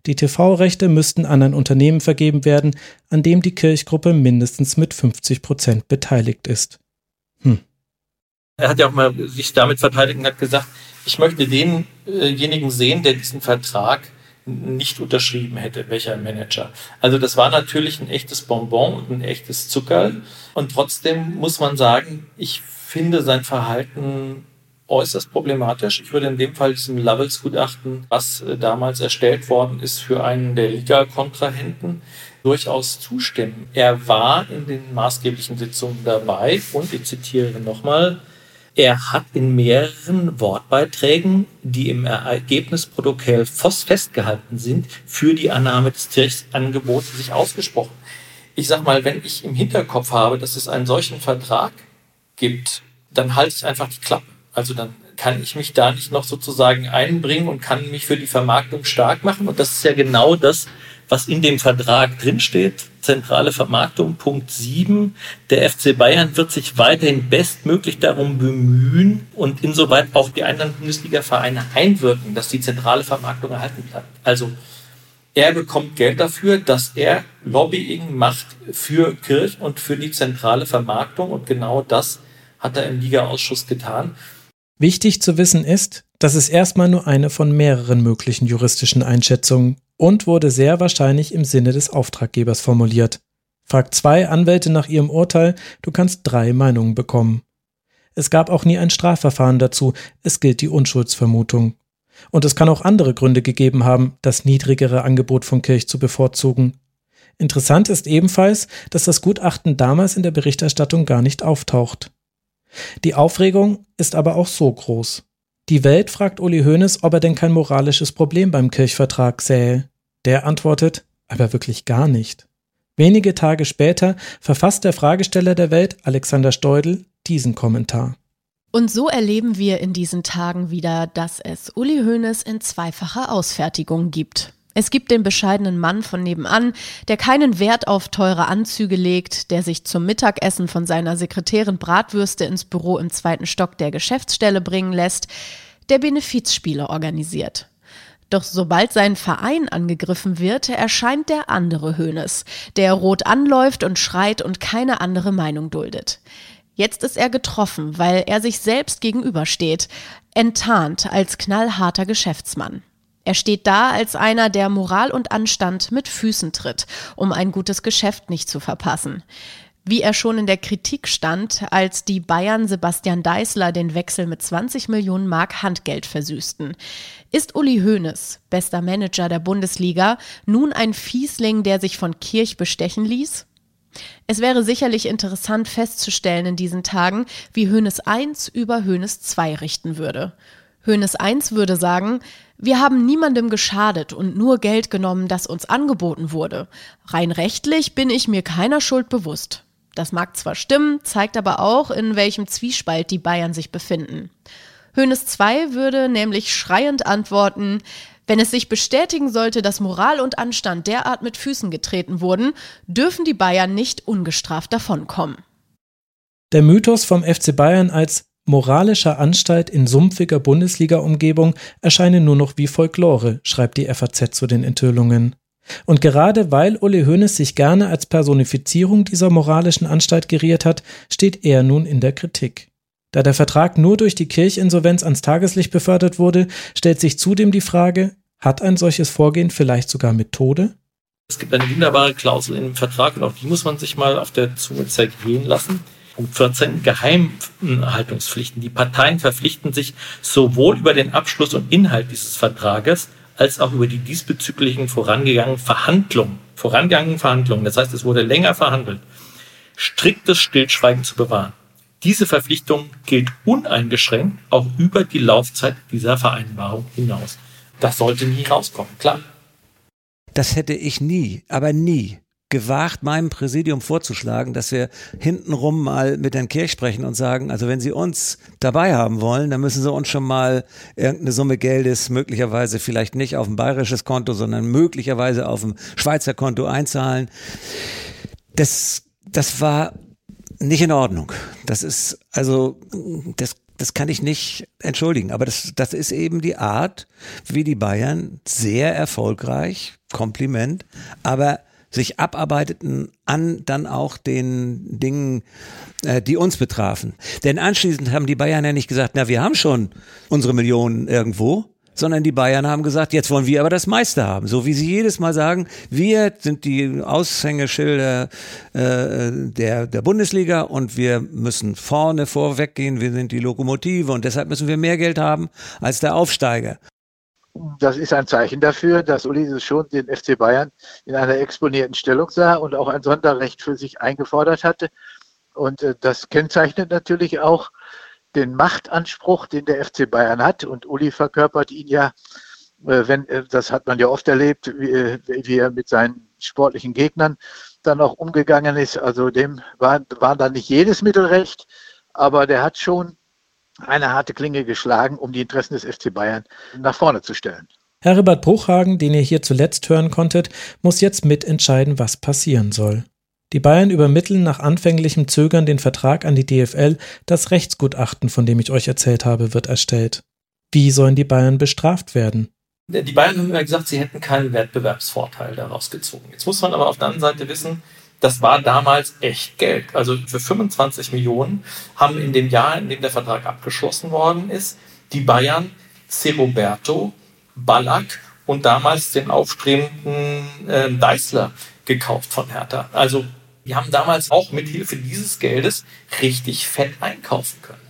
Die TV-Rechte müssten an ein Unternehmen vergeben werden, an dem die Kirchgruppe mindestens mit 50 Prozent beteiligt ist. Hm. Er hat ja auch mal sich damit verteidigt und hat gesagt, ich möchte denjenigen sehen, der diesen Vertrag nicht unterschrieben hätte, welcher Manager. Also das war natürlich ein echtes Bonbon und ein echtes Zuckerl. Und trotzdem muss man sagen, ich finde sein Verhalten äußerst problematisch. Ich würde in dem Fall diesem Lovels-Gutachten, was äh, damals erstellt worden ist für einen der Liga-Kontrahenten, durchaus zustimmen. Er war in den maßgeblichen Sitzungen dabei und ich zitiere nochmal, er hat in mehreren Wortbeiträgen, die im Ergebnisprotokoll festgehalten sind, für die Annahme des Kirchsangebots sich ausgesprochen. Ich sag mal, wenn ich im Hinterkopf habe, dass es einen solchen Vertrag gibt, dann halte ich einfach die Klappe. Also dann kann ich mich da nicht noch sozusagen einbringen und kann mich für die Vermarktung stark machen. Und das ist ja genau das, was in dem Vertrag drinsteht. Zentrale Vermarktung, Punkt 7. Der FC Bayern wird sich weiterhin bestmöglich darum bemühen und insoweit auch die anderen Bundesliga-Vereine einwirken, dass die zentrale Vermarktung erhalten bleibt. Also er bekommt Geld dafür, dass er Lobbying macht für Kirch und für die zentrale Vermarktung und genau das hat er im Liga-Ausschuss getan. Wichtig zu wissen ist, dass es erstmal nur eine von mehreren möglichen juristischen Einschätzungen und wurde sehr wahrscheinlich im Sinne des Auftraggebers formuliert. Fragt zwei Anwälte nach ihrem Urteil, du kannst drei Meinungen bekommen. Es gab auch nie ein Strafverfahren dazu, es gilt die Unschuldsvermutung. Und es kann auch andere Gründe gegeben haben, das niedrigere Angebot von Kirch zu bevorzugen. Interessant ist ebenfalls, dass das Gutachten damals in der Berichterstattung gar nicht auftaucht. Die Aufregung ist aber auch so groß. Die Welt fragt Uli Hoeneß, ob er denn kein moralisches Problem beim Kirchvertrag sähe. Der antwortet, aber wirklich gar nicht. Wenige Tage später verfasst der Fragesteller der Welt, Alexander Steudel, diesen Kommentar. Und so erleben wir in diesen Tagen wieder, dass es Uli Hoeneß in zweifacher Ausfertigung gibt. Es gibt den bescheidenen Mann von nebenan, der keinen Wert auf teure Anzüge legt, der sich zum Mittagessen von seiner Sekretärin Bratwürste ins Büro im zweiten Stock der Geschäftsstelle bringen lässt, der Benefizspiele organisiert. Doch sobald sein Verein angegriffen wird, erscheint der andere Hönes, der rot anläuft und schreit und keine andere Meinung duldet. Jetzt ist er getroffen, weil er sich selbst gegenübersteht, enttarnt als knallharter Geschäftsmann. Er steht da als einer, der Moral und Anstand mit Füßen tritt, um ein gutes Geschäft nicht zu verpassen. Wie er schon in der Kritik stand, als die Bayern Sebastian Deißler den Wechsel mit 20 Millionen Mark Handgeld versüßten. Ist Uli Hoeneß, bester Manager der Bundesliga, nun ein Fiesling, der sich von Kirch bestechen ließ? Es wäre sicherlich interessant festzustellen in diesen Tagen, wie Hoeneß 1 über Hoeneß 2 richten würde. Hoeneß 1 würde sagen, wir haben niemandem geschadet und nur Geld genommen, das uns angeboten wurde. Rein rechtlich bin ich mir keiner Schuld bewusst. Das mag zwar stimmen, zeigt aber auch, in welchem Zwiespalt die Bayern sich befinden. Hoeneß 2 würde nämlich schreiend antworten, wenn es sich bestätigen sollte, dass Moral und Anstand derart mit Füßen getreten wurden, dürfen die Bayern nicht ungestraft davonkommen. Der Mythos vom FC Bayern als moralischer Anstalt in sumpfiger Bundesliga-Umgebung erscheine nur noch wie Folklore, schreibt die FAZ zu den Enthüllungen. Und gerade weil Uli Hoeneß sich gerne als Personifizierung dieser moralischen Anstalt geriert hat, steht er nun in der Kritik. Da der Vertrag nur durch die Kirchinsolvenz ans Tageslicht befördert wurde, stellt sich zudem die Frage, hat ein solches Vorgehen vielleicht sogar Methode? Es gibt eine wunderbare Klausel im Vertrag und auch die muss man sich mal auf der Zunge zergehen lassen. Punkt 14 Geheimhaltungspflichten. Die Parteien verpflichten sich sowohl über den Abschluss und Inhalt dieses Vertrages als auch über die diesbezüglichen vorangegangenen Verhandlungen. Vorangegangenen Verhandlungen, das heißt, es wurde länger verhandelt, striktes Stillschweigen zu bewahren. Diese Verpflichtung gilt uneingeschränkt auch über die Laufzeit dieser Vereinbarung hinaus. Das sollte nie rauskommen, klar. Das hätte ich nie, aber nie gewagt, meinem Präsidium vorzuschlagen, dass wir hintenrum mal mit Herrn Kirch sprechen und sagen, also wenn Sie uns dabei haben wollen, dann müssen Sie uns schon mal irgendeine Summe Geldes möglicherweise vielleicht nicht auf ein bayerisches Konto, sondern möglicherweise auf ein Schweizer Konto einzahlen. Das, das war nicht in Ordnung. Das ist, also, das, das kann ich nicht entschuldigen. Aber das, das ist eben die Art, wie die Bayern sehr erfolgreich, Kompliment, aber sich abarbeiteten an dann auch den Dingen, äh, die uns betrafen. Denn anschließend haben die Bayern ja nicht gesagt, na, wir haben schon unsere Millionen irgendwo, sondern die Bayern haben gesagt, jetzt wollen wir aber das meiste haben. So wie sie jedes Mal sagen, wir sind die Aushängeschilder äh, der, der Bundesliga und wir müssen vorne vorweggehen, wir sind die Lokomotive und deshalb müssen wir mehr Geld haben als der Aufsteiger das ist ein Zeichen dafür, dass Uli schon den FC Bayern in einer exponierten Stellung sah und auch ein Sonderrecht für sich eingefordert hatte. Und äh, das kennzeichnet natürlich auch den Machtanspruch, den der FC Bayern hat. Und Uli verkörpert ihn ja, äh, wenn, äh, das hat man ja oft erlebt, wie, wie, er mit seinen sportlichen Gegnern dann auch umgegangen ist. Also dem war, war dann nicht jedes Mittel recht, aber der hat schon eine harte Klinge geschlagen, um die Interessen des FC Bayern nach vorne zu stellen. Herbert Bruchhagen, den ihr hier zuletzt hören konntet, muss jetzt mitentscheiden, was passieren soll. Die Bayern übermitteln nach anfänglichem Zögern den Vertrag an die DFL, das Rechtsgutachten, von dem ich euch erzählt habe, wird erstellt. Wie sollen die Bayern bestraft werden? Die Bayern haben immer gesagt, sie hätten keinen Wettbewerbsvorteil daraus gezogen. Jetzt muss man aber auf der anderen Seite wissen, das war damals echt Geld. Also für 25 Millionen haben in dem Jahr, in dem der Vertrag abgeschlossen worden ist, die Bayern Ceroberto, Ballack und damals den aufstrebenden äh, Deißler gekauft von Hertha. Also die haben damals auch mit Hilfe dieses Geldes richtig fett einkaufen können.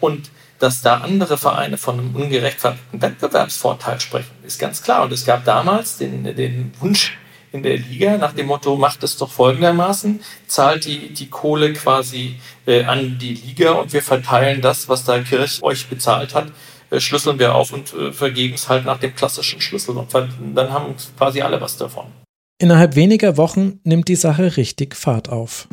Und dass da andere Vereine von einem ungerechtfertigten Wettbewerbsvorteil sprechen, ist ganz klar. Und es gab damals den, den Wunsch in der Liga nach dem Motto, macht es doch folgendermaßen, zahlt die, die Kohle quasi äh, an die Liga und wir verteilen das, was da Kirch euch bezahlt hat, äh, schlüsseln wir auf und äh, vergeben es halt nach dem klassischen Schlüssel. Und dann haben quasi alle was davon. Innerhalb weniger Wochen nimmt die Sache richtig Fahrt auf.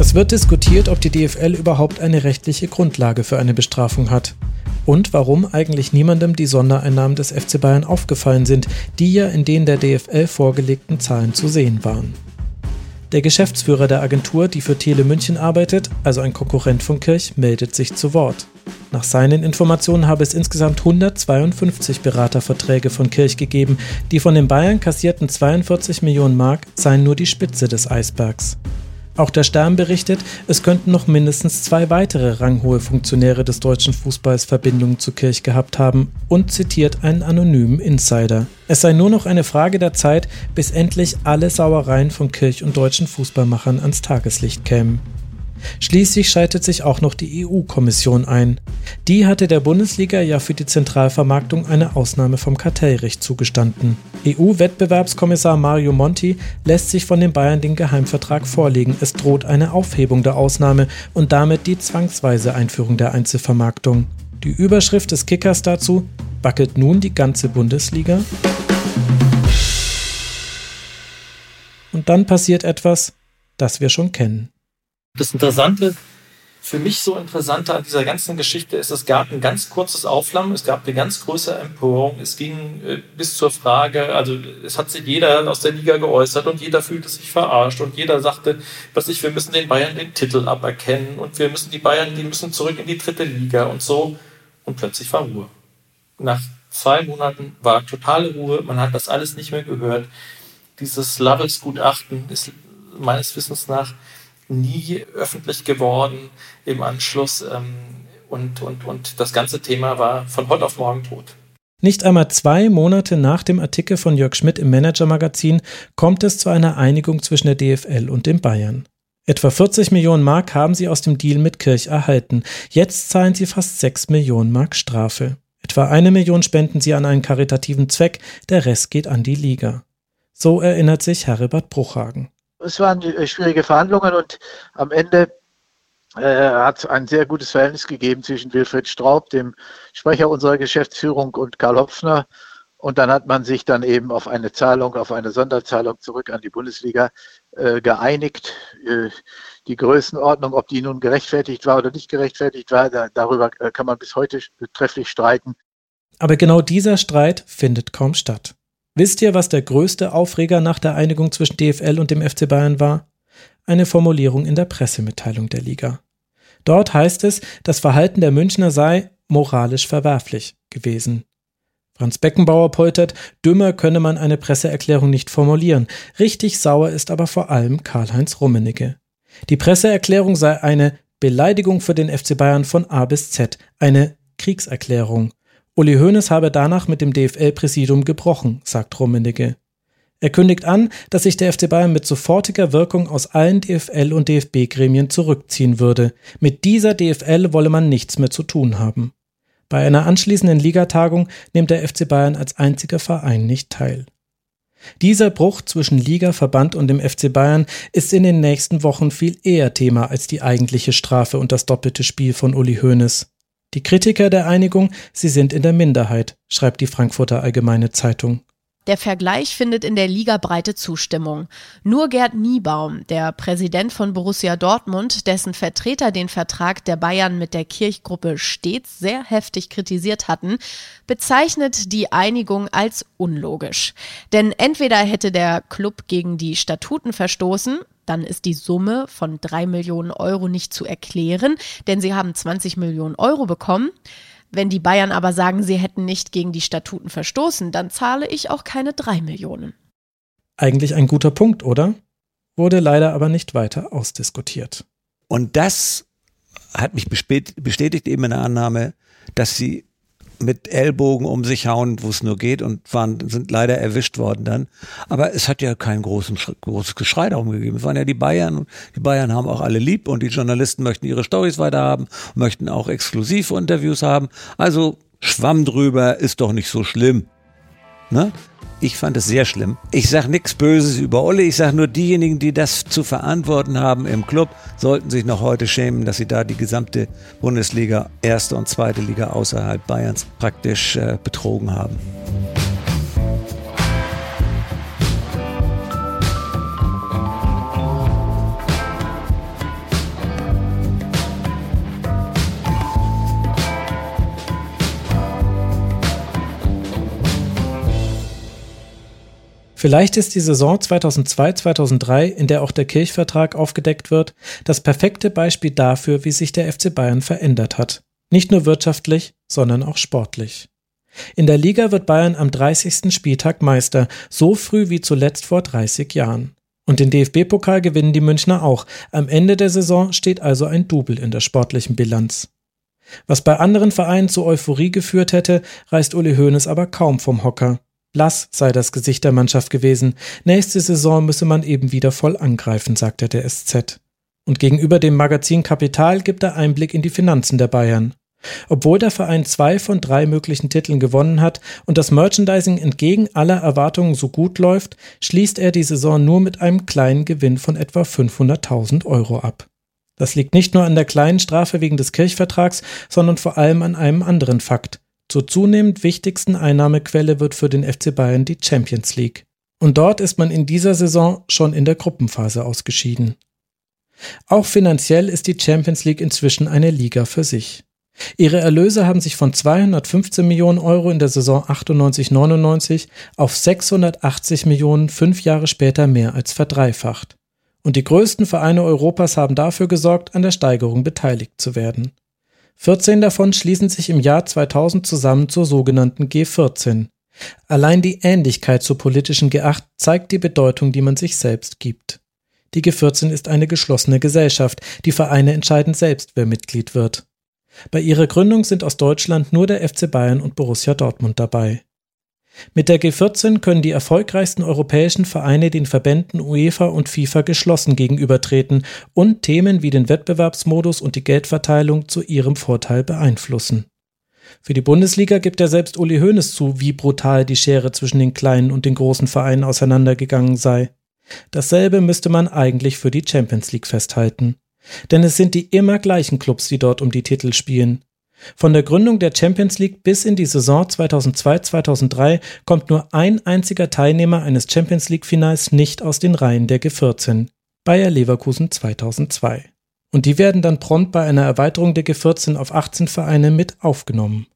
Es wird diskutiert, ob die DFL überhaupt eine rechtliche Grundlage für eine Bestrafung hat. Und warum eigentlich niemandem die Sondereinnahmen des FC Bayern aufgefallen sind, die ja in den der DFL vorgelegten Zahlen zu sehen waren. Der Geschäftsführer der Agentur, die für Tele München arbeitet, also ein Konkurrent von Kirch, meldet sich zu Wort. Nach seinen Informationen habe es insgesamt 152 Beraterverträge von Kirch gegeben. Die von den Bayern kassierten 42 Millionen Mark seien nur die Spitze des Eisbergs. Auch der Stern berichtet, es könnten noch mindestens zwei weitere ranghohe Funktionäre des deutschen Fußballs Verbindungen zu Kirch gehabt haben und zitiert einen anonymen Insider. Es sei nur noch eine Frage der Zeit, bis endlich alle Sauereien von Kirch und deutschen Fußballmachern ans Tageslicht kämen. Schließlich schaltet sich auch noch die EU-Kommission ein. Die hatte der Bundesliga ja für die Zentralvermarktung eine Ausnahme vom Kartellrecht zugestanden. EU-Wettbewerbskommissar Mario Monti lässt sich von den Bayern den Geheimvertrag vorlegen. Es droht eine Aufhebung der Ausnahme und damit die zwangsweise Einführung der Einzelvermarktung. Die Überschrift des Kickers dazu: Wackelt nun die ganze Bundesliga? Und dann passiert etwas, das wir schon kennen. Das Interessante, für mich so Interessante an dieser ganzen Geschichte ist, es gab ein ganz kurzes Aufflammen, es gab eine ganz große Empörung, es ging äh, bis zur Frage, also es hat sich jeder aus der Liga geäußert und jeder fühlte sich verarscht und jeder sagte, was ich, wir müssen den Bayern den Titel aberkennen und wir müssen die Bayern, die müssen zurück in die dritte Liga und so und plötzlich war Ruhe. Nach zwei Monaten war totale Ruhe, man hat das alles nicht mehr gehört. Dieses Lovels-Gutachten ist meines Wissens nach nie öffentlich geworden im Anschluss. Ähm, und, und, und das ganze Thema war von heute auf morgen tot. Nicht einmal zwei Monate nach dem Artikel von Jörg Schmidt im Manager-Magazin kommt es zu einer Einigung zwischen der DFL und den Bayern. Etwa 40 Millionen Mark haben sie aus dem Deal mit Kirch erhalten. Jetzt zahlen sie fast 6 Millionen Mark Strafe. Etwa eine Million spenden sie an einen karitativen Zweck, der Rest geht an die Liga. So erinnert sich Heribert Bruchhagen es waren äh, schwierige Verhandlungen und am Ende äh, hat es ein sehr gutes Verhältnis gegeben zwischen Wilfried Straub, dem Sprecher unserer Geschäftsführung, und Karl Hopfner. Und dann hat man sich dann eben auf eine Zahlung, auf eine Sonderzahlung zurück an die Bundesliga äh, geeinigt. Äh, die Größenordnung, ob die nun gerechtfertigt war oder nicht gerechtfertigt war, da, darüber äh, kann man bis heute trefflich streiten. Aber genau dieser Streit findet kaum statt. Wisst ihr, was der größte Aufreger nach der Einigung zwischen DFL und dem FC Bayern war? Eine Formulierung in der Pressemitteilung der Liga. Dort heißt es, das Verhalten der Münchner sei moralisch verwerflich gewesen. Franz Beckenbauer poltert, dümmer könne man eine Presseerklärung nicht formulieren. Richtig sauer ist aber vor allem Karl-Heinz Rummenigge. Die Presseerklärung sei eine Beleidigung für den FC Bayern von A bis Z, eine Kriegserklärung. Uli Hoeneß habe danach mit dem DFL-Präsidium gebrochen, sagt Rummenigge. Er kündigt an, dass sich der FC Bayern mit sofortiger Wirkung aus allen DFL- und DFB-Gremien zurückziehen würde. Mit dieser DFL wolle man nichts mehr zu tun haben. Bei einer anschließenden Ligatagung nimmt der FC Bayern als einziger Verein nicht teil. Dieser Bruch zwischen Liga, Verband und dem FC Bayern ist in den nächsten Wochen viel eher Thema als die eigentliche Strafe und das doppelte Spiel von Uli Hoeneß. Die Kritiker der Einigung, sie sind in der Minderheit, schreibt die Frankfurter Allgemeine Zeitung. Der Vergleich findet in der Liga breite Zustimmung. Nur Gerd Niebaum, der Präsident von Borussia Dortmund, dessen Vertreter den Vertrag der Bayern mit der Kirchgruppe stets sehr heftig kritisiert hatten, bezeichnet die Einigung als unlogisch. Denn entweder hätte der Club gegen die Statuten verstoßen, dann ist die Summe von drei Millionen Euro nicht zu erklären, denn sie haben 20 Millionen Euro bekommen. Wenn die Bayern aber sagen, sie hätten nicht gegen die Statuten verstoßen, dann zahle ich auch keine drei Millionen. Eigentlich ein guter Punkt, oder? Wurde leider aber nicht weiter ausdiskutiert. Und das hat mich bestätigt eben in der Annahme, dass sie mit Ellbogen um sich hauen, wo es nur geht und waren, sind leider erwischt worden dann. Aber es hat ja kein großen, großes Geschrei darum gegeben. Es waren ja die Bayern. Die Bayern haben auch alle lieb und die Journalisten möchten ihre Stories weiterhaben, möchten auch exklusive Interviews haben. Also Schwamm drüber ist doch nicht so schlimm. Ne? Ich fand es sehr schlimm. Ich sage nichts Böses über Olle. Ich sage nur, diejenigen, die das zu verantworten haben im Club, sollten sich noch heute schämen, dass sie da die gesamte Bundesliga, erste und zweite Liga außerhalb Bayerns praktisch äh, betrogen haben. Vielleicht ist die Saison 2002-2003, in der auch der Kirchvertrag aufgedeckt wird, das perfekte Beispiel dafür, wie sich der FC Bayern verändert hat. Nicht nur wirtschaftlich, sondern auch sportlich. In der Liga wird Bayern am 30. Spieltag Meister, so früh wie zuletzt vor 30 Jahren. Und den DFB-Pokal gewinnen die Münchner auch. Am Ende der Saison steht also ein Double in der sportlichen Bilanz. Was bei anderen Vereinen zu Euphorie geführt hätte, reißt Uli Hoeneß aber kaum vom Hocker. Blass sei das Gesicht der Mannschaft gewesen. Nächste Saison müsse man eben wieder voll angreifen, sagte der SZ. Und gegenüber dem Magazin Kapital gibt er Einblick in die Finanzen der Bayern. Obwohl der Verein zwei von drei möglichen Titeln gewonnen hat und das Merchandising entgegen aller Erwartungen so gut läuft, schließt er die Saison nur mit einem kleinen Gewinn von etwa 500.000 Euro ab. Das liegt nicht nur an der kleinen Strafe wegen des Kirchvertrags, sondern vor allem an einem anderen Fakt. Zur zunehmend wichtigsten Einnahmequelle wird für den FC Bayern die Champions League. Und dort ist man in dieser Saison schon in der Gruppenphase ausgeschieden. Auch finanziell ist die Champions League inzwischen eine Liga für sich. Ihre Erlöse haben sich von 215 Millionen Euro in der Saison 98-99 auf 680 Millionen fünf Jahre später mehr als verdreifacht. Und die größten Vereine Europas haben dafür gesorgt, an der Steigerung beteiligt zu werden. 14 davon schließen sich im Jahr 2000 zusammen zur sogenannten G14. Allein die Ähnlichkeit zur politischen G8 zeigt die Bedeutung, die man sich selbst gibt. Die G14 ist eine geschlossene Gesellschaft, die Vereine entscheiden selbst, wer Mitglied wird. Bei ihrer Gründung sind aus Deutschland nur der FC Bayern und Borussia Dortmund dabei. Mit der G14 können die erfolgreichsten europäischen Vereine den Verbänden UEFA und FIFA geschlossen gegenübertreten und Themen wie den Wettbewerbsmodus und die Geldverteilung zu ihrem Vorteil beeinflussen. Für die Bundesliga gibt er selbst Uli Hoeneß zu, wie brutal die Schere zwischen den kleinen und den großen Vereinen auseinandergegangen sei. Dasselbe müsste man eigentlich für die Champions League festhalten. Denn es sind die immer gleichen Clubs, die dort um die Titel spielen. Von der Gründung der Champions League bis in die Saison 2002-2003 kommt nur ein einziger Teilnehmer eines Champions League-Finals nicht aus den Reihen der G14. Bayer Leverkusen 2002. Und die werden dann prompt bei einer Erweiterung der G14 auf 18 Vereine mit aufgenommen.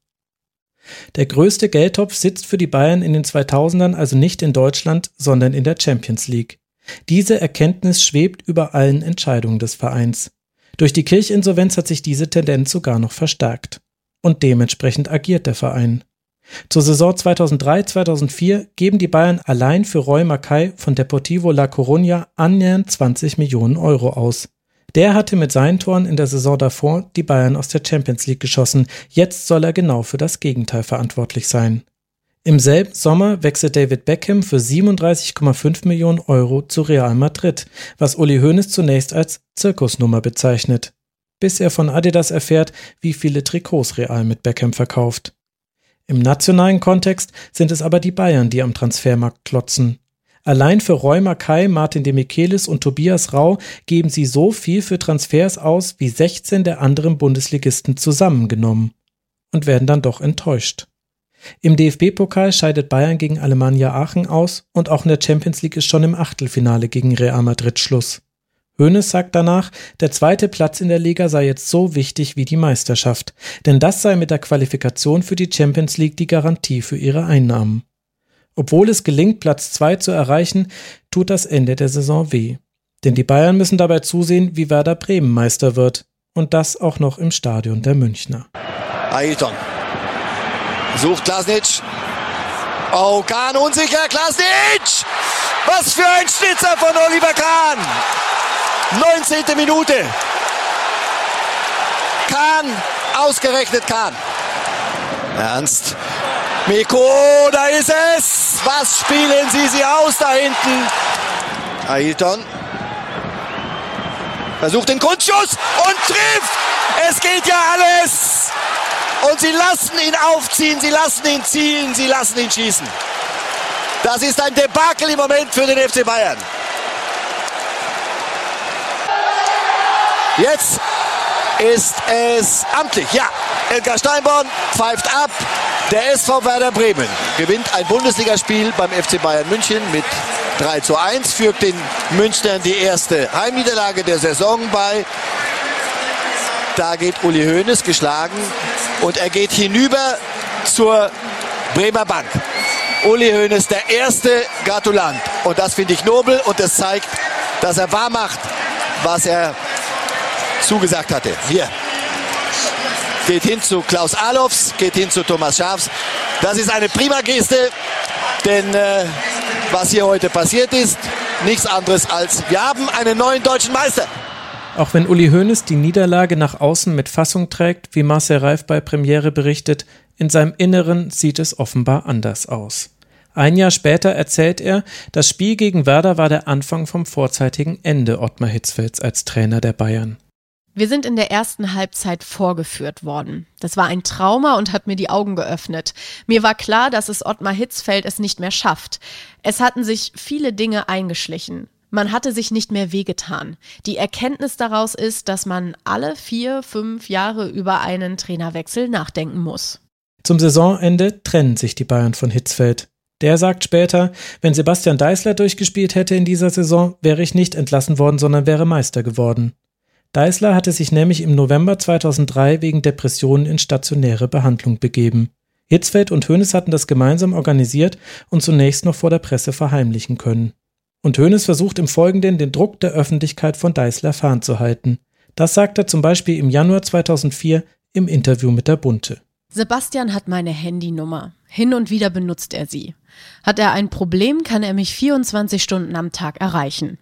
Der größte Geldtopf sitzt für die Bayern in den 2000ern also nicht in Deutschland, sondern in der Champions League. Diese Erkenntnis schwebt über allen Entscheidungen des Vereins. Durch die Kirchinsolvenz hat sich diese Tendenz sogar noch verstärkt. Und dementsprechend agiert der Verein. Zur Saison 2003-2004 geben die Bayern allein für Roy Mackay von Deportivo La Coruña annähernd 20 Millionen Euro aus. Der hatte mit seinen Toren in der Saison davor die Bayern aus der Champions League geschossen. Jetzt soll er genau für das Gegenteil verantwortlich sein. Im selben Sommer wechselt David Beckham für 37,5 Millionen Euro zu Real Madrid, was Uli Hoeneß zunächst als Zirkusnummer bezeichnet, bis er von Adidas erfährt, wie viele Trikots Real mit Beckham verkauft. Im nationalen Kontext sind es aber die Bayern, die am Transfermarkt klotzen. Allein für Roy Mackay, Martin de Michelis und Tobias Rau geben sie so viel für Transfers aus wie 16 der anderen Bundesligisten zusammengenommen und werden dann doch enttäuscht. Im DFB-Pokal scheidet Bayern gegen Alemannia Aachen aus und auch in der Champions League ist schon im Achtelfinale gegen Real Madrid Schluss. Hoeneß sagt danach, der zweite Platz in der Liga sei jetzt so wichtig wie die Meisterschaft, denn das sei mit der Qualifikation für die Champions League die Garantie für ihre Einnahmen. Obwohl es gelingt, Platz zwei zu erreichen, tut das Ende der Saison weh. Denn die Bayern müssen dabei zusehen, wie Werder Bremen Meister wird. Und das auch noch im Stadion der Münchner. Ailton Sucht Klasnic. Oh, Kahn unsicher. Klasnic! Was für ein Schnitzer von Oliver Kahn! 19. Minute. Kahn, ausgerechnet Kahn. Ernst. Miko, da ist es. Was spielen Sie sie aus da hinten? Ailton. Versucht den Kunstschuss und trifft. Es geht ja alles. Und sie lassen ihn aufziehen, sie lassen ihn zielen, sie lassen ihn schießen. Das ist ein Debakel im Moment für den FC Bayern. Jetzt ist es amtlich. Ja, Edgar Steinborn pfeift ab. Der SV Werder Bremen gewinnt ein Bundesligaspiel beim FC Bayern München mit 3 zu 1, führt den Münchnern die erste Heimniederlage der Saison bei. Da geht Uli Hoeneß geschlagen und er geht hinüber zur Bremer Bank. Uli Hoeneß der erste Gratulant. Und das finde ich nobel und es zeigt, dass er wahr macht, was er zugesagt hatte. Hier. Geht hin zu Klaus Alofs, geht hin zu Thomas Schafs. Das ist eine prima Geste, denn äh, was hier heute passiert ist, nichts anderes als wir haben einen neuen deutschen Meister. Auch wenn Uli Hoeneß die Niederlage nach außen mit Fassung trägt, wie Marcel Reif bei Premiere berichtet, in seinem Inneren sieht es offenbar anders aus. Ein Jahr später erzählt er, das Spiel gegen Werder war der Anfang vom vorzeitigen Ende Ottmar Hitzfelds als Trainer der Bayern. Wir sind in der ersten Halbzeit vorgeführt worden. Das war ein Trauma und hat mir die Augen geöffnet. Mir war klar, dass es Ottmar Hitzfeld es nicht mehr schafft. Es hatten sich viele Dinge eingeschlichen. Man hatte sich nicht mehr wehgetan. Die Erkenntnis daraus ist, dass man alle vier, fünf Jahre über einen Trainerwechsel nachdenken muss. Zum Saisonende trennen sich die Bayern von Hitzfeld. Der sagt später, wenn Sebastian Deißler durchgespielt hätte in dieser Saison, wäre ich nicht entlassen worden, sondern wäre Meister geworden. Deißler hatte sich nämlich im November 2003 wegen Depressionen in stationäre Behandlung begeben. Hitzfeld und Hoeneß hatten das gemeinsam organisiert und zunächst noch vor der Presse verheimlichen können. Und Hoeneß versucht im Folgenden den Druck der Öffentlichkeit von Deißler fernzuhalten. Das sagt er zum Beispiel im Januar 2004 im Interview mit der Bunte. Sebastian hat meine Handynummer. Hin und wieder benutzt er sie. Hat er ein Problem, kann er mich 24 Stunden am Tag erreichen.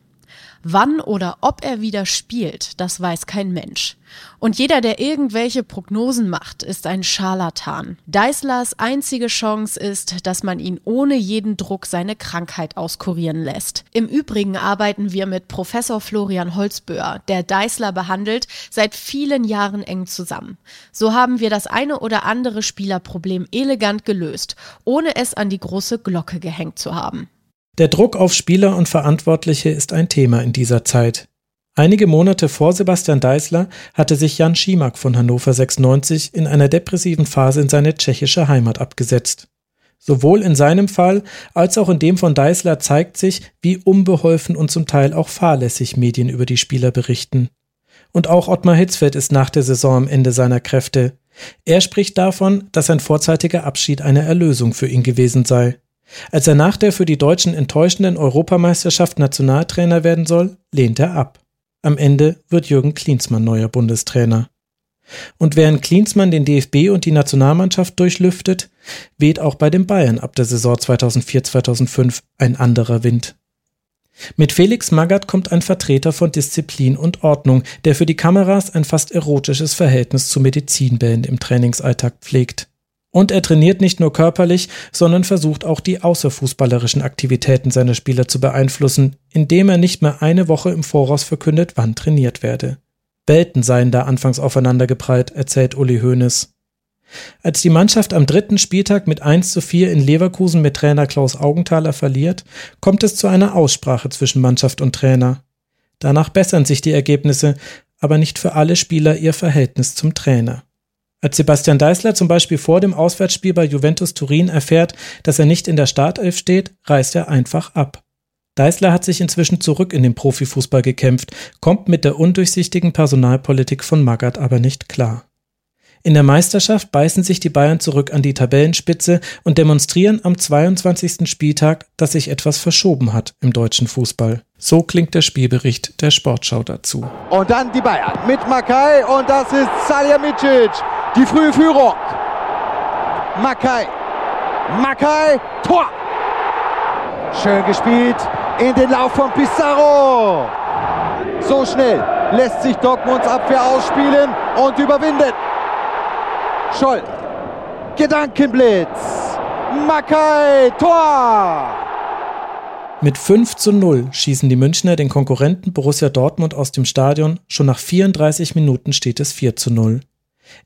Wann oder ob er wieder spielt, das weiß kein Mensch. Und jeder, der irgendwelche Prognosen macht, ist ein Scharlatan. Deislers einzige Chance ist, dass man ihn ohne jeden Druck seine Krankheit auskurieren lässt. Im Übrigen arbeiten wir mit Professor Florian Holzböhr, der Deisler behandelt, seit vielen Jahren eng zusammen. So haben wir das eine oder andere Spielerproblem elegant gelöst, ohne es an die große Glocke gehängt zu haben. Der Druck auf Spieler und Verantwortliche ist ein Thema in dieser Zeit. Einige Monate vor Sebastian Deißler hatte sich Jan Schimak von Hannover 96 in einer depressiven Phase in seine tschechische Heimat abgesetzt. Sowohl in seinem Fall als auch in dem von Deißler zeigt sich, wie unbeholfen und zum Teil auch fahrlässig Medien über die Spieler berichten. Und auch Ottmar Hitzfeld ist nach der Saison am Ende seiner Kräfte. Er spricht davon, dass ein vorzeitiger Abschied eine Erlösung für ihn gewesen sei. Als er nach der für die Deutschen enttäuschenden Europameisterschaft Nationaltrainer werden soll, lehnt er ab. Am Ende wird Jürgen Klinsmann neuer Bundestrainer. Und während Klinsmann den DFB und die Nationalmannschaft durchlüftet, weht auch bei den Bayern ab der Saison 2004-2005 ein anderer Wind. Mit Felix Magath kommt ein Vertreter von Disziplin und Ordnung, der für die Kameras ein fast erotisches Verhältnis zu Medizinbällen im Trainingsalltag pflegt. Und er trainiert nicht nur körperlich, sondern versucht auch die außerfußballerischen Aktivitäten seiner Spieler zu beeinflussen, indem er nicht mehr eine Woche im Voraus verkündet, wann trainiert werde. Welten seien da anfangs aufeinandergeprallt, erzählt Uli Hoeneß. Als die Mannschaft am dritten Spieltag mit 1 zu 4 in Leverkusen mit Trainer Klaus Augenthaler verliert, kommt es zu einer Aussprache zwischen Mannschaft und Trainer. Danach bessern sich die Ergebnisse, aber nicht für alle Spieler ihr Verhältnis zum Trainer. Als Sebastian Deißler zum Beispiel vor dem Auswärtsspiel bei Juventus Turin erfährt, dass er nicht in der Startelf steht, reist er einfach ab. Deißler hat sich inzwischen zurück in den Profifußball gekämpft, kommt mit der undurchsichtigen Personalpolitik von Magath aber nicht klar. In der Meisterschaft beißen sich die Bayern zurück an die Tabellenspitze und demonstrieren am 22. Spieltag, dass sich etwas verschoben hat im deutschen Fußball. So klingt der Spielbericht der Sportschau dazu. Und dann die Bayern mit Makai und das ist Salihamidzic. Die frühe Führung. Makai. Makai. Tor. Schön gespielt in den Lauf von Pizarro. So schnell lässt sich Dortmunds Abwehr ausspielen und überwindet. Scholl. Gedankenblitz. Makai. Tor. Mit 5 zu 0 schießen die Münchner den Konkurrenten Borussia Dortmund aus dem Stadion. Schon nach 34 Minuten steht es 4 zu 0.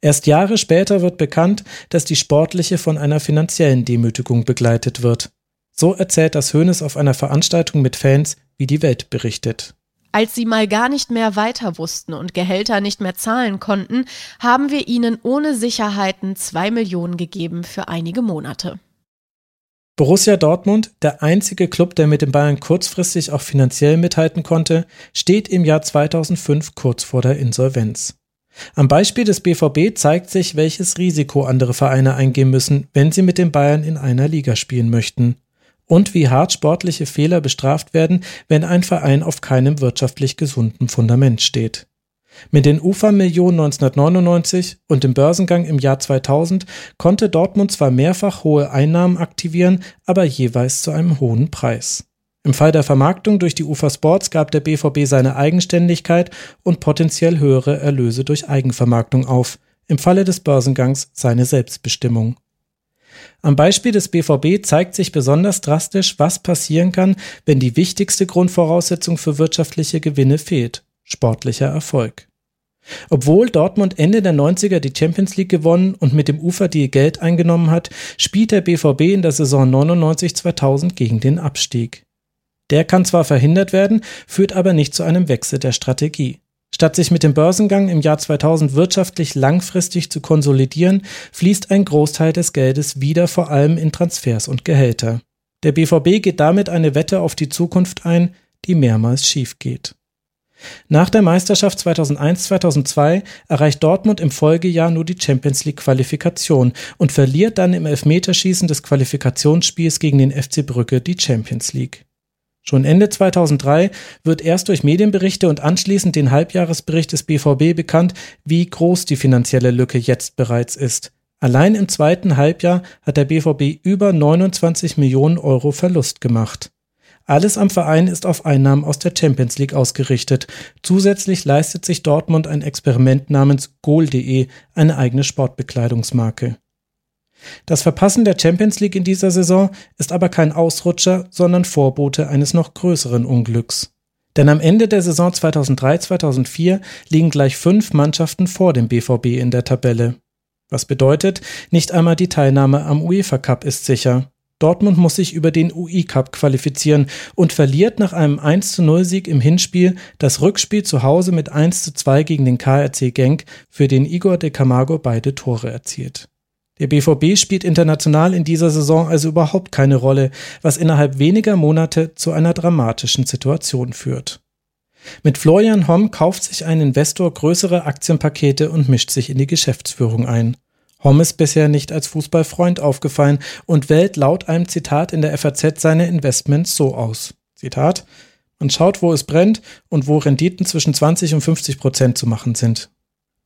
Erst Jahre später wird bekannt, dass die sportliche von einer finanziellen Demütigung begleitet wird. So erzählt das Hönes auf einer Veranstaltung mit Fans, wie die Welt berichtet. Als sie mal gar nicht mehr weiter wussten und Gehälter nicht mehr zahlen konnten, haben wir ihnen ohne Sicherheiten zwei Millionen gegeben für einige Monate. Borussia Dortmund, der einzige Club, der mit den Bayern kurzfristig auch finanziell mithalten konnte, steht im Jahr 2005 kurz vor der Insolvenz. Am Beispiel des BVB zeigt sich, welches Risiko andere Vereine eingehen müssen, wenn sie mit den Bayern in einer Liga spielen möchten. Und wie hart sportliche Fehler bestraft werden, wenn ein Verein auf keinem wirtschaftlich gesunden Fundament steht. Mit den UFA-Millionen 1999 und dem Börsengang im Jahr 2000 konnte Dortmund zwar mehrfach hohe Einnahmen aktivieren, aber jeweils zu einem hohen Preis. Im Fall der Vermarktung durch die UFA Sports gab der BVB seine Eigenständigkeit und potenziell höhere Erlöse durch Eigenvermarktung auf, im Falle des Börsengangs seine Selbstbestimmung. Am Beispiel des BVB zeigt sich besonders drastisch, was passieren kann, wenn die wichtigste Grundvoraussetzung für wirtschaftliche Gewinne fehlt, sportlicher Erfolg. Obwohl Dortmund Ende der 90er die Champions League gewonnen und mit dem Ufer die Geld eingenommen hat, spielt der BVB in der Saison 99-2000 gegen den Abstieg. Der kann zwar verhindert werden, führt aber nicht zu einem Wechsel der Strategie. Statt sich mit dem Börsengang im Jahr 2000 wirtschaftlich langfristig zu konsolidieren, fließt ein Großteil des Geldes wieder vor allem in Transfers und Gehälter. Der BVB geht damit eine Wette auf die Zukunft ein, die mehrmals schief geht. Nach der Meisterschaft 2001-2002 erreicht Dortmund im Folgejahr nur die Champions League Qualifikation und verliert dann im Elfmeterschießen des Qualifikationsspiels gegen den FC Brügge die Champions League. Schon Ende 2003 wird erst durch Medienberichte und anschließend den Halbjahresbericht des BVB bekannt, wie groß die finanzielle Lücke jetzt bereits ist. Allein im zweiten Halbjahr hat der BVB über 29 Millionen Euro Verlust gemacht. Alles am Verein ist auf Einnahmen aus der Champions League ausgerichtet. Zusätzlich leistet sich Dortmund ein Experiment namens Goal.de, eine eigene Sportbekleidungsmarke. Das Verpassen der Champions League in dieser Saison ist aber kein Ausrutscher, sondern Vorbote eines noch größeren Unglücks. Denn am Ende der Saison 2003-2004 liegen gleich fünf Mannschaften vor dem BVB in der Tabelle. Was bedeutet, nicht einmal die Teilnahme am UEFA Cup ist sicher. Dortmund muss sich über den UI Cup qualifizieren und verliert nach einem 1 0 Sieg im Hinspiel das Rückspiel zu Hause mit 1 2 gegen den KRC Genk, für den Igor de Camargo beide Tore erzielt. Der BVB spielt international in dieser Saison also überhaupt keine Rolle, was innerhalb weniger Monate zu einer dramatischen Situation führt. Mit Florian Homm kauft sich ein Investor größere Aktienpakete und mischt sich in die Geschäftsführung ein. Homm ist bisher nicht als Fußballfreund aufgefallen und wählt laut einem Zitat in der FAZ seine Investments so aus. Zitat Man schaut, wo es brennt und wo Renditen zwischen 20 und 50 Prozent zu machen sind.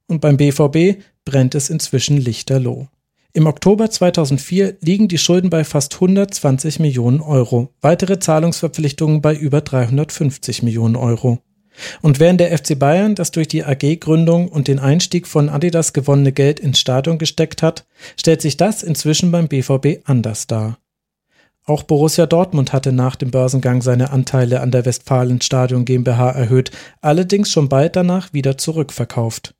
Und beim BVB brennt es inzwischen lichterloh. Im Oktober 2004 liegen die Schulden bei fast 120 Millionen Euro, weitere Zahlungsverpflichtungen bei über 350 Millionen Euro. Und während der FC Bayern das durch die AG-Gründung und den Einstieg von Adidas gewonnene Geld ins Stadion gesteckt hat, stellt sich das inzwischen beim BVB anders dar. Auch Borussia Dortmund hatte nach dem Börsengang seine Anteile an der Westfalenstadion GmbH erhöht, allerdings schon bald danach wieder zurückverkauft.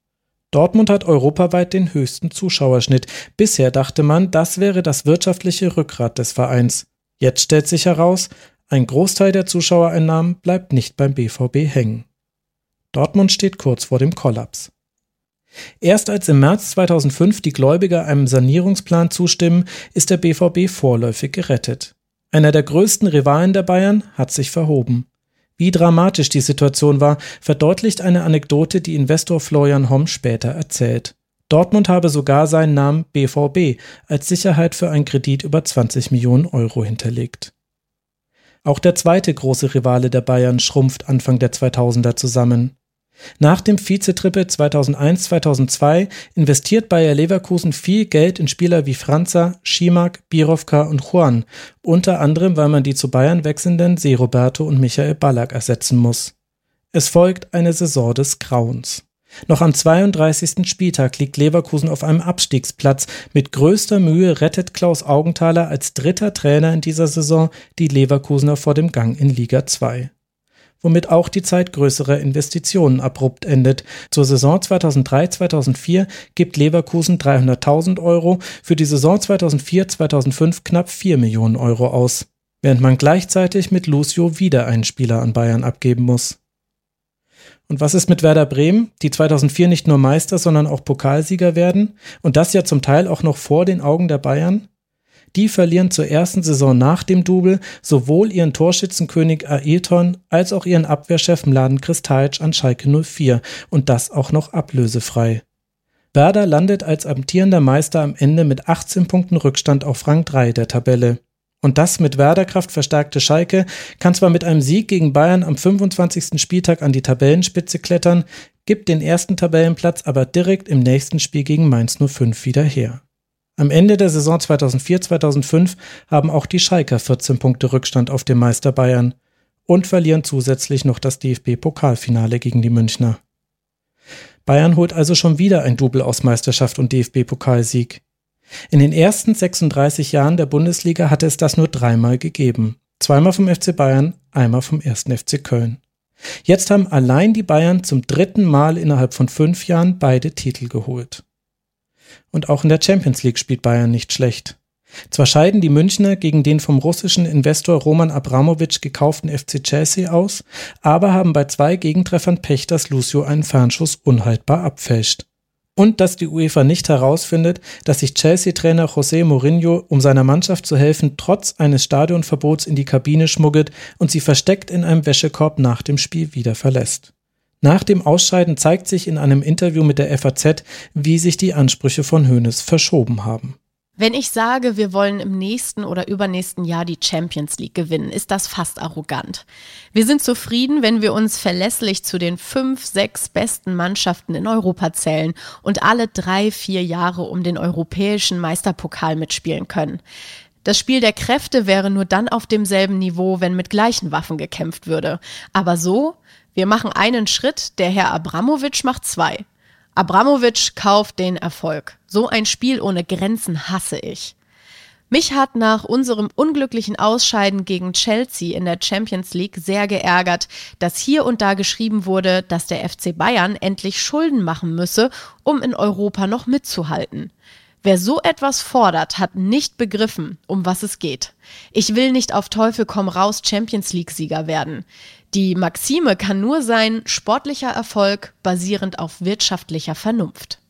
Dortmund hat europaweit den höchsten Zuschauerschnitt. Bisher dachte man, das wäre das wirtschaftliche Rückgrat des Vereins. Jetzt stellt sich heraus, ein Großteil der Zuschauereinnahmen bleibt nicht beim BVB hängen. Dortmund steht kurz vor dem Kollaps. Erst als im März 2005 die Gläubiger einem Sanierungsplan zustimmen, ist der BVB vorläufig gerettet. Einer der größten Rivalen der Bayern hat sich verhoben. Wie dramatisch die Situation war, verdeutlicht eine Anekdote, die Investor Florian Homm später erzählt. Dortmund habe sogar seinen Namen BVB als Sicherheit für einen Kredit über 20 Millionen Euro hinterlegt. Auch der zweite große Rivale der Bayern schrumpft Anfang der 2000er zusammen. Nach dem Vizetriple 2001-2002 investiert Bayer Leverkusen viel Geld in Spieler wie Franza, Schimak, Birovka und Juan, unter anderem weil man die zu Bayern wechselnden Seroberto und Michael Ballack ersetzen muss. Es folgt eine Saison des Grauens. Noch am 32. Spieltag liegt Leverkusen auf einem Abstiegsplatz. Mit größter Mühe rettet Klaus Augenthaler als dritter Trainer in dieser Saison die Leverkusener vor dem Gang in Liga 2 womit auch die Zeit größerer Investitionen abrupt endet. Zur Saison 2003-2004 gibt Leverkusen 300.000 Euro, für die Saison 2004-2005 knapp 4 Millionen Euro aus, während man gleichzeitig mit Lucio wieder einen Spieler an Bayern abgeben muss. Und was ist mit Werder Bremen, die 2004 nicht nur Meister, sondern auch Pokalsieger werden und das ja zum Teil auch noch vor den Augen der Bayern? Die verlieren zur ersten Saison nach dem Double sowohl ihren Torschützenkönig Ailton als auch ihren Abwehrchef Mladen Kristajic an Schalke 04 und das auch noch ablösefrei. Werder landet als amtierender Meister am Ende mit 18 Punkten Rückstand auf Rang 3 der Tabelle. Und das mit Werderkraft verstärkte Schalke kann zwar mit einem Sieg gegen Bayern am 25. Spieltag an die Tabellenspitze klettern, gibt den ersten Tabellenplatz aber direkt im nächsten Spiel gegen Mainz 05 wieder her. Am Ende der Saison 2004-2005 haben auch die Schalker 14 Punkte Rückstand auf dem Meister Bayern und verlieren zusätzlich noch das DFB-Pokalfinale gegen die Münchner. Bayern holt also schon wieder ein Double aus Meisterschaft und DFB-Pokalsieg. In den ersten 36 Jahren der Bundesliga hatte es das nur dreimal gegeben. Zweimal vom FC Bayern, einmal vom ersten FC Köln. Jetzt haben allein die Bayern zum dritten Mal innerhalb von fünf Jahren beide Titel geholt. Und auch in der Champions League spielt Bayern nicht schlecht. Zwar scheiden die Münchner gegen den vom russischen Investor Roman Abramowitsch gekauften FC Chelsea aus, aber haben bei zwei Gegentreffern Pech, dass Lucio einen Fernschuss unhaltbar abfälscht. Und dass die UEFA nicht herausfindet, dass sich Chelsea-Trainer José Mourinho, um seiner Mannschaft zu helfen, trotz eines Stadionverbots in die Kabine schmuggelt und sie versteckt in einem Wäschekorb nach dem Spiel wieder verlässt. Nach dem Ausscheiden zeigt sich in einem Interview mit der FAZ, wie sich die Ansprüche von Hoeneß verschoben haben. Wenn ich sage, wir wollen im nächsten oder übernächsten Jahr die Champions League gewinnen, ist das fast arrogant. Wir sind zufrieden, wenn wir uns verlässlich zu den fünf, sechs besten Mannschaften in Europa zählen und alle drei, vier Jahre um den europäischen Meisterpokal mitspielen können. Das Spiel der Kräfte wäre nur dann auf demselben Niveau, wenn mit gleichen Waffen gekämpft würde. Aber so, wir machen einen Schritt, der Herr Abramowitsch macht zwei. Abramowitsch kauft den Erfolg. So ein Spiel ohne Grenzen hasse ich. Mich hat nach unserem unglücklichen Ausscheiden gegen Chelsea in der Champions League sehr geärgert, dass hier und da geschrieben wurde, dass der FC Bayern endlich Schulden machen müsse, um in Europa noch mitzuhalten. Wer so etwas fordert, hat nicht begriffen, um was es geht. Ich will nicht auf Teufel komm raus Champions League Sieger werden. Die Maxime kann nur sein, sportlicher Erfolg basierend auf wirtschaftlicher Vernunft.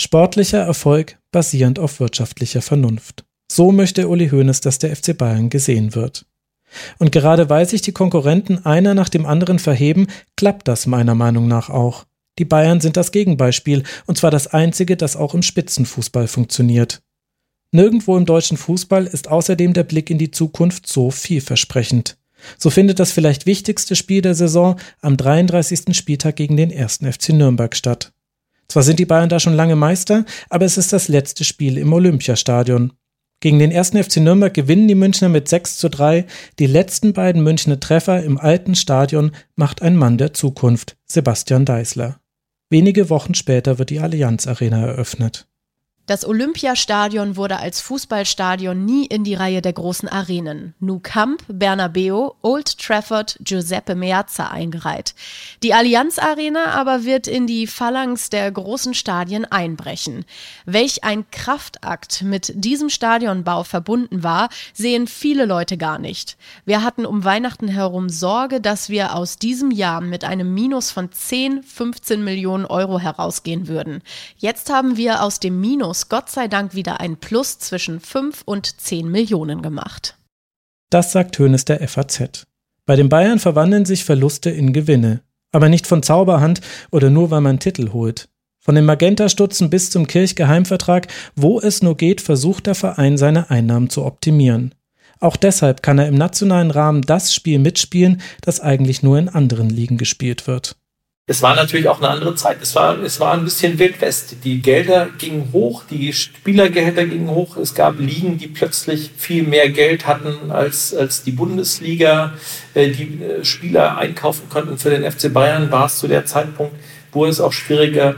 Sportlicher Erfolg basierend auf wirtschaftlicher Vernunft. So möchte Uli Hoeneß, dass der FC Bayern gesehen wird. Und gerade weil sich die Konkurrenten einer nach dem anderen verheben, klappt das meiner Meinung nach auch. Die Bayern sind das Gegenbeispiel, und zwar das einzige, das auch im Spitzenfußball funktioniert. Nirgendwo im deutschen Fußball ist außerdem der Blick in die Zukunft so vielversprechend. So findet das vielleicht wichtigste Spiel der Saison am 33. Spieltag gegen den 1. FC Nürnberg statt. Zwar sind die Bayern da schon lange Meister, aber es ist das letzte Spiel im Olympiastadion. Gegen den 1. FC Nürnberg gewinnen die Münchner mit 6 zu 3. Die letzten beiden Münchner Treffer im alten Stadion macht ein Mann der Zukunft, Sebastian Deißler. Wenige Wochen später wird die Allianz Arena eröffnet. Das Olympiastadion wurde als Fußballstadion nie in die Reihe der großen Arenen. Nou Camp, Bernabeu, Old Trafford, Giuseppe Meazza eingereiht. Die Allianz Arena aber wird in die Phalanx der großen Stadien einbrechen. Welch ein Kraftakt mit diesem Stadionbau verbunden war, sehen viele Leute gar nicht. Wir hatten um Weihnachten herum Sorge, dass wir aus diesem Jahr mit einem Minus von 10, 15 Millionen Euro herausgehen würden. Jetzt haben wir aus dem Minus Minus Gott sei Dank wieder ein Plus zwischen 5 und 10 Millionen gemacht. Das sagt Hönes der FAZ. Bei den Bayern verwandeln sich Verluste in Gewinne. Aber nicht von Zauberhand oder nur weil man Titel holt. Von den Magenta-Stutzen bis zum Kirchgeheimvertrag, wo es nur geht, versucht der Verein seine Einnahmen zu optimieren. Auch deshalb kann er im nationalen Rahmen das Spiel mitspielen, das eigentlich nur in anderen Ligen gespielt wird es war natürlich auch eine andere Zeit. Es war, es war ein bisschen Wildwest. Die Gelder gingen hoch, die Spielergehälter gingen hoch. Es gab Ligen, die plötzlich viel mehr Geld hatten als, als die Bundesliga, äh, die äh, Spieler einkaufen konnten. Für den FC Bayern war es zu der Zeitpunkt, wurde es auch schwieriger,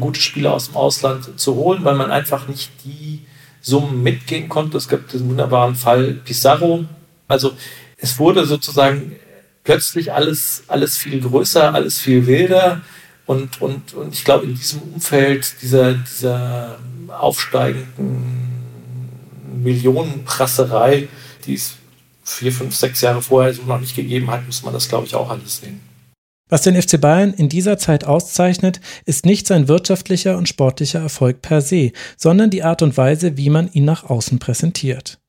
gute Spieler aus dem Ausland zu holen, weil man einfach nicht die Summen mitgehen konnte. Es gab diesen wunderbaren Fall Pizarro. Also es wurde sozusagen plötzlich alles, alles viel größer, alles viel wilder. Und, und, und ich glaube, in diesem Umfeld dieser, dieser aufsteigenden Millionenprasserei, die es vier, fünf, sechs Jahre vorher so noch nicht gegeben hat, muss man das, glaube ich, auch alles sehen. Was den FC Bayern in dieser Zeit auszeichnet, ist nicht sein wirtschaftlicher und sportlicher Erfolg per se, sondern die Art und Weise, wie man ihn nach außen präsentiert.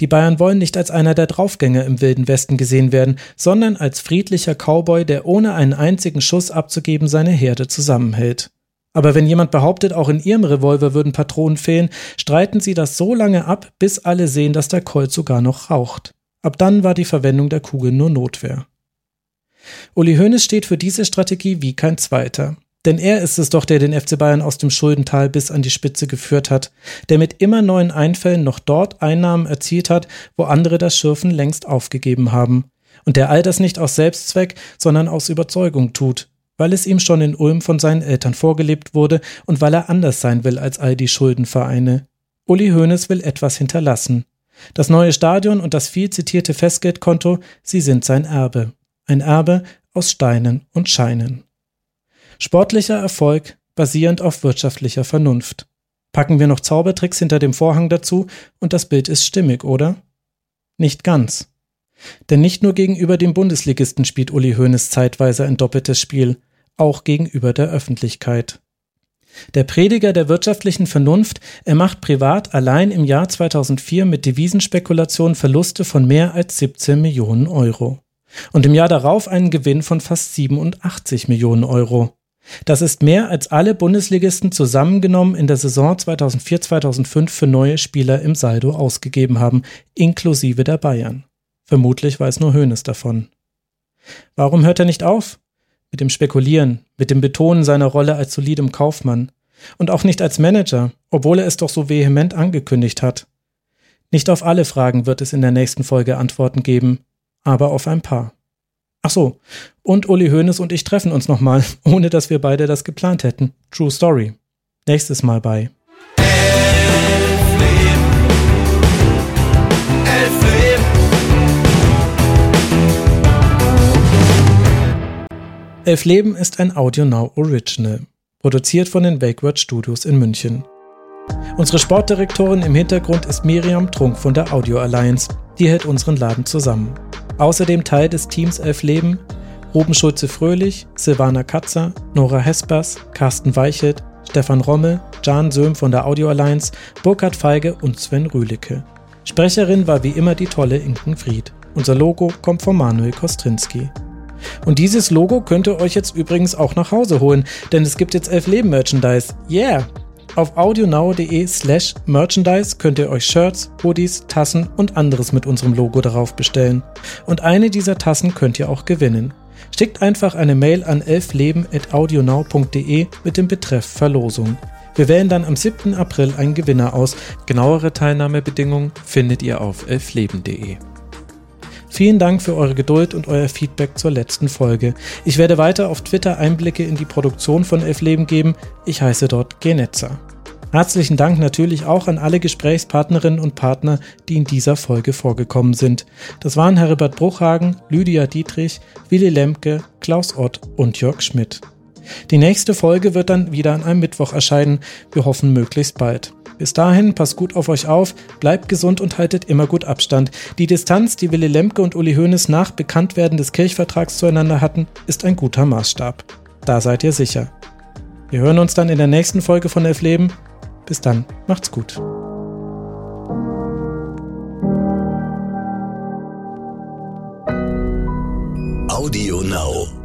Die Bayern wollen nicht als einer der Draufgänger im Wilden Westen gesehen werden, sondern als friedlicher Cowboy, der ohne einen einzigen Schuss abzugeben seine Herde zusammenhält. Aber wenn jemand behauptet, auch in ihrem Revolver würden Patronen fehlen, streiten sie das so lange ab, bis alle sehen, dass der Colt sogar noch raucht. Ab dann war die Verwendung der Kugel nur Notwehr. Uli Hoeneß steht für diese Strategie wie kein zweiter. Denn er ist es doch, der den FC Bayern aus dem Schuldental bis an die Spitze geführt hat, der mit immer neuen Einfällen noch dort Einnahmen erzielt hat, wo andere das Schürfen längst aufgegeben haben. Und der all das nicht aus Selbstzweck, sondern aus Überzeugung tut, weil es ihm schon in Ulm von seinen Eltern vorgelebt wurde und weil er anders sein will als all die Schuldenvereine. Uli Hoeneß will etwas hinterlassen. Das neue Stadion und das viel zitierte Festgeldkonto, sie sind sein Erbe. Ein Erbe aus Steinen und Scheinen. Sportlicher Erfolg basierend auf wirtschaftlicher Vernunft. Packen wir noch Zaubertricks hinter dem Vorhang dazu und das Bild ist stimmig, oder? Nicht ganz. Denn nicht nur gegenüber dem Bundesligisten spielt Uli Hoeneß zeitweise ein doppeltes Spiel, auch gegenüber der Öffentlichkeit. Der Prediger der wirtschaftlichen Vernunft, er macht privat allein im Jahr 2004 mit Devisenspekulationen Verluste von mehr als 17 Millionen Euro und im Jahr darauf einen Gewinn von fast 87 Millionen Euro. Das ist mehr als alle Bundesligisten zusammengenommen in der Saison 2004-2005 für neue Spieler im Saldo ausgegeben haben, inklusive der Bayern. Vermutlich weiß nur Hoeneß davon. Warum hört er nicht auf? Mit dem Spekulieren, mit dem Betonen seiner Rolle als solidem Kaufmann und auch nicht als Manager, obwohl er es doch so vehement angekündigt hat. Nicht auf alle Fragen wird es in der nächsten Folge Antworten geben, aber auf ein paar. Ach so, und Uli Hoeneß und ich treffen uns nochmal, ohne dass wir beide das geplant hätten. True Story. Nächstes Mal bei. Elf Leben ist ein Audio Now Original, produziert von den Wakeword Studios in München. Unsere Sportdirektorin im Hintergrund ist Miriam Trunk von der Audio Alliance, die hält unseren Laden zusammen. Außerdem Teil des Teams Elf Leben Ruben Schulze-Fröhlich, Silvana Katzer, Nora Hespers, Carsten Weichelt, Stefan Rommel, Jan Söhm von der Audio Alliance, Burkhard Feige und Sven Rühlicke. Sprecherin war wie immer die tolle Inken Fried. Unser Logo kommt von Manuel Kostrinski. Und dieses Logo könnt ihr euch jetzt übrigens auch nach Hause holen, denn es gibt jetzt elf Leben Merchandise. Yeah! Auf audionow.de slash merchandise könnt ihr euch Shirts, Hoodies, Tassen und anderes mit unserem Logo darauf bestellen. Und eine dieser Tassen könnt ihr auch gewinnen. Schickt einfach eine Mail an elfleben.audionow.de mit dem Betreff Verlosung. Wir wählen dann am 7. April einen Gewinner aus. Genauere Teilnahmebedingungen findet ihr auf elfleben.de. Vielen Dank für eure Geduld und euer Feedback zur letzten Folge. Ich werde weiter auf Twitter Einblicke in die Produktion von Elf Leben geben. Ich heiße dort Genetzer. Herzlichen Dank natürlich auch an alle Gesprächspartnerinnen und Partner, die in dieser Folge vorgekommen sind. Das waren Herbert Bruchhagen, Lydia Dietrich, Willi Lemke, Klaus Ott und Jörg Schmidt. Die nächste Folge wird dann wieder an einem Mittwoch erscheinen. Wir hoffen möglichst bald. Bis dahin, passt gut auf euch auf, bleibt gesund und haltet immer gut Abstand. Die Distanz, die Willy Lemke und Uli Hoeneß nach Bekanntwerden des Kirchvertrags zueinander hatten, ist ein guter Maßstab. Da seid ihr sicher. Wir hören uns dann in der nächsten Folge von Elf Leben. Bis dann, macht's gut. Audio Now.